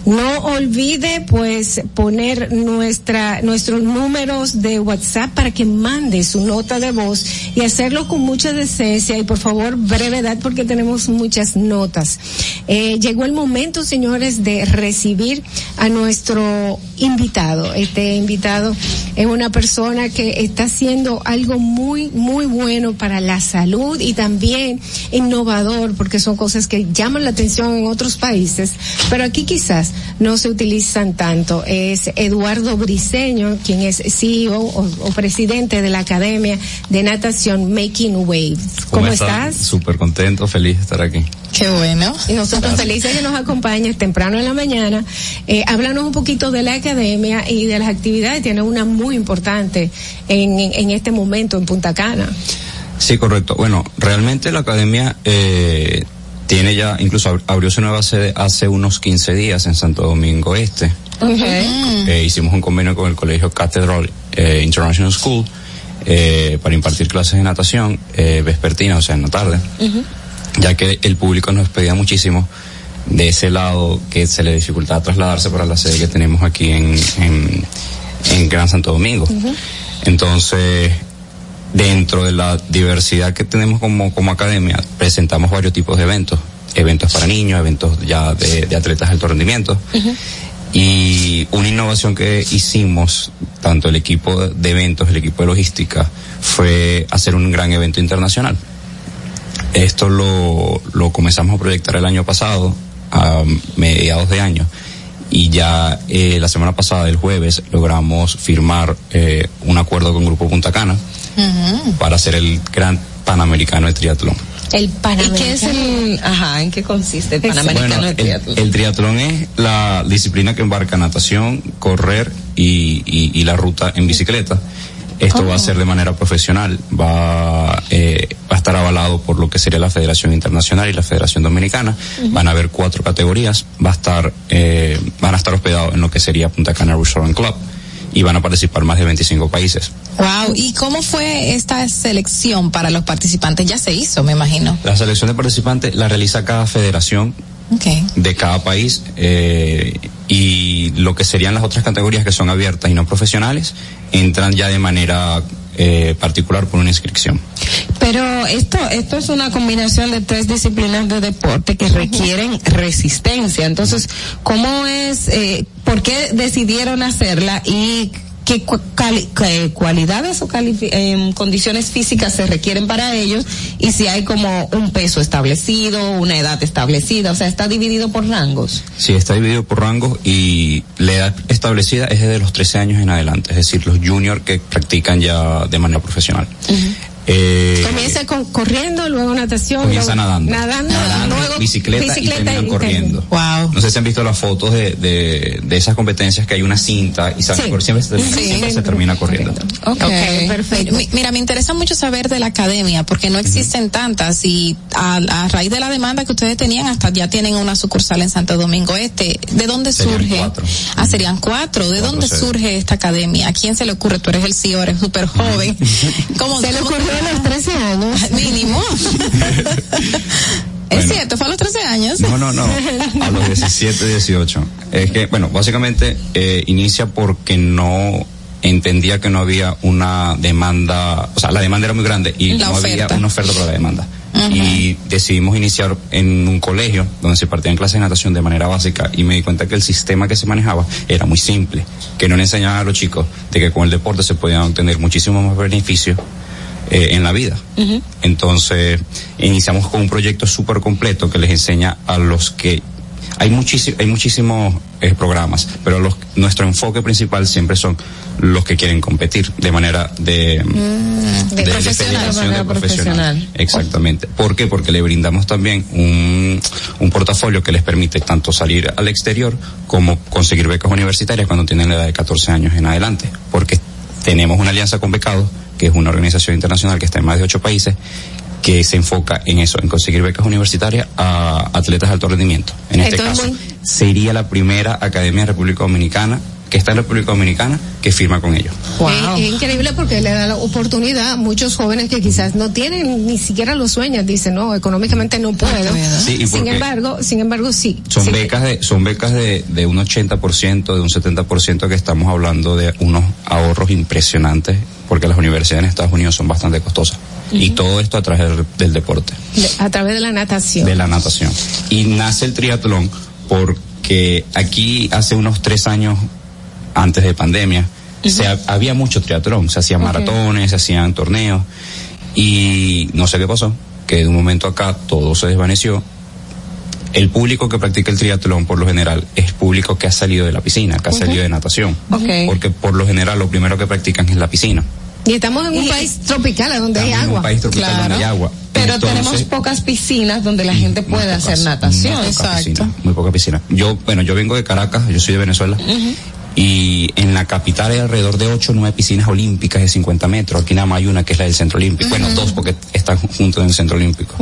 No olvide pues poner nuestra nuestros números de WhatsApp para que mande su nota de voz y hacerlo con mucha decencia y por favor brevedad porque tenemos muchas notas. Eh, llegó el momento, señores, de recibir a nuestro invitado. Este invitado es una persona que está haciendo algo muy muy bueno para la salud y también innovador porque son cosas que llaman la atención en otros países, pero aquí quizás no se utilizan tanto. Es Eduardo Briseño, quien es CEO o, o presidente de la Academia de Natación Making Waves. ¿Cómo, estás? Súper contento, feliz de estar aquí. Qué bueno. Y nosotros felices que nos acompañes temprano en la mañana. Eh, háblanos un poquito de la academia y de las actividades. Tiene una muy importante en, en, en este momento en Punta Cana. Sí, correcto. Bueno, realmente la academia eh, tiene ya, incluso ab- abrió su nueva sede hace unos 15 días en Santo Domingo Este. Eh, hicimos un convenio con el Colegio Cathedral eh, International School eh, para impartir clases de natación eh, vespertina, o sea, en la tarde, ya que el público nos pedía muchísimo de ese lado que se le dificultaba trasladarse para la sede que tenemos aquí en, en, en Gran Santo Domingo. Entonces, dentro de la diversidad que tenemos como, como academia, presentamos varios tipos de eventos. Eventos para niños, eventos ya de, de atletas de alto rendimiento. Y una innovación que hicimos, tanto el equipo de eventos, el equipo de logística, fue hacer un gran evento internacional. Esto lo, lo comenzamos a proyectar el año pasado, a mediados de año, y ya eh, la semana pasada, el jueves, logramos firmar eh, un acuerdo con Grupo Punta Cana para hacer el Gran Panamericano de Triatlón. El ¿Y Panamericano. qué es el, ajá, en qué consiste el Panamericano Bueno, de Triatlón? el triatlón es la disciplina que embarca natación, correr y, y- y la ruta en bicicleta. Esto va a ser de manera profesional, va, eh, va a estar avalado por lo que sería la Federación Internacional y la Federación Dominicana. Van a haber cuatro categorías, va a estar, eh, van a estar hospedados en lo que sería Punta Cana Resort Club y van a participar más de 25 países. Wow, ¿y cómo fue esta selección para los participantes? Ya se hizo, me imagino. La selección de participantes la realiza cada federación Okay. de cada país eh, y lo que serían las otras categorías que son abiertas y no profesionales entran ya de manera eh, particular por una inscripción. Pero esto, esto es una combinación de tres disciplinas de deporte que requieren resistencia. Entonces, ¿cómo es, eh, por qué decidieron hacerla y qué cualidades o em, condiciones físicas se requieren para ellos y si hay como un peso establecido, una edad establecida? O sea, está dividido por rangos. Sí, está dividido por rangos y la edad establecida es desde los 13 años en adelante, es decir, los juniors que practican ya de manera profesional. Eh, Comienza con corriendo, luego natación. Comienza luego nadando. Nadando, Nadando, luego bicicleta, y terminan corriendo. Wow. No sé si han visto las fotos de, de, de esas competencias que hay una cinta y sale Sí. por siempre, se, Sí. siempre se termina corriendo. Okay, perfecto. Mi- Mira, me interesa mucho saber de la academia, porque no existen tantas y a, a raíz de la demanda que ustedes tenían, hasta ya tienen una sucursal en Santo Domingo Este. ¿De dónde Serían surge? cuatro. Ah, serían cuatro. ¿De Cuatro dónde surge esta academia? ¿A quién se le ocurre? Tú eres el CEO, eres súper joven. ¿Cómo, Se le cómo- a los 13 años. Mínimo. es cierto, fue a los 13 años. No, no, no. A los 17, 18. Es que, bueno, básicamente eh, inicia porque no entendía que no había una demanda, o sea, la demanda era muy grande y La no oferta. había una oferta para la demanda. Y decidimos iniciar en un colegio donde se partían clases de natación de manera básica y me di cuenta que el sistema que se manejaba era muy simple, que no le enseñaban a los chicos de que con el deporte se podían obtener muchísimos más beneficios eh, en la vida. Entonces, iniciamos con un proyecto súper completo que les enseña a los que hay muchísimo, hay muchísimos eh, programas, pero los, nuestro enfoque principal siempre son los que quieren competir de manera de, Mm, de, de profesional. de profesional. Exactamente. ¿Por qué? Porque le brindamos también un, un portafolio que les permite tanto salir al exterior como conseguir becas universitarias cuando tienen la edad de 14 años en adelante. Porque tenemos una alianza con Becados, que es una organización internacional que está en más de ocho países, que se enfoca en eso, en conseguir becas universitarias a atletas de alto rendimiento. En este caso, sería la primera academia de República Dominicana que está en República Dominicana que firma con ellos. Es, es increíble porque le da la oportunidad a muchos jóvenes que quizás no tienen ni siquiera los sueños, dicen, no, económicamente no puedo. Sí, ¿y por sin embargo, sin embargo, sí. Son Sí. becas de, son becas de, de un 80%, de un 70% que estamos hablando de unos ahorros impresionantes porque las universidades en Estados Unidos son bastante costosas. Y todo esto a través del, del deporte, De- a través de la natación. de la natación. Y nace el triatlón porque aquí hace unos tres años antes de pandemia, se ha- había mucho triatlón, se hacían maratones, se hacían torneos y no sé qué pasó, que de un momento acá todo se desvaneció. El público que practica el triatlón por lo general es público que ha salido de la piscina, que ha salido de natación. Porque por lo general lo primero que practican es la piscina. Y estamos en un país tropical donde hay En agua. un país tropical donde hay agua. Pero Entonces, tenemos pocas piscinas donde la gente puede hacer natación. muy poca piscina, muy poca piscina. Yo, bueno, yo vengo de Caracas, yo soy de Venezuela. Y en la capital hay alrededor de 8 o 9 piscinas olímpicas de 50 metros. Aquí nada más hay una que es la del Centro Olímpico. Bueno, dos porque están juntos en el Centro Olímpico.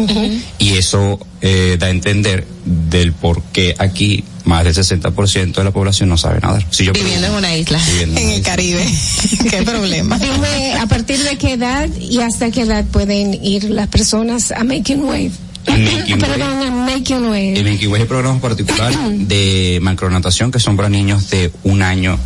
Y eso eh, da a entender del por qué aquí más del 60% de la población no sabe nadar. Si yo Viviendo en una isla. En el Caribe. Qué problema. Dime, ¿a partir de qué edad y hasta qué edad pueden ir las personas a Making Wave? Making Wave. Perdón, a Making Wave. En Menquihue hay programas particulares de macronatación que son para niños de un año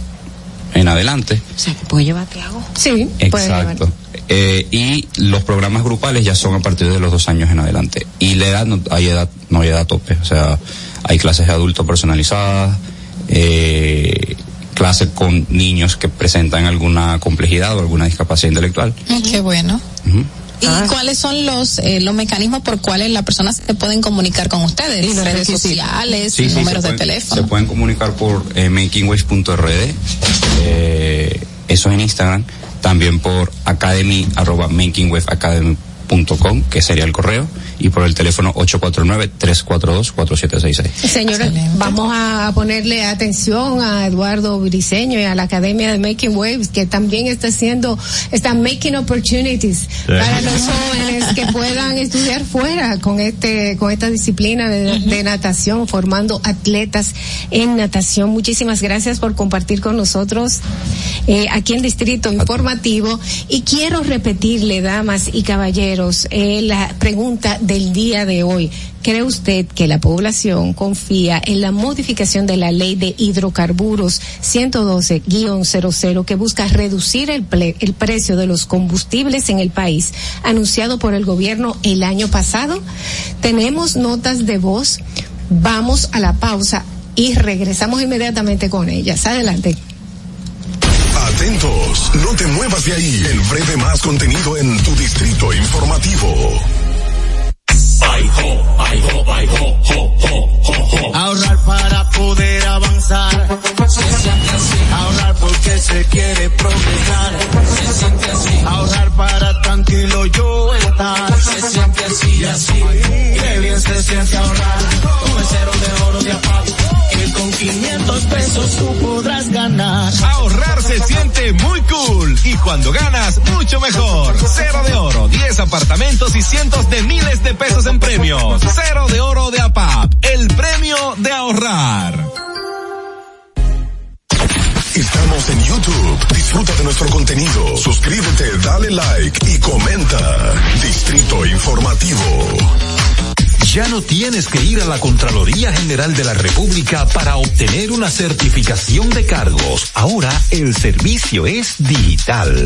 en adelante. O sea, que puede llevarte agua. Sí, Exacto. Eh, y los programas grupales ya son a partir de los dos años en adelante. Y la edad no hay edad, no hay edad tope. O sea, hay clases de adultos personalizadas, eh, clases con niños que presentan alguna complejidad o alguna discapacidad intelectual. Qué bueno. Ujú. ¿Y cuáles son los eh, los mecanismos por cuales las personas se pueden comunicar con ustedes? redes sociales, Sí, sí, números de pueden- teléfono. Se pueden comunicar por eh, makingwaves.rd, eh, eso en Instagram, también por academy, arroba makingwaveacademy.com, que sería el correo, y por el teléfono 849-342-4766. Señores, vamos a ponerle atención a Eduardo Briseño y a la Academia de Making Waves, que también está haciendo, está making opportunities para los jóvenes que puedan estudiar fuera con este, con esta disciplina de, de natación, formando atletas en natación. Muchísimas gracias por compartir con nosotros eh, aquí en Distrito Informativo. Y quiero repetirle, damas y caballeros, eh, la pregunta del día de hoy. ¿Cree usted que la población confía en la modificación de la ley de hidrocarburos 112-00 que busca reducir el, el precio de los combustibles en el país, anunciado por el gobierno el año pasado? Tenemos notas de voz. Vamos a la pausa y regresamos inmediatamente con ellas. Adelante. Atentos, no te muevas de ahí. El breve más contenido en tu distrito informativo. Ahorrar para poder avanzar. Se siente así. Ahorrar porque se quiere progresar. Se siente así. Ahorrar para tranquilo yo estar. Se siente así así. Qué bien se siente ahorrar. El cero de oro de APAP. Que con 500 pesos tú podrás ganar. Ahorrar se siente muy cool y cuando ganas mucho mejor. Cero de oro, 10 apartamentos y cientos de miles de pesos en premios. Cero de oro de APAP, el premio de ahorrar. Estamos en YouTube. Disfruta de nuestro contenido. Suscríbete, dale like y comenta. Distrito Informativo. Ya no tienes que ir a la Contraloría General de la República para obtener una certificación de cargos. Ahora el servicio es digital.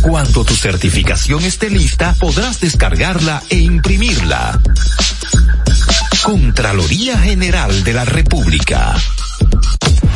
Cuando tu certificación esté lista, podrás descargarla e imprimirla. Contraloría General de la República.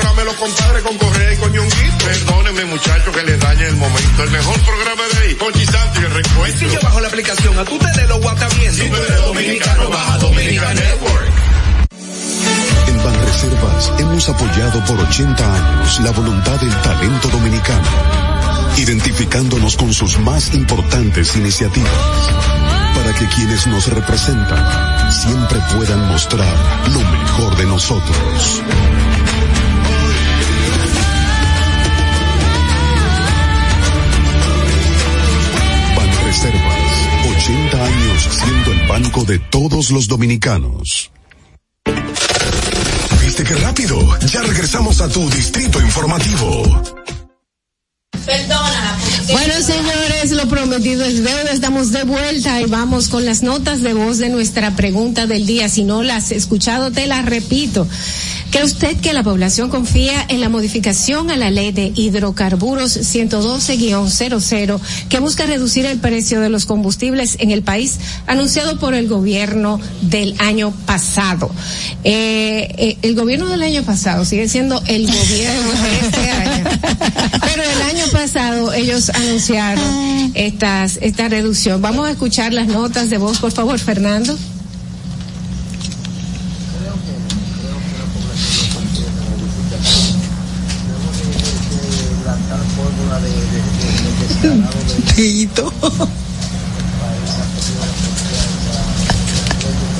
Programa los compadres con Correa y con Ñonguito. Perdónenme, muchachos, que les dañe el momento. El mejor programa de ahí, con Santo y el recuento. Si yo bajo la aplicación, a tú te de lo guata bien. Si tú eres dominicano, baja Dominican Network. En Banreservas hemos apoyado por 80 años la voluntad del talento dominicano, identificándonos con sus más importantes iniciativas, para que quienes nos representan siempre puedan mostrar lo mejor de nosotros. Banreservas, 80 años siendo el banco de todos los dominicanos. ¿Viste qué rápido? Ya regresamos a tu Distrito Informativo. Bueno, señores, lo prometido es deuda. Estamos de vuelta y vamos con las notas de voz de nuestra pregunta del día. Si no las has escuchado, te las repito. ¿Cree usted que la población confía en la modificación a la ley de hidrocarburos 112-00 que busca reducir el precio de los combustibles en el país, anunciado por el gobierno del año pasado? Eh, eh, el gobierno del año pasado sigue siendo el gobierno de este año. Pero el año pasado ellos anunciaron estas, esta reducción. Vamos a escuchar las notas de voz, por favor, Fernando.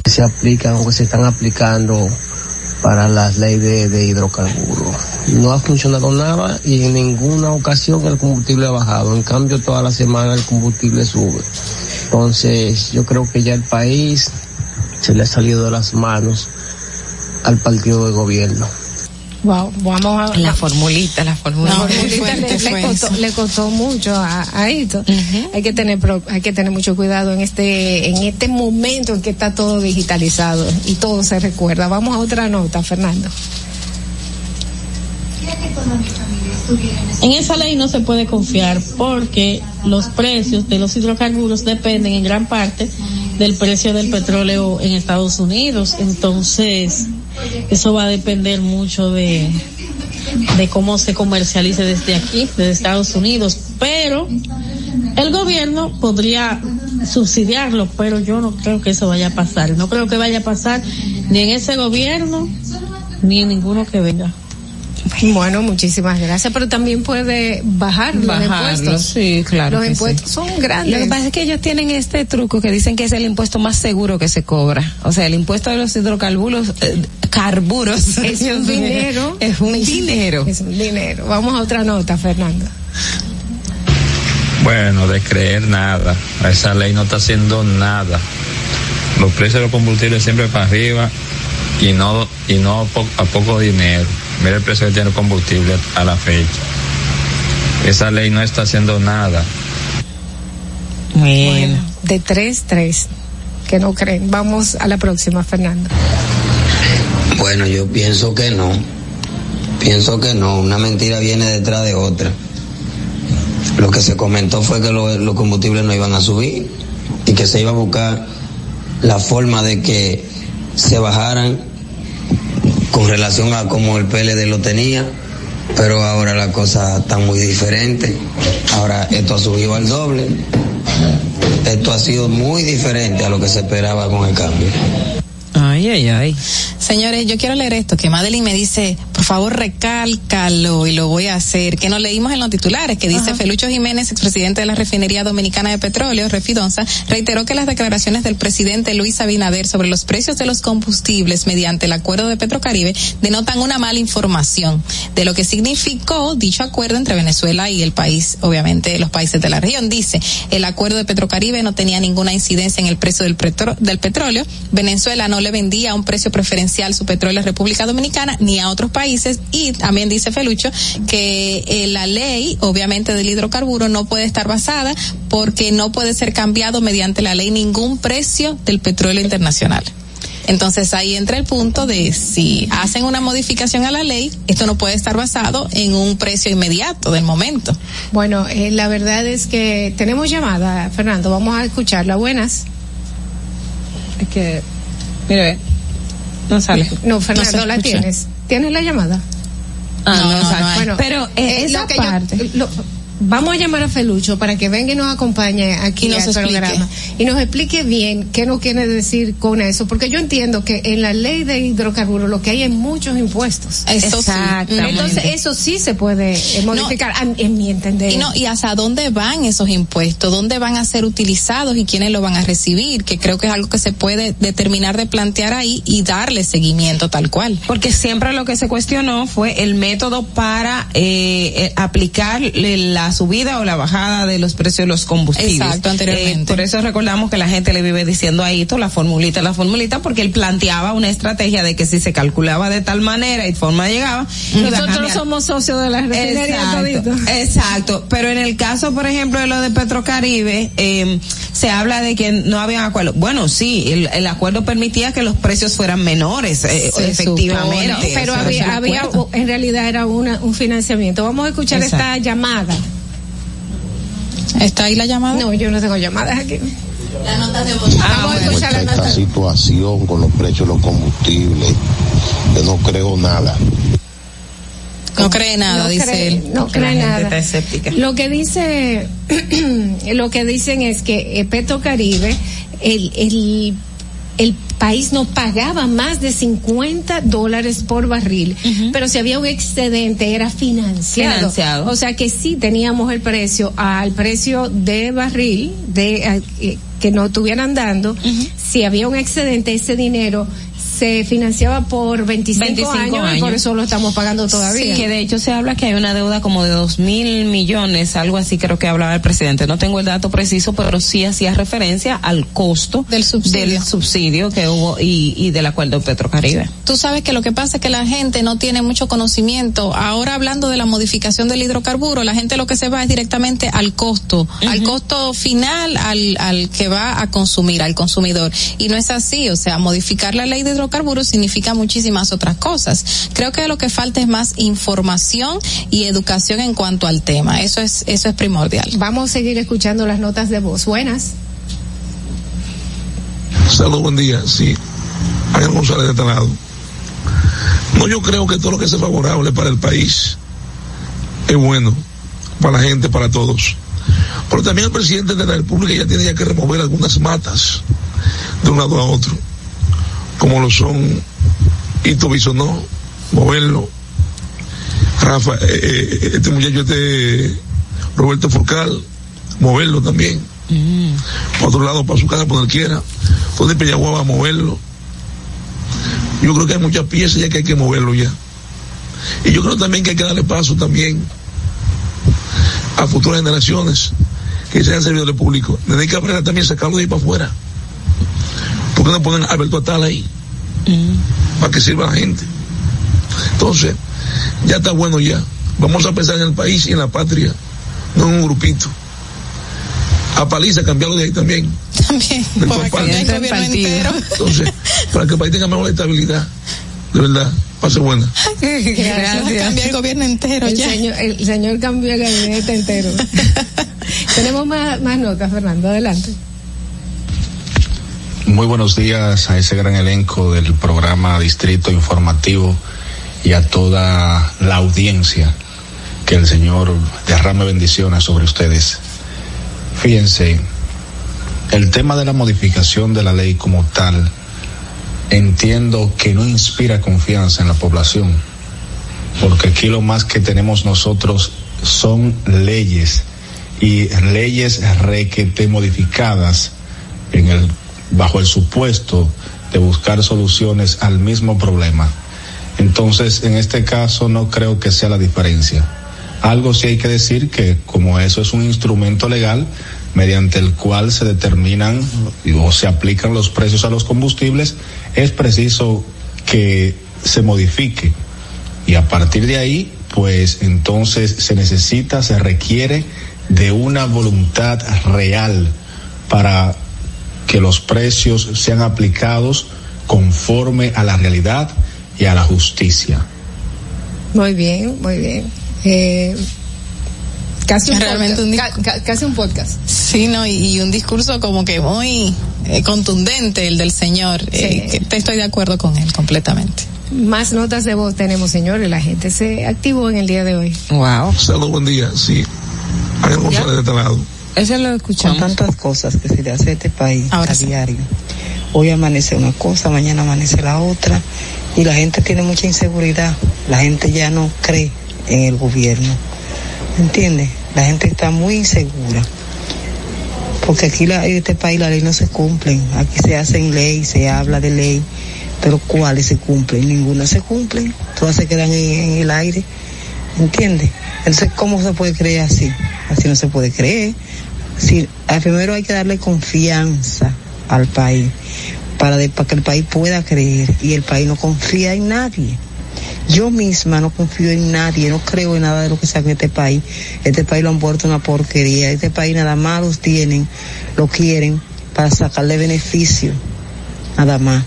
Se aplican o se están aplicando para las leyes de, de hidrocarburos. No ha funcionado nada y en ninguna ocasión el combustible ha bajado. En cambio, toda la semana el combustible sube. Entonces, yo creo que ya el país se le ha salido de las manos al partido de gobierno. Wow, vamos a La formulita, la formulita. La formulita le, le costó, le costó mucho a, a esto. Hay que tener pro- hay que tener mucho cuidado en este en este momento en que está todo digitalizado y todo se recuerda. Vamos a otra nota, Fernando. En esa ley no se puede confiar porque los precios de los hidrocarburos dependen en gran parte del precio del petróleo en Estados Unidos. Entonces, eso va a depender mucho de, de cómo se comercialice desde aquí, desde Estados Unidos. Pero el gobierno podría subsidiarlo, pero yo no creo que eso vaya a pasar. No creo que vaya a pasar ni en ese gobierno ni en ninguno que venga. Bueno, muchísimas gracias, pero también puede bajar los impuestos. sí, claro. Los impuestos sí. son grandes. Lo que pasa es que ellos tienen este truco que dicen que es el impuesto más seguro que se cobra. O sea, el impuesto de los hidrocarburos, eh, carburos. Es un dinero. Es un dinero. Es un dinero. Vamos a otra nota, Fernando. Bueno, de creer nada. Esa ley no está haciendo nada. Los precios de los combustibles siempre para arriba y no y no a, po- a poco dinero. Mira el precio que tiene el combustible a la fecha. Esa ley no está haciendo nada. Bueno, de tres, tres. Que no creen. Vamos a la próxima, Fernando. Bueno, yo pienso que no. Pienso que no. Una mentira viene detrás de otra. Lo que se comentó fue que lo- los combustibles no iban a subir y que se iba a buscar la forma de que se bajaran con relación a cómo el PLD lo tenía, pero ahora la cosa está muy diferente. Ahora esto ha subido al doble. Esto ha sido muy diferente a lo que se esperaba con el cambio. Ay, ay, ay. Señores, yo quiero leer esto, que Madeline me dice, por favor recálcalo y lo voy a hacer, que nos leímos en los titulares, que dice Felucho Jiménez, expresidente de la Refinería Dominicana de Petróleo, Refidonza, reiteró que las declaraciones del presidente Luis Abinader sobre los precios de los combustibles mediante el acuerdo de Petrocaribe denotan una mala información de lo que significó dicho acuerdo entre Venezuela y el país, obviamente los países de la región. Dice, el acuerdo de Petrocaribe no tenía ninguna incidencia en el precio del, petro- del petróleo. Venezuela no le vendía a un precio preferencial su petróleo a República Dominicana ni a otros países y también dice Felucho que eh, la ley obviamente del hidrocarburo no puede estar basada porque no puede ser cambiado mediante la ley ningún precio del petróleo internacional. Entonces ahí entra el punto de si hacen una modificación a la ley, esto no puede estar basado en un precio inmediato del momento. Bueno, eh, la verdad es que tenemos llamada, Fernando, vamos a escucharla. Buenas. Es que, mire, no sale. No, Fernando, No la escucha. tienes. ¿Tienes la llamada? Ah, no, no, no. Bueno, pero eh, esa lo que yo- parte. lo- vamos a llamar a Felucho para que venga y nos acompañe aquí al explique. programa y nos explique bien qué nos quiere decir con eso, porque yo entiendo que en la ley de hidrocarburos lo que hay es muchos impuestos. Eso sí. Exactamente. Entonces eso sí se puede eh, modificar, en mi entender. Y no, y hasta dónde van esos impuestos, dónde van a ser utilizados y quiénes lo van a recibir, que creo que es algo que se puede determinar de plantear ahí y darle seguimiento tal cual. Porque siempre lo que se cuestionó fue el método para eh, eh, aplicar le- la subida o la bajada de los precios de los combustibles. Exacto, anteriormente. Eh, por eso recordamos que la gente le vive diciendo ahí la formulita, la formulita, porque él planteaba una estrategia de que si se calculaba de tal manera y forma llegaba. Nosotros somos socios de la refinería Exacto, exacto, pero en el caso, por ejemplo, de lo de Petrocaribe, eh, se habla de que no había acuerdo. Bueno, sí, el, el acuerdo permitía que los precios fueran menores, eh, efectivamente. supone, pero había, había en realidad era una, un financiamiento. Vamos a escuchar Exacto. esta llamada. ¿Está ahí la llamada? No, yo no tengo llamadas aquí. La nota de voz. Vamos a escuchar la esta nota. situación con los precios de los combustibles, yo no creo nada. No cree nada, No dice cree- él. No La cree gente nada. está escéptica. Lo que dice, lo que dicen es que eh, Petrocaribe, el, el, el país no pagaba más de 50 dólares por barril, pero si había un excedente era financiado. Financiado. O sea que sí teníamos el precio al precio de barril de eh, eh, que no estuvieran dando. Si había un excedente, ese dinero se financiaba por 25, 25 años, y por eso lo estamos pagando todavía. Sí, que de hecho se habla que hay una deuda como de dos mil millones, algo así creo que hablaba el presidente. No tengo el dato preciso, pero sí hacía referencia al costo Del subsidio. del subsidio que hubo y, y del acuerdo Petrocaribe. Tú sabes que lo que pasa es que la gente no tiene mucho conocimiento. Ahora hablando de la modificación del hidrocarburo, la gente lo que se va es directamente al costo, al costo final, al, al que va a consumir, al consumidor. Y no es así, o sea, modificar la ley de hidrocarburos significa muchísimas otras cosas. Creo que lo que falta es más información y educación en cuanto al tema. Eso es, eso es primordial. Vamos a seguir escuchando las notas de voz. Buenas. Saludos, buen día. Sí, Ángel González de este lado. No, yo creo que todo lo que sea favorable para el país es bueno, para la gente, para todos. Pero también el presidente de la República ya tiene ya que remover algunas matas de un lado a otro, como lo son Ito Bisonó, moverlo. Rafa, eh, eh, este muchacho, este Roberto Furcal, moverlo también. Para otro lado, para su casa, por donde quiera. Donde Peñagua va a moverlo. Yo creo que hay muchas piezas ya que hay que moverlo ya. Y yo creo también que hay que darle paso también a futuras generaciones que sean servidores públicos. Desde que aprender también sacarlo de ahí para afuera. ¿Por qué no ponen a Alberto Atala ahí? Para que sirva a la gente. Entonces, ya está bueno ya. Vamos a pensar en el país y en la patria, no en un grupito. A paliza cambiarlo de ahí también. También, Del para que compadre. haya el gobierno entero. Entonces, para que el país tenga mejor estabilidad, de verdad, pase buena. Gracias. Cambiar el gobierno entero El ya. señor, el señor cambió el gabinete entero. Tenemos más, más notas, Fernando. Adelante. Muy buenos días a ese gran elenco del programa Distrito Informativo y a toda la audiencia. Que el Señor derrame bendiciones sobre ustedes. Fíjense, el tema de la modificación de la ley como tal, entiendo que no inspira confianza en la población. porque aquí lo más que tenemos nosotros son leyes y leyes requete modificadas en el, bajo el supuesto de buscar soluciones al mismo problema. Entonces, en este caso no creo que sea la diferencia. Algo sí hay que decir que como eso es un instrumento legal mediante el cual se determinan o se aplican los precios a los combustibles, es preciso que se modifique. Y a partir de ahí, pues entonces se necesita, se requiere de una voluntad real para que los precios sean aplicados conforme a la realidad y a la justicia. Muy bien, muy bien. Eh, casi, un Realmente podcast, ca- ca- casi un podcast. Sí, no, y, y un discurso como que muy eh, contundente el del señor. eh, que te estoy de acuerdo con él completamente. Más notas de voz tenemos, señores. La gente se activó en el día de hoy. Wow. Saludos, buen día. Sí. González de este lado. Ese lo escuchamos. Con tantas cosas que se le hace a este país a diario. Hoy amanece una cosa, mañana amanece la otra. Y la gente tiene mucha inseguridad. La gente ya no cree en el gobierno. ¿Entiendes? La gente está muy insegura. Porque aquí la- en este país la ley no se cumplen. Aquí se hacen ley, se habla de ley. Pero ¿cuáles se cumplen? Ninguna se cumplen. Todas se quedan en, en el aire. ¿Entiendes? Entonces, ¿cómo se puede creer así? Así no se puede creer. Si, primero hay que darle confianza al país para, que el país pueda creer y el país no confía en nadie. Yo misma no confío en nadie, no creo en nada de lo que sabe este país. Este país lo han vuelto una porquería. Este país nada más los tienen, lo quieren para sacarle beneficio. Nada más.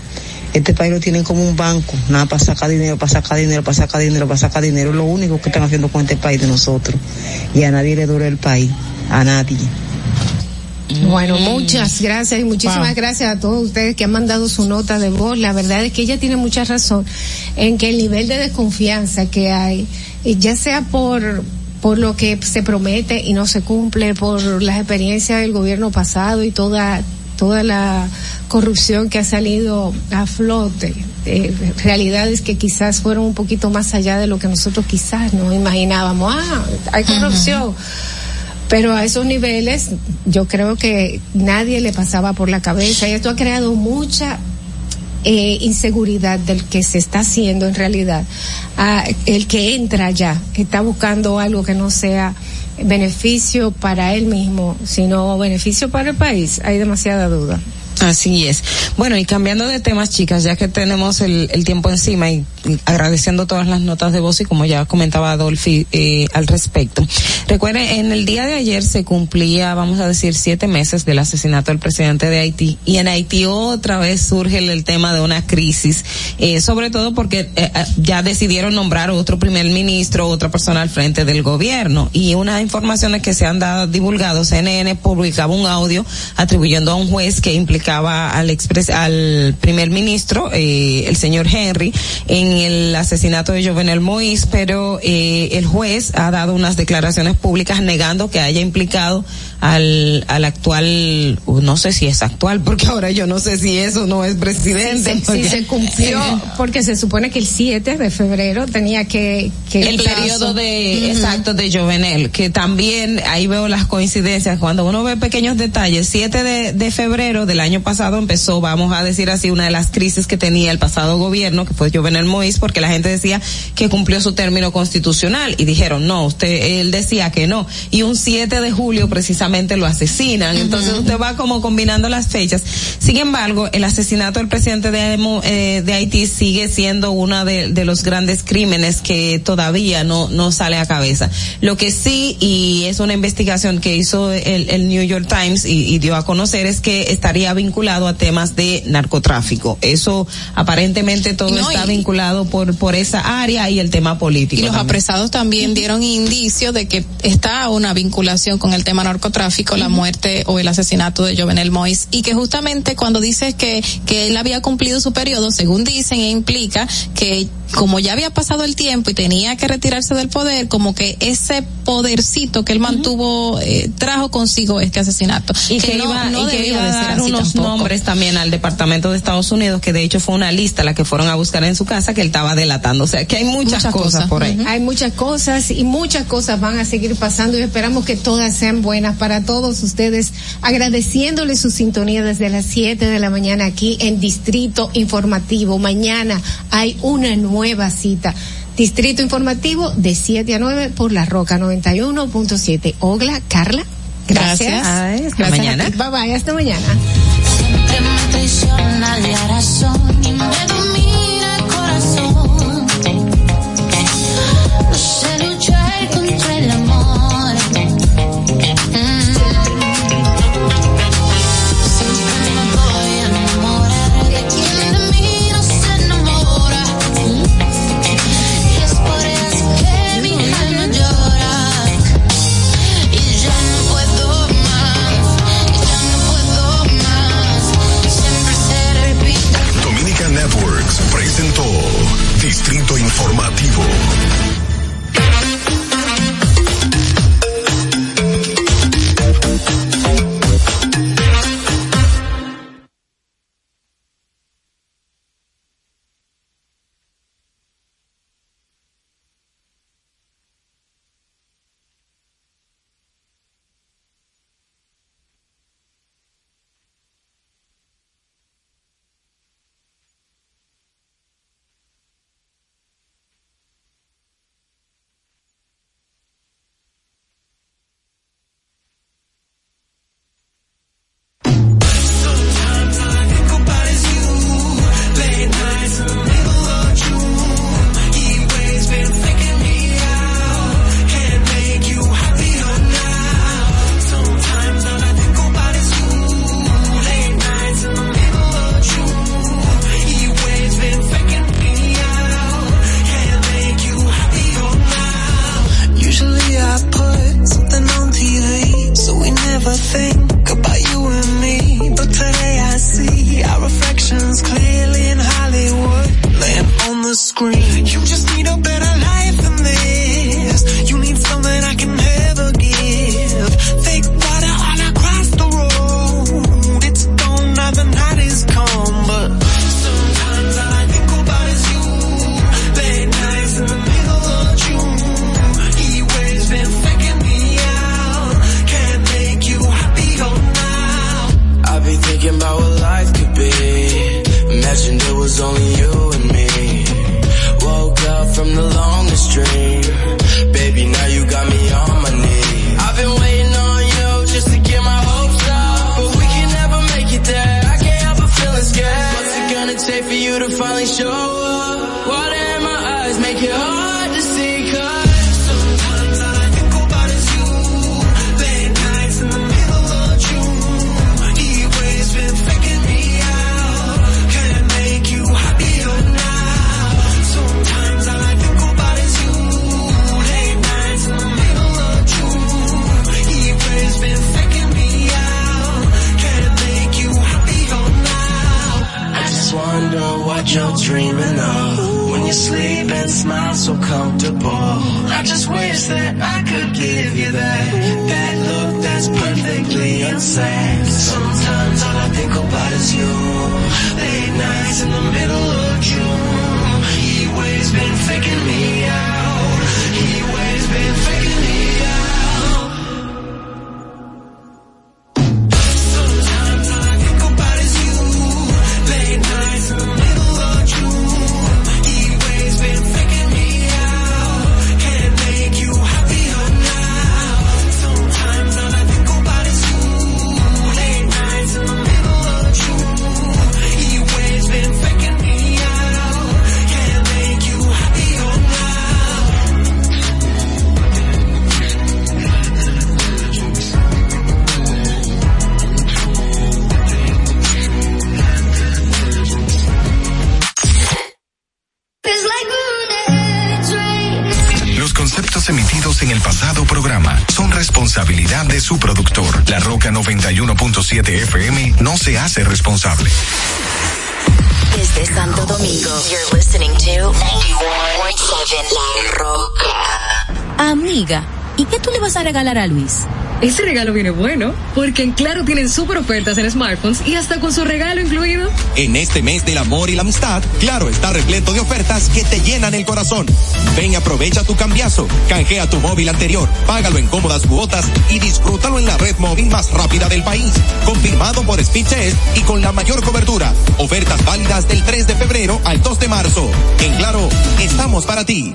Este país lo tienen como un banco, nada para sacar dinero, para sacar dinero, para sacar dinero, para sacar dinero. Es lo único que están haciendo con este país de nosotros. Y a nadie le dura el país, a nadie. Bueno, muchas gracias y muchísimas Wow. gracias a todos ustedes que han mandado su nota de voz. La verdad es que ella tiene mucha razón en que el nivel de desconfianza que hay, y ya sea por por lo que se promete y no se cumple, por las experiencias del gobierno pasado y toda toda la corrupción que ha salido a flote, eh, realidades que quizás fueron un poquito más allá de lo que nosotros quizás no imaginábamos. Ah, hay corrupción. Pero a esos niveles yo creo que nadie le pasaba por la cabeza y esto ha creado mucha eh, inseguridad del que se está haciendo en realidad. Ah, el que entra ya está buscando algo que no sea beneficio para él mismo, sino beneficio para el país. Hay demasiada duda. Así es. Bueno, y cambiando de temas, chicas, ya que tenemos el, el tiempo encima y, agradeciendo todas las notas de voz y como ya comentaba Adolfi eh, al respecto. Recuerden, en el día de ayer se cumplía, vamos a decir, siete meses del asesinato del presidente de Haití y en Haití otra vez surge el, tema de una crisis, eh, sobre todo porque eh, eh, ya decidieron nombrar otro primer ministro, otra persona al frente del gobierno y unas informaciones que se han dado divulgado, CNN publicaba un audio atribuyendo a un juez que implicaba al expres, al primer ministro, eh, el señor Henry, en el asesinato de Jovenel Moïse, pero eh, el juez ha dado unas declaraciones públicas negando que haya implicado al, al actual, no sé si es actual, porque ahora yo no sé si eso no es presidente. Sí, porque- se cumplió, porque se supone que el 7 de febrero tenía que... que el periodo de exacto de Jovenel que también ahí veo las coincidencias. Cuando uno ve pequeños detalles 7 de, de febrero del año pasado empezó vamos a decir así una de las crisis que tenía el pasado gobierno que fue Jovenel Moïse porque la gente decía que cumplió su término constitucional y dijeron no usted él decía que no. Y un 7 de julio precisamente lo asesinan. Entonces usted va como combinando las fechas. Sin embargo el asesinato del presidente de, eh, de Haití sigue siendo uno de, de los grandes crímenes que todavía no, no sale a cabeza. Lo que sí, y es una investigación que hizo el, el New York Times y, y dio a conocer, es que estaría vinculado a temas de narcotráfico. Eso aparentemente todo No, está y- vinculado por, por esa área y el tema político. Y los también. apresados también dieron indicios de que está una vinculación con el tema narcotráfico, la muerte o el asesinato de Jovenel Moïse, y que justamente cuando dices que, que él había cumplido su periodo, según dicen, implica que como ya había pasado el tiempo y tenía que retirarse del poder, como que ese podercito que él mantuvo eh, trajo consigo este asinato. y que, no, iba, no y que debía iba de a ser dar así unos nombres también al Departamento de Estados Unidos, que de hecho fue una lista la que fueron a buscar en su casa que él estaba delatando. O sea, que hay muchas, cosas, por ahí. Hay muchas cosas y muchas cosas van a seguir pasando y esperamos que todas sean buenas para todos ustedes, agradeciéndoles su sintonía desde las 7 de la mañana aquí en Distrito Informativo. Mañana hay una nueva cita. Distrito Informativo de 7 a 9 por la Roca 91.7. Ogla, Carla. Gracias. Gracias. Ay, hasta Gracias mañana. Bye bye, hasta mañana que me traiciona la razón y me duele. responsabilidad de su productor. La Roca 91.7 FM no se hace responsable. Desde Santo Domingo, you're listening to 91.7 La Roca. Amiga, ¿y qué tú le vas a regalar a Luis? Ese regalo viene bueno, porque en Claro tienen super ofertas en smartphones y hasta con su regalo incluido. En este mes del amor y la amistad, Claro está repleto de ofertas que te llenan el corazón. Ven y aprovecha tu cambiazo, canjea tu móvil anterior, págalo en cómodas cuotas y disfrútalo en la red móvil más rápida del país. Confirmado por Speedtest y con la mayor cobertura. Ofertas válidas del 3 de febrero al 2 de marzo. En Claro, estamos para ti.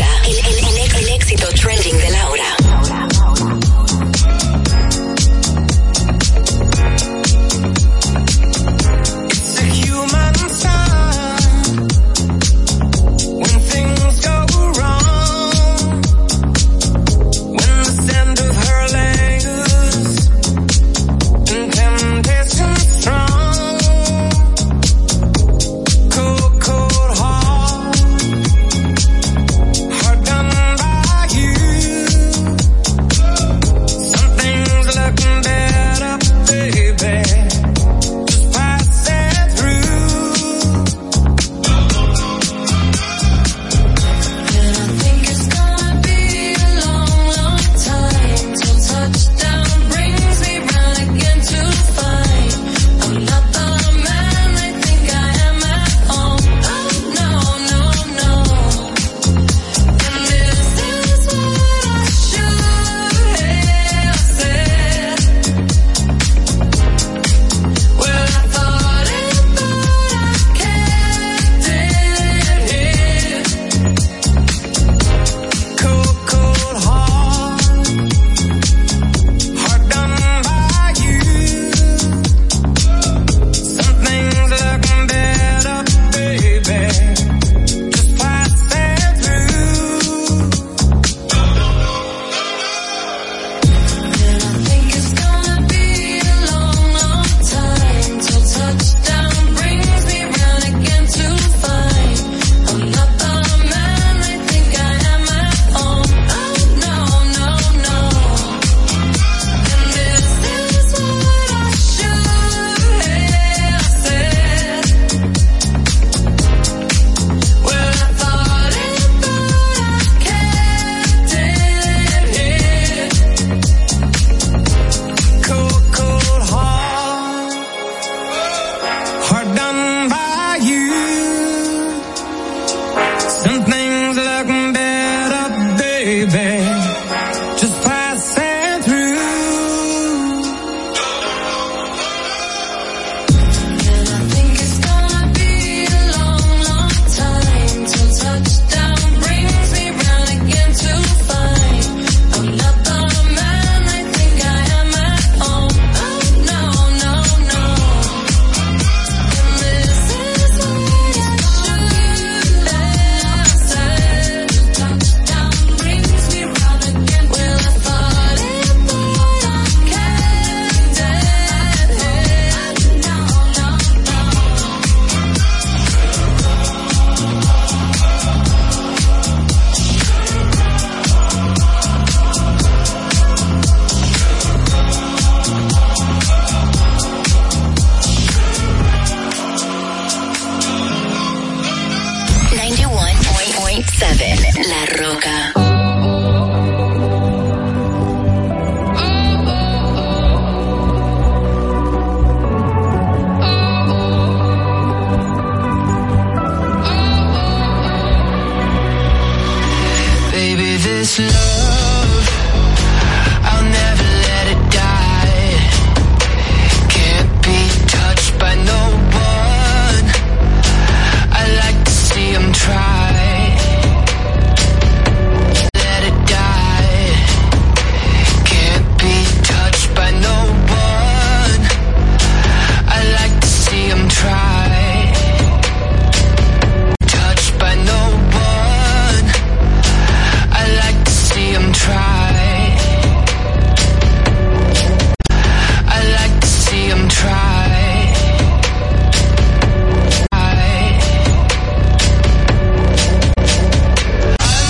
El- el éxito trending de Laura.